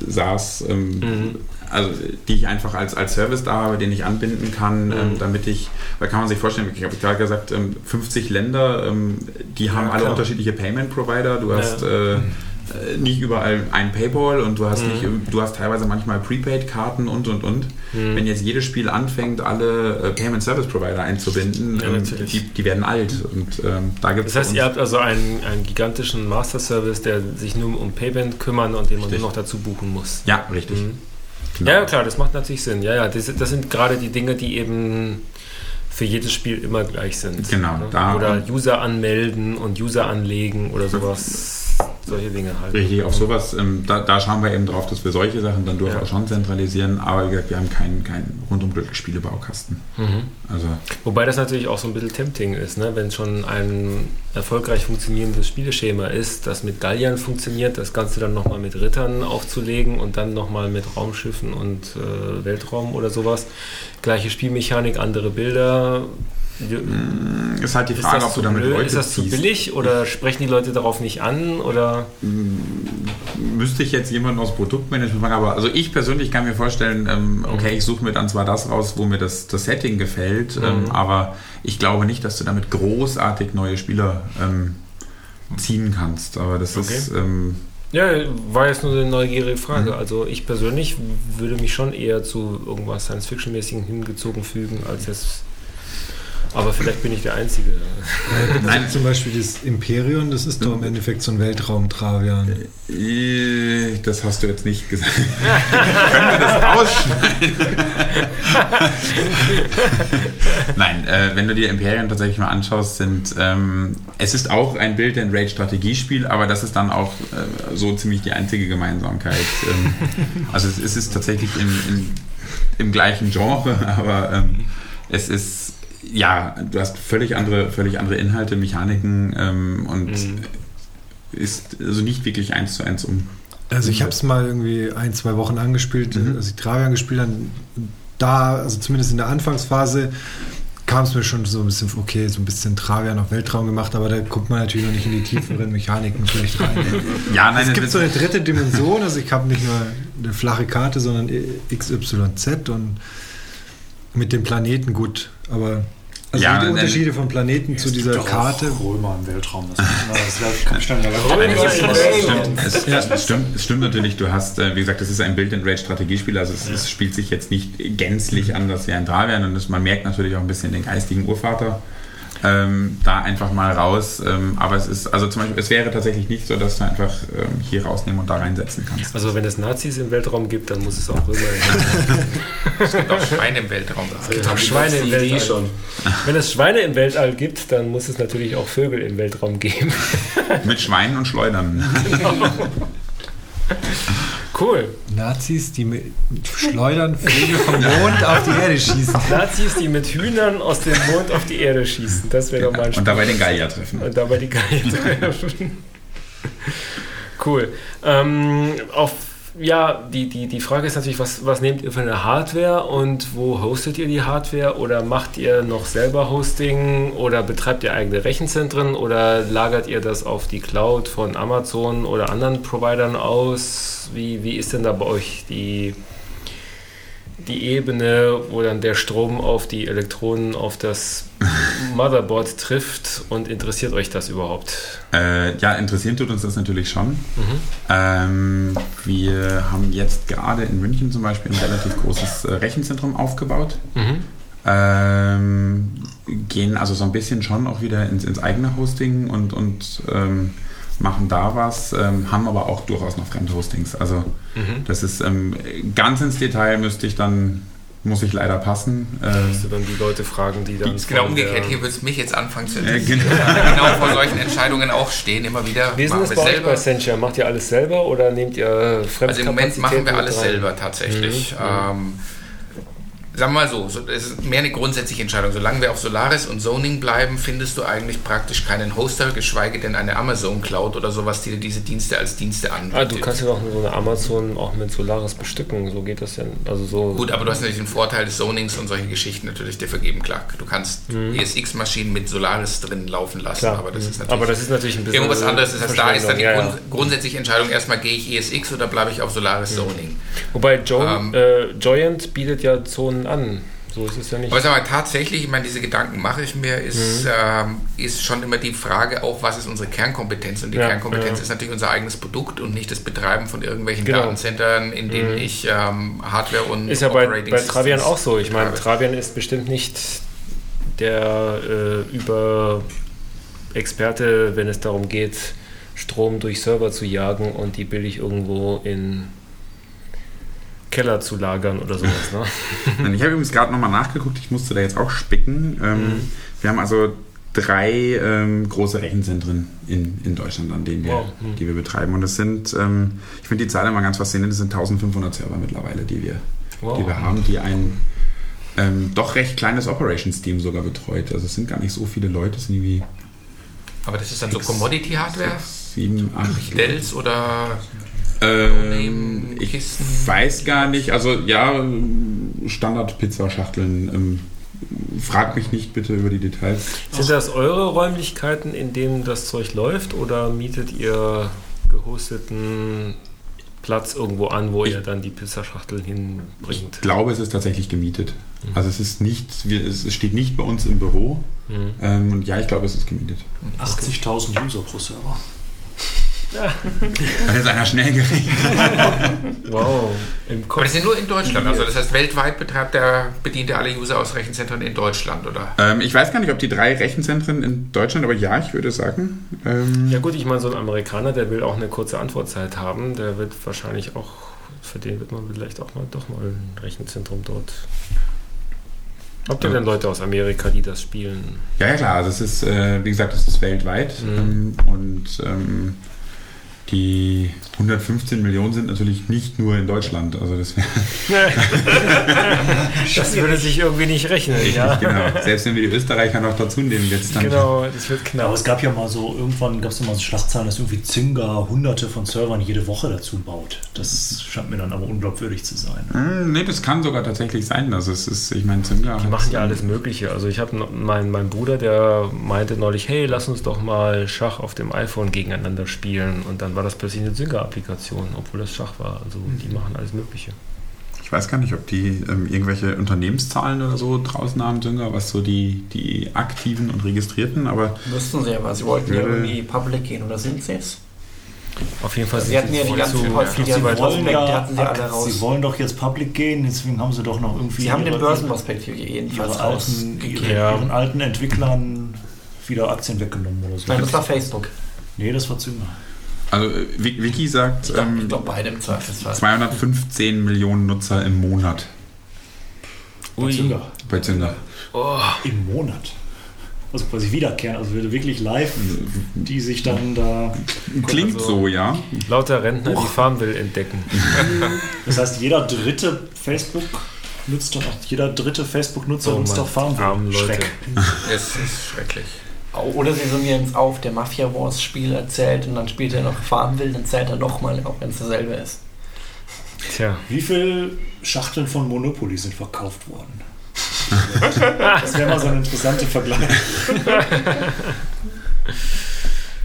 SaaS, ähm, Mhm. Also die ich einfach als, als Service da habe, den ich anbinden kann, Mhm. ähm, damit ich, weil kann man sich vorstellen, ich habe gerade gesagt, ähm, 50 Länder, ähm, die haben alle klar. unterschiedliche Payment Provider, du hast äh, äh, nicht überall ein Paypal und du hast Mhm. nicht, du hast teilweise manchmal Prepaid-Karten und und und. Mhm. Wenn jetzt jedes Spiel anfängt, alle äh, Payment Service Provider einzubinden, Ja, ähm, die, die werden alt und ähm, da gibt es Das heißt, ihr habt also einen, einen gigantischen Master-Service, der sich nur um Payment kümmern und den man Richtig. nur noch dazu buchen muss. ja, richtig. Mhm. Genau. Ja, klar, das macht natürlich Sinn. Ja, ja, das, das sind gerade die Dinge, die eben für jedes Spiel immer gleich sind. Genau, Ne? da- Oder User anmelden und User anlegen oder sowas. Solche Dinge halt. Richtig, auf sowas, ähm, da, da schauen wir eben drauf, dass wir solche Sachen dann durchaus Ja. schon zentralisieren, aber wie gesagt, wir haben keinen, keinen rundum Spielebaukasten. Mhm. Also, Wobei das natürlich auch so ein bisschen tempting ist, ne? wenn schon ein erfolgreich funktionierendes Spieleschema ist, das mit Galliern funktioniert, das Ganze dann nochmal mit Rittern aufzulegen und dann nochmal mit Raumschiffen und äh, Weltraum oder sowas. Gleiche Spielmechanik, andere Bilder. Mh, ist halt die Frage, ob du damit blöd? Leute ist das zu ziehst. billig oder sprechen die Leute darauf nicht an? Oder Müsste ich jetzt jemanden aus Produktmanagement fragen, aber also ich persönlich kann mir vorstellen, ähm, okay, ich suche mir dann zwar das raus, wo mir das, das Setting gefällt, ähm, Mhm. aber ich glaube nicht, dass du damit großartig neue Spieler ähm, ziehen kannst. Aber das Okay. ist. Ähm, Ja, war jetzt nur eine neugierige Frage. Mhm. Also ich persönlich würde mich schon eher zu irgendwas Science-Fiction-mäßigen hingezogen fügen, als jetzt. Aber vielleicht bin ich der Einzige. Nein. Zum Beispiel das Imperium, das ist doch im Endeffekt so ein Weltraum-Travian. äh, das hast du jetzt nicht gesagt. Können wir das ausschneiden? Nein, äh, wenn du dir Imperium tatsächlich mal anschaust, sind ähm, es ist auch ein Bild and Rage Strategiespiel, aber das ist dann auch äh, so ziemlich die einzige Gemeinsamkeit. Ähm, also es, es ist tatsächlich im, im, im gleichen Genre, aber ähm, es ist ja, du hast völlig andere, völlig andere Inhalte, Mechaniken ähm, und Mhm. ist also nicht wirklich eins zu eins um. Also ich habe es mal irgendwie ein, zwei Wochen angespielt, Mhm. als ich Travian gespielt habe. Da, also zumindest in der Anfangsphase, kam es mir schon so ein bisschen, okay, so ein bisschen Travian auf Weltraum gemacht, aber da guckt man natürlich noch nicht in die tieferen Mechaniken vielleicht rein. Ja, nein, es gibt so eine dritte Dimension, also ich habe nicht nur eine flache Karte, sondern XYZ und mit dem Planeten gut, aber also Ja, die Unterschiede von Planeten zu dieser Karte. Römer im Weltraum. Das, das ja Römer es, im es, Weltraum. stimmt, es, Ja. es, stimmt, es stimmt natürlich, du hast, äh, wie gesagt, das ist ein Build-and-Rage-Strategiespiel, also es, es spielt sich jetzt nicht gänzlich anders wie ein Travian und das, man merkt natürlich auch ein bisschen den geistigen Urvater ähm, da einfach mal raus, ähm, aber es ist, also zum Beispiel, es wäre tatsächlich nicht so, dass du einfach ähm, hier rausnehmen und da reinsetzen kannst. Also wenn es Nazis im Weltraum gibt, dann muss es auch Römer im Es gibt auch Schweine im Weltraum. Es gibt auch Schweine im Weltall. schon. Wenn es Schweine im Weltall gibt, dann muss es natürlich auch Vögel im Weltraum geben. Mit Schweinen und Schleudern. Cool. Nazis, die mit Schleudern Vögel vom Mond auf die Erde schießen. Nazis, die mit Hühnern aus dem Mond auf die Erde schießen. Das wäre doch mal ein Und dabei den Gallier treffen. Und dabei die Geige treffen. cool. Ähm, auf, ja, die, die, die Frage ist natürlich, was, was nehmt ihr für eine Hardware und wo hostet ihr die Hardware? Oder macht ihr noch selber Hosting oder betreibt ihr eigene Rechenzentren oder lagert ihr das auf die Cloud von Amazon oder anderen Providern aus? Wie, wie ist denn da bei euch die, die Ebene, wo dann der Strom auf die Elektronen auf das Motherboard trifft und interessiert euch das überhaupt? Äh, ja, interessieren tut uns das natürlich schon. Ähm, wir haben jetzt gerade in München zum Beispiel ein relativ großes äh, Rechenzentrum aufgebaut. Mhm. Ähm, gehen also so ein bisschen schon auch wieder ins, ins eigene Hosting und, und ähm, machen da was, ähm, haben aber auch durchaus noch Fremdhostings. Also Mhm. das ist ähm, ganz ins Detail müsste ich dann, muss ich leider passen. Äh, Musst du dann die Leute fragen, die dann. Genau umgekehrt, hier würde es mich jetzt anfangen zu Äh, interessieren. genau. genau vor solchen Entscheidungen auch stehen, immer wieder. Wie ist denn machen das wir bei euch selber. bei Sencha? Macht ihr alles selber oder nehmt ihr Fremdkapazitäten Also im Moment machen wir alles rein? selber tatsächlich. Mhm. Ähm, sagen wir mal so, so, es ist mehr eine grundsätzliche Entscheidung. Solange wir auf Solaris und Zoning bleiben, findest du eigentlich praktisch keinen Hoster, geschweige denn eine Amazon Cloud oder sowas, die dir diese Dienste als Dienste anbietet. Ah, du kannst ja doch so eine Amazon auch mit Solaris bestücken, so geht das ja. Also so. Gut, aber du hast natürlich den Vorteil des Zonings und solche Geschichten natürlich dir vergeben, klar. Du kannst ESX-Maschinen mit Solaris drin laufen lassen, Klar. aber das ist natürlich aber das ist natürlich ein bisschen. irgendwas anderes. Das heißt, da ist dann die ja, Grund, ja. grundsätzliche Entscheidung erstmal, gehe ich ESX oder bleibe ich auf Solaris Zoning. Wobei jo Ähm. äh, Joyant bietet ja Zonen an. So ist es ja nicht. Aber sag mal, tatsächlich, ich meine, diese Gedanken mache ich mir, ist, Mhm. ähm, ist schon immer die Frage auch, was ist unsere Kernkompetenz? Und die Ja, Kernkompetenz ja. ist natürlich unser eigenes Produkt und nicht das Betreiben von irgendwelchen Genau. Datencentern, in denen Mhm. ich ähm, Hardware und Ist ja bei, Operating bei Travian auch so. Ich meine. Travian ist bestimmt nicht der äh, über Experte, wenn es darum geht, Strom durch Server zu jagen und die billig irgendwo in Keller zu lagern oder sowas. Ne? Ich habe übrigens gerade nochmal nachgeguckt, ich musste da jetzt auch spicken. Ähm, Mhm. Wir haben also drei ähm, große Rechenzentren in, in Deutschland, an denen wir, Wow. Mhm. die wir betreiben. Und das sind, ähm, ich finde die Zahl immer ganz faszinierend, das sind 1500 Server mittlerweile, die wir, Wow. die wir haben, die ein ähm, doch recht kleines Operations-Team sogar betreut. Also es sind gar nicht so viele Leute, es sind irgendwie Aber das ist dann so Commodity-Hardware? sechs, sieben, acht. Dells oder Ähm, ich weiß gar nicht, also ja, Standard-Pizza-Schachteln. Ähm, frag mich nicht bitte über die Details. Sind das eure Räumlichkeiten, in denen das Zeug läuft oder mietet ihr gehosteten Platz irgendwo an, wo ihr dann die Pizzaschachteln hinbringt? Ich glaube, es ist tatsächlich gemietet. Also es ist nicht, es steht nicht bei uns im Büro. Mhm. Ähm, und ja, ich glaube, es ist gemietet. 80.000 User pro Server. Hat jetzt einer schnell gerechnet. Wow. Im Aber Kopf. das sind nur in Deutschland. Also das heißt, weltweit betreibt der, bedient er alle User aus Rechenzentren in Deutschland, oder? Ähm, ich weiß gar nicht, ob die drei Rechenzentren in Deutschland, aber ja, ich würde sagen. Ähm, Ja gut, ich meine, so ein Amerikaner, der will auch eine kurze Antwortzeit haben, der wird wahrscheinlich auch, für den wird man vielleicht auch mal doch mal ein Rechenzentrum dort. Habt ihr denn Leute aus Amerika, die das spielen? Ja, ja klar, also es ist, äh, wie gesagt, es ist weltweit Mhm. ähm, und ähm, die 115 Millionen sind natürlich nicht nur in Deutschland, also das Das würde sich irgendwie nicht rechnen, ja. genau. Selbst wenn wir die Österreicher noch dazu nehmen, es dann Genau, das wird knapp. Aber es gab ja mal so, irgendwann gab es mal so Schlagzeilen, dass irgendwie Zynga hunderte von Servern jede Woche dazu baut. Das scheint mir dann aber unglaubwürdig zu sein. Hm, nee, das kann sogar tatsächlich sein. Also es ist, ich meine, Zynga Die machen ja alles Mögliche. Also ich habe meinen mein Bruder, der meinte neulich, hey, lass uns doch mal Schach auf dem iPhone gegeneinander spielen. Und dann war das plötzlich eine Zynga-Applikation, obwohl das Schach war. Also die machen alles Mögliche. Ich weiß gar nicht, ob die ähm, irgendwelche Unternehmenszahlen oder so draußen haben, Zynga, was so die, die aktiven und registrierten, aber Müssten sie aber, sie wollten ja irgendwie public gehen, oder sind sie es? Auf jeden Fall Sie sind hatten ja die ganzen zu- Posten, die aus- wollen ja- hatten sie alle raus. sie wollen doch jetzt public gehen, deswegen haben sie doch noch irgendwie Sie haben den Börsenprospekt hier jedenfalls ihre alten, rausgegeben. ihre, Ja. ihren alten Entwicklern wieder Aktien weggenommen oder so. Nein, das war Facebook. nee, das war Zynga. Also äh, Wiki sagt Ich glaube ähm, glaub, beide im Zweifelsfall. 215 Millionen Nutzer im Monat Bei Ui. Zynga. bei Zynga. Oh, Im Monat. Also quasi wiederkehren, also wirklich live, die sich dann da. Klingt Also- so, ja. lauter Rentner, die Farmville entdecken. Das heißt, jeder dritte Facebook nutzt doch jeder dritte Facebook-Nutzer Oh nutzt doch Farmville. Schreck. Es ist schrecklich. Oder sie summieren es auf, der Mafia Wars Spiel erzählt und dann spielt er noch Farmville, dann zählt er nochmal, auch wenn es dasselbe ist. Tja, Wie viele Schachteln von Monopoly sind verkauft worden? das wäre mal so ein interessanter Vergleich.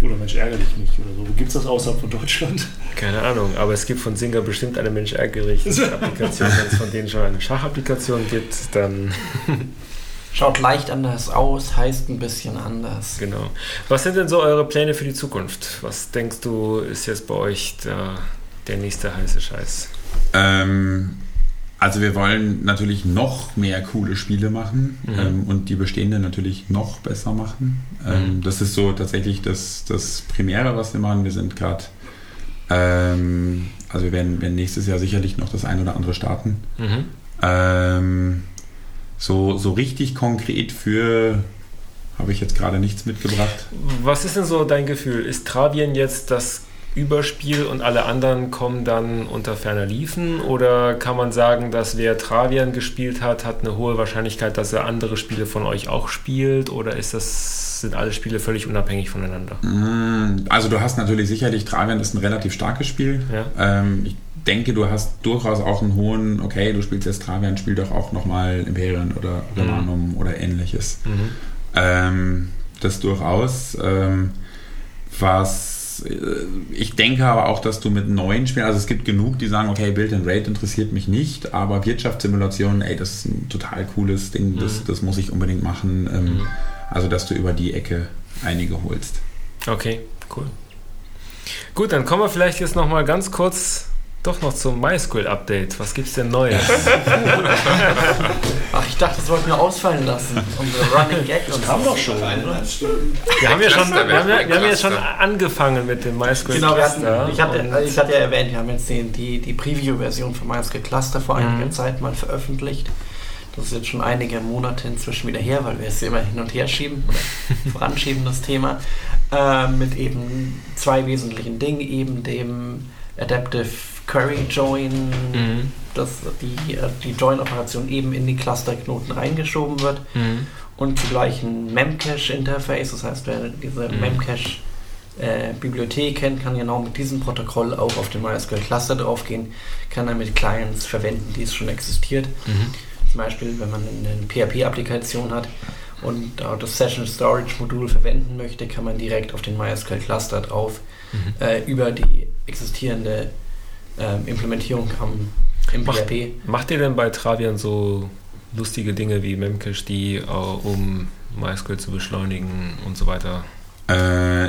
Oder Mensch, ärgere dich nicht oder so. Wo gibt es das außerhalb von Deutschland? keine Ahnung, aber es gibt von Singer bestimmt eine Mensch ärgerliche Applikation. Wenn es von denen schon eine Schachapplikation gibt, dann Schaut leicht anders aus, heißt ein bisschen anders. genau. Was sind denn so eure Pläne für die Zukunft? Was denkst du, ist jetzt bei euch der, der nächste heiße Scheiß? Ähm, also wir wollen natürlich noch mehr coole Spiele machen Mhm. ähm, und die bestehenden natürlich noch besser machen. Ähm, Mhm. Das ist so tatsächlich das, das Primäre, was wir machen. Wir sind gerade, ähm, also wir werden, werden nächstes Jahr sicherlich noch das ein oder andere starten. Mhm. So, so richtig konkret für habe ich jetzt gerade nichts mitgebracht. Was ist denn so dein Gefühl? Ist Travien jetzt das Überspiel und alle anderen kommen dann unter ferner Liefen? Oder kann man sagen, dass wer Travian gespielt hat, hat eine hohe Wahrscheinlichkeit, dass er andere Spiele von euch auch spielt? Oder ist das, sind alle Spiele völlig unabhängig voneinander? Mm, Also du hast natürlich sicherlich, Travian ist ein relativ starkes Spiel. Ja. Ähm, ich denke, du hast durchaus auch einen hohen, okay, du spielst jetzt Travian, spiel doch auch nochmal Imperium oder Romanum oder ähnliches. Mhm. Ähm, das durchaus. Ähm, was äh, ich denke aber auch, dass du mit neuen Spielen, also es gibt genug, die sagen, okay, Build and Raid interessiert mich nicht, aber Wirtschaftssimulation, ey, das ist ein total cooles Ding, das, Mhm. das muss ich unbedingt machen. Ähm, Mhm. Also, dass du über die Ecke einige holst. Okay, cool. Gut, dann kommen wir vielleicht jetzt nochmal ganz kurz doch noch zum MySQL-Update. Was gibt's denn Neues? Ach, ich dachte, das wollten wir ausfallen lassen. Unsere Running Gag und Haben doch schon. Wir haben ja schon, Cluster wir haben ja, wir haben jetzt schon Cluster. angefangen mit dem MySQL Genau, wir hatten, Cluster. ich, hatte, ich hatte ja erwähnt, wir haben jetzt die, die, die Preview-Version von MySQL Cluster vor einiger Mhm. Zeit mal veröffentlicht. Das ist jetzt schon einige Monate inzwischen wieder her, weil wir es immer hin und her schieben oder voranschieben, das Thema. Äh, mit eben zwei wesentlichen Dingen, eben dem Adaptive Query Join, Mhm. dass die, äh, die Join-Operation eben in die Clusterknoten reingeschoben wird Mhm. und zugleich ein Memcache-Interface. Das heißt, wer diese Mhm. Memcache-Bibliothek kennt, kann genau mit diesem Protokoll auch auf den MySQL-Cluster draufgehen, kann damit Clients verwenden, die es schon existiert. Mhm. Zum Beispiel, wenn man eine PHP-Applikation hat und das Session Storage Modul verwenden möchte, kann man direkt auf den MySQL Cluster drauf Mhm. äh, über die existierende ähm, Implementierung am, im Macht- PHP. Macht ihr denn bei Travian so lustige Dinge wie Memcache, die äh, um MySQL zu beschleunigen und so weiter? Äh,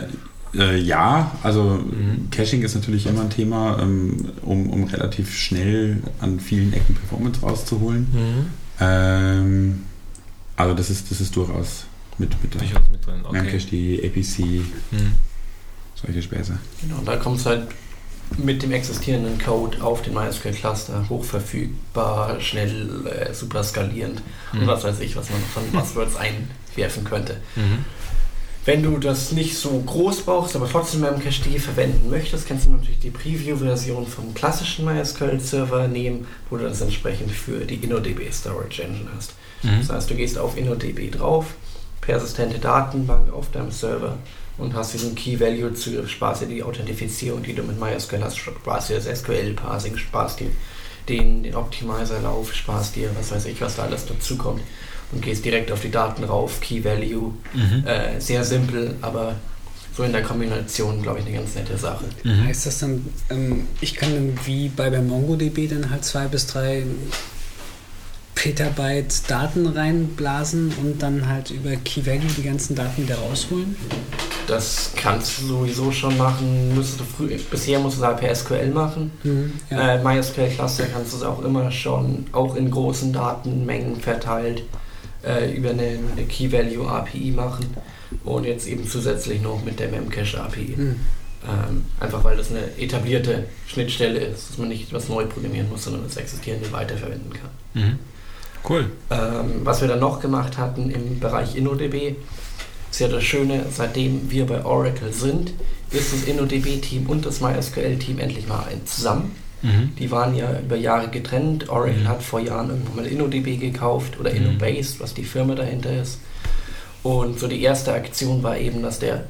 äh, ja, also Mhm. Caching ist natürlich immer ein Thema, ähm, um, um relativ schnell an vielen Ecken Performance rauszuholen. Ähm, also das ist, das ist durchaus mit, mit Durchaus mit drin. Okay. Memcache, die APC, Mhm. solche Späße. Genau, da kommt es halt mit dem existierenden Code auf den MySQL-Cluster hochverfügbar, schnell, äh, super skalierend und Mhm. was weiß ich, was man von Buzzwords einwerfen könnte. Mhm. Wenn du das nicht so groß brauchst, aber trotzdem Memcached verwenden möchtest, kannst du natürlich die Preview-Version vom klassischen MySQL-Server nehmen, wo du das entsprechend für die InnoDB Storage Engine hast. Mhm. Das heißt, du gehst auf InnoDB drauf, persistente Datenbank auf deinem Server und hast diesen Key Value zu, sparst dir die Authentifizierung, die du mit MySQL hast, sparst dir das SQL-Parsing, sparst dir den, den Optimizer-Lauf, sparst dir, was weiß ich, was da alles dazukommt und gehst direkt auf die Daten rauf, Key Value, Mhm. äh, sehr simpel, aber so in der Kombination, glaube ich, eine ganz nette Sache. Mhm. Heißt das dann, ähm, ich kann dann wie bei bei MongoDB dann halt zwei bis drei Petabyte Daten reinblasen und dann halt über Key Value die ganzen Daten wieder rausholen? Das kannst du sowieso schon machen. Müsstest du früh, bisher musst du es halt per SQL machen. Mhm. Ja. Äh, MySQL Cluster kannst du es auch immer schon, auch in großen Datenmengen verteilt, äh, über eine, eine Key Value API machen und jetzt eben zusätzlich noch mit der Memcache API. Mhm. Ähm, einfach weil das eine etablierte Schnittstelle ist, dass man nicht etwas neu programmieren muss, sondern das Existierende weiterverwenden kann. Mhm. Cool. Ähm, was wir dann noch gemacht hatten im Bereich InnoDB, ist ja das Schöne, seitdem wir bei Oracle sind, ist das InnoDB-Team und das MySQL-Team endlich mal zusammen. Mhm. Die waren ja über Jahre getrennt. Oracle Mhm. hat vor Jahren irgendwann mal InnoDB gekauft oder Mhm. InnoBase, was die Firma dahinter ist. Und so die erste Aktion war eben, dass der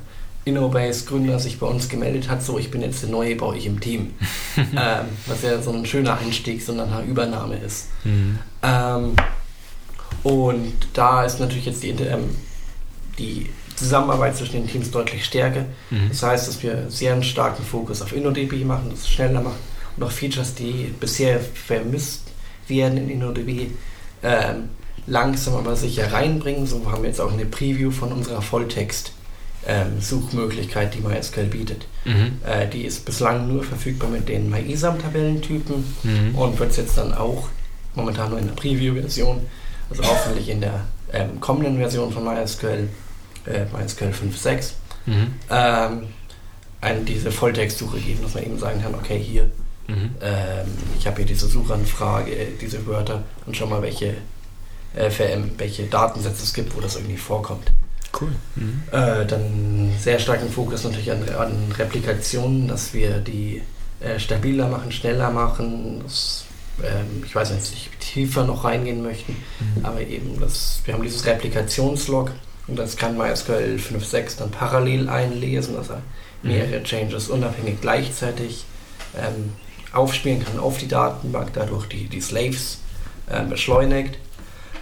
InnoBase-Gründer sich bei uns gemeldet hat, so ich bin jetzt der Neue bei euch im Team. ähm, was ja so ein schöner Einstieg, so eine Übernahme ist. Mhm. Ähm, und da ist natürlich jetzt die, ähm, die Zusammenarbeit zwischen den Teams deutlich stärker. Mhm. Das heißt, dass wir sehr einen starken Fokus auf InnoDB machen, das schneller machen und auch Features, die bisher vermisst werden in InnoDB, ähm, langsam aber sicher reinbringen. So haben wir jetzt auch eine Preview von unserer Volltext-Suchmöglichkeit, die MySQL bietet. Mhm. Äh, die ist bislang nur verfügbar mit den MyISAM-Tabellentypen Mhm. und wird es jetzt dann auch momentan nur in der Preview-Version, also hoffentlich in der ähm, kommenden Version von MySQL, äh, MySQL 5.6, Mhm. ähm, eine, diese Volltextsuche geben, dass man eben sagen kann, okay, hier, Mhm. ähm, ich habe hier diese Suchanfrage, äh, diese Wörter und schau mal, welche, äh, welche Datensätze es gibt, wo das irgendwie vorkommt. Cool. Mhm. Äh, dann sehr starken Fokus natürlich an, an Replikationen, dass wir die äh, stabiler machen, schneller machen. Das, ähm, ich weiß nicht, wie tiefer noch reingehen möchten, Mhm. aber eben, das, wir haben dieses Replikationslog und das kann MySQL 5.6 dann parallel einlesen, dass er Mhm. mehrere Changes unabhängig gleichzeitig ähm, aufspielen kann auf die Datenbank, dadurch die, die Slaves ähm, beschleunigt.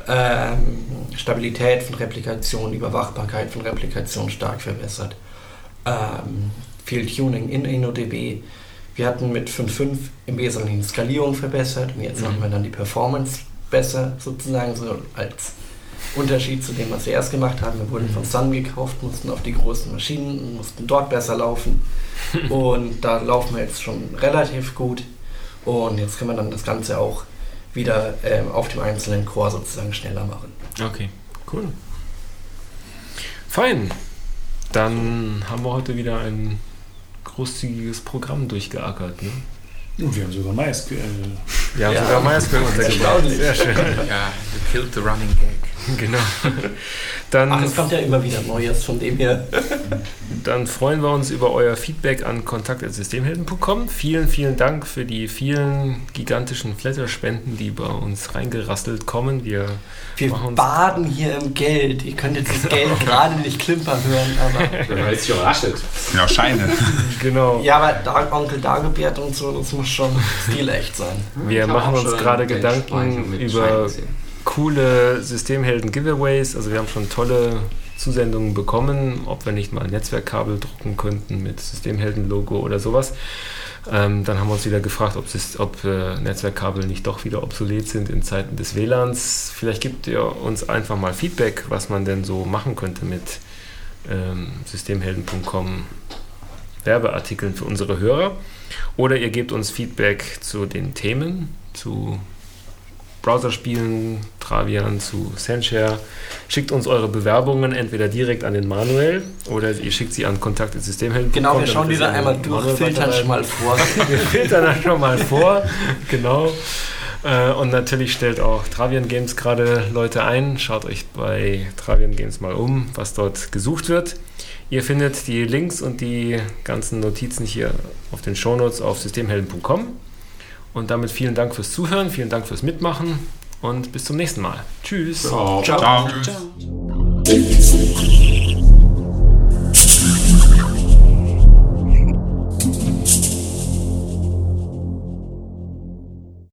Ähm, Stabilität von Replikation, Überwachbarkeit von Replikation stark verbessert. Ähm, viel Tuning in InnoDB. Wir hatten mit 5.5 im Wesentlichen die Skalierung verbessert und jetzt Mhm. machen wir dann die Performance besser, sozusagen so als Unterschied zu dem, was wir erst gemacht haben. Wir wurden von Sun gekauft, mussten auf die großen Maschinen mussten dort besser laufen. und da laufen wir jetzt schon relativ gut. Und jetzt können wir dann das Ganze auch wieder ähm, auf dem einzelnen Core sozusagen schneller machen. Okay, cool. Fein. Dann haben wir heute wieder ein großzügiges Programm durchgeackert. Ne? Und wir haben sogar MySQL. Wir haben Ja. sogar MySQL untergebracht. Sehr schön. Ja, you killed the running gag. Genau. Dann, Ach, es kommt ja immer wieder Neues, von dem her. dann freuen wir uns über euer Feedback an kontakt.systemhelden.com. Vielen, vielen Dank für die vielen gigantischen Flatter-Spenden, die bei uns reingerastelt kommen. Wir Wir baden hier im Geld. Ihr könnt jetzt das Geld gerade nicht klimpern hören, aber. Wenn man jetzt überrascht. Ja, Scheine. genau. Ja, aber Dark Onkel Dagobert und so, das muss schon stilecht sein. Wir machen uns gerade Gedanken über Schein. Coole Systemhelden-Giveaways. Also wir haben schon tolle Zusendungen bekommen, ob wir nicht mal ein Netzwerkkabel drucken könnten mit Systemhelden-Logo oder sowas. Ähm, dann haben wir uns wieder gefragt, ob, ob äh, Netzwerkkabel nicht doch wieder obsolet sind in Zeiten des WLANs. Vielleicht gibt ihr uns einfach mal Feedback, was man denn so machen könnte mit ähm, systemhelden.com Werbeartikeln für unsere Hörer. Oder ihr gebt uns Feedback zu den Themen, zu Browserspielen, Travian, zu Sandshare. Schickt uns eure Bewerbungen entweder direkt an den Manuel oder ihr schickt sie an kontakt.systemhelden.com. Genau, wir schauen die dann einmal durch, filtern schon mal vor. wir filtern dann schon mal vor, genau. Äh, und natürlich stellt auch Travian Games gerade Leute ein. Schaut euch bei Travian Games mal um, was dort gesucht wird. Ihr findet die Links und die ganzen Notizen hier auf den Shownotes auf systemhelden.com. Und damit vielen Dank fürs Zuhören, vielen Dank fürs Mitmachen und bis zum nächsten Mal. Tschüss. Ciao. Ciao. Ciao. Tschüss.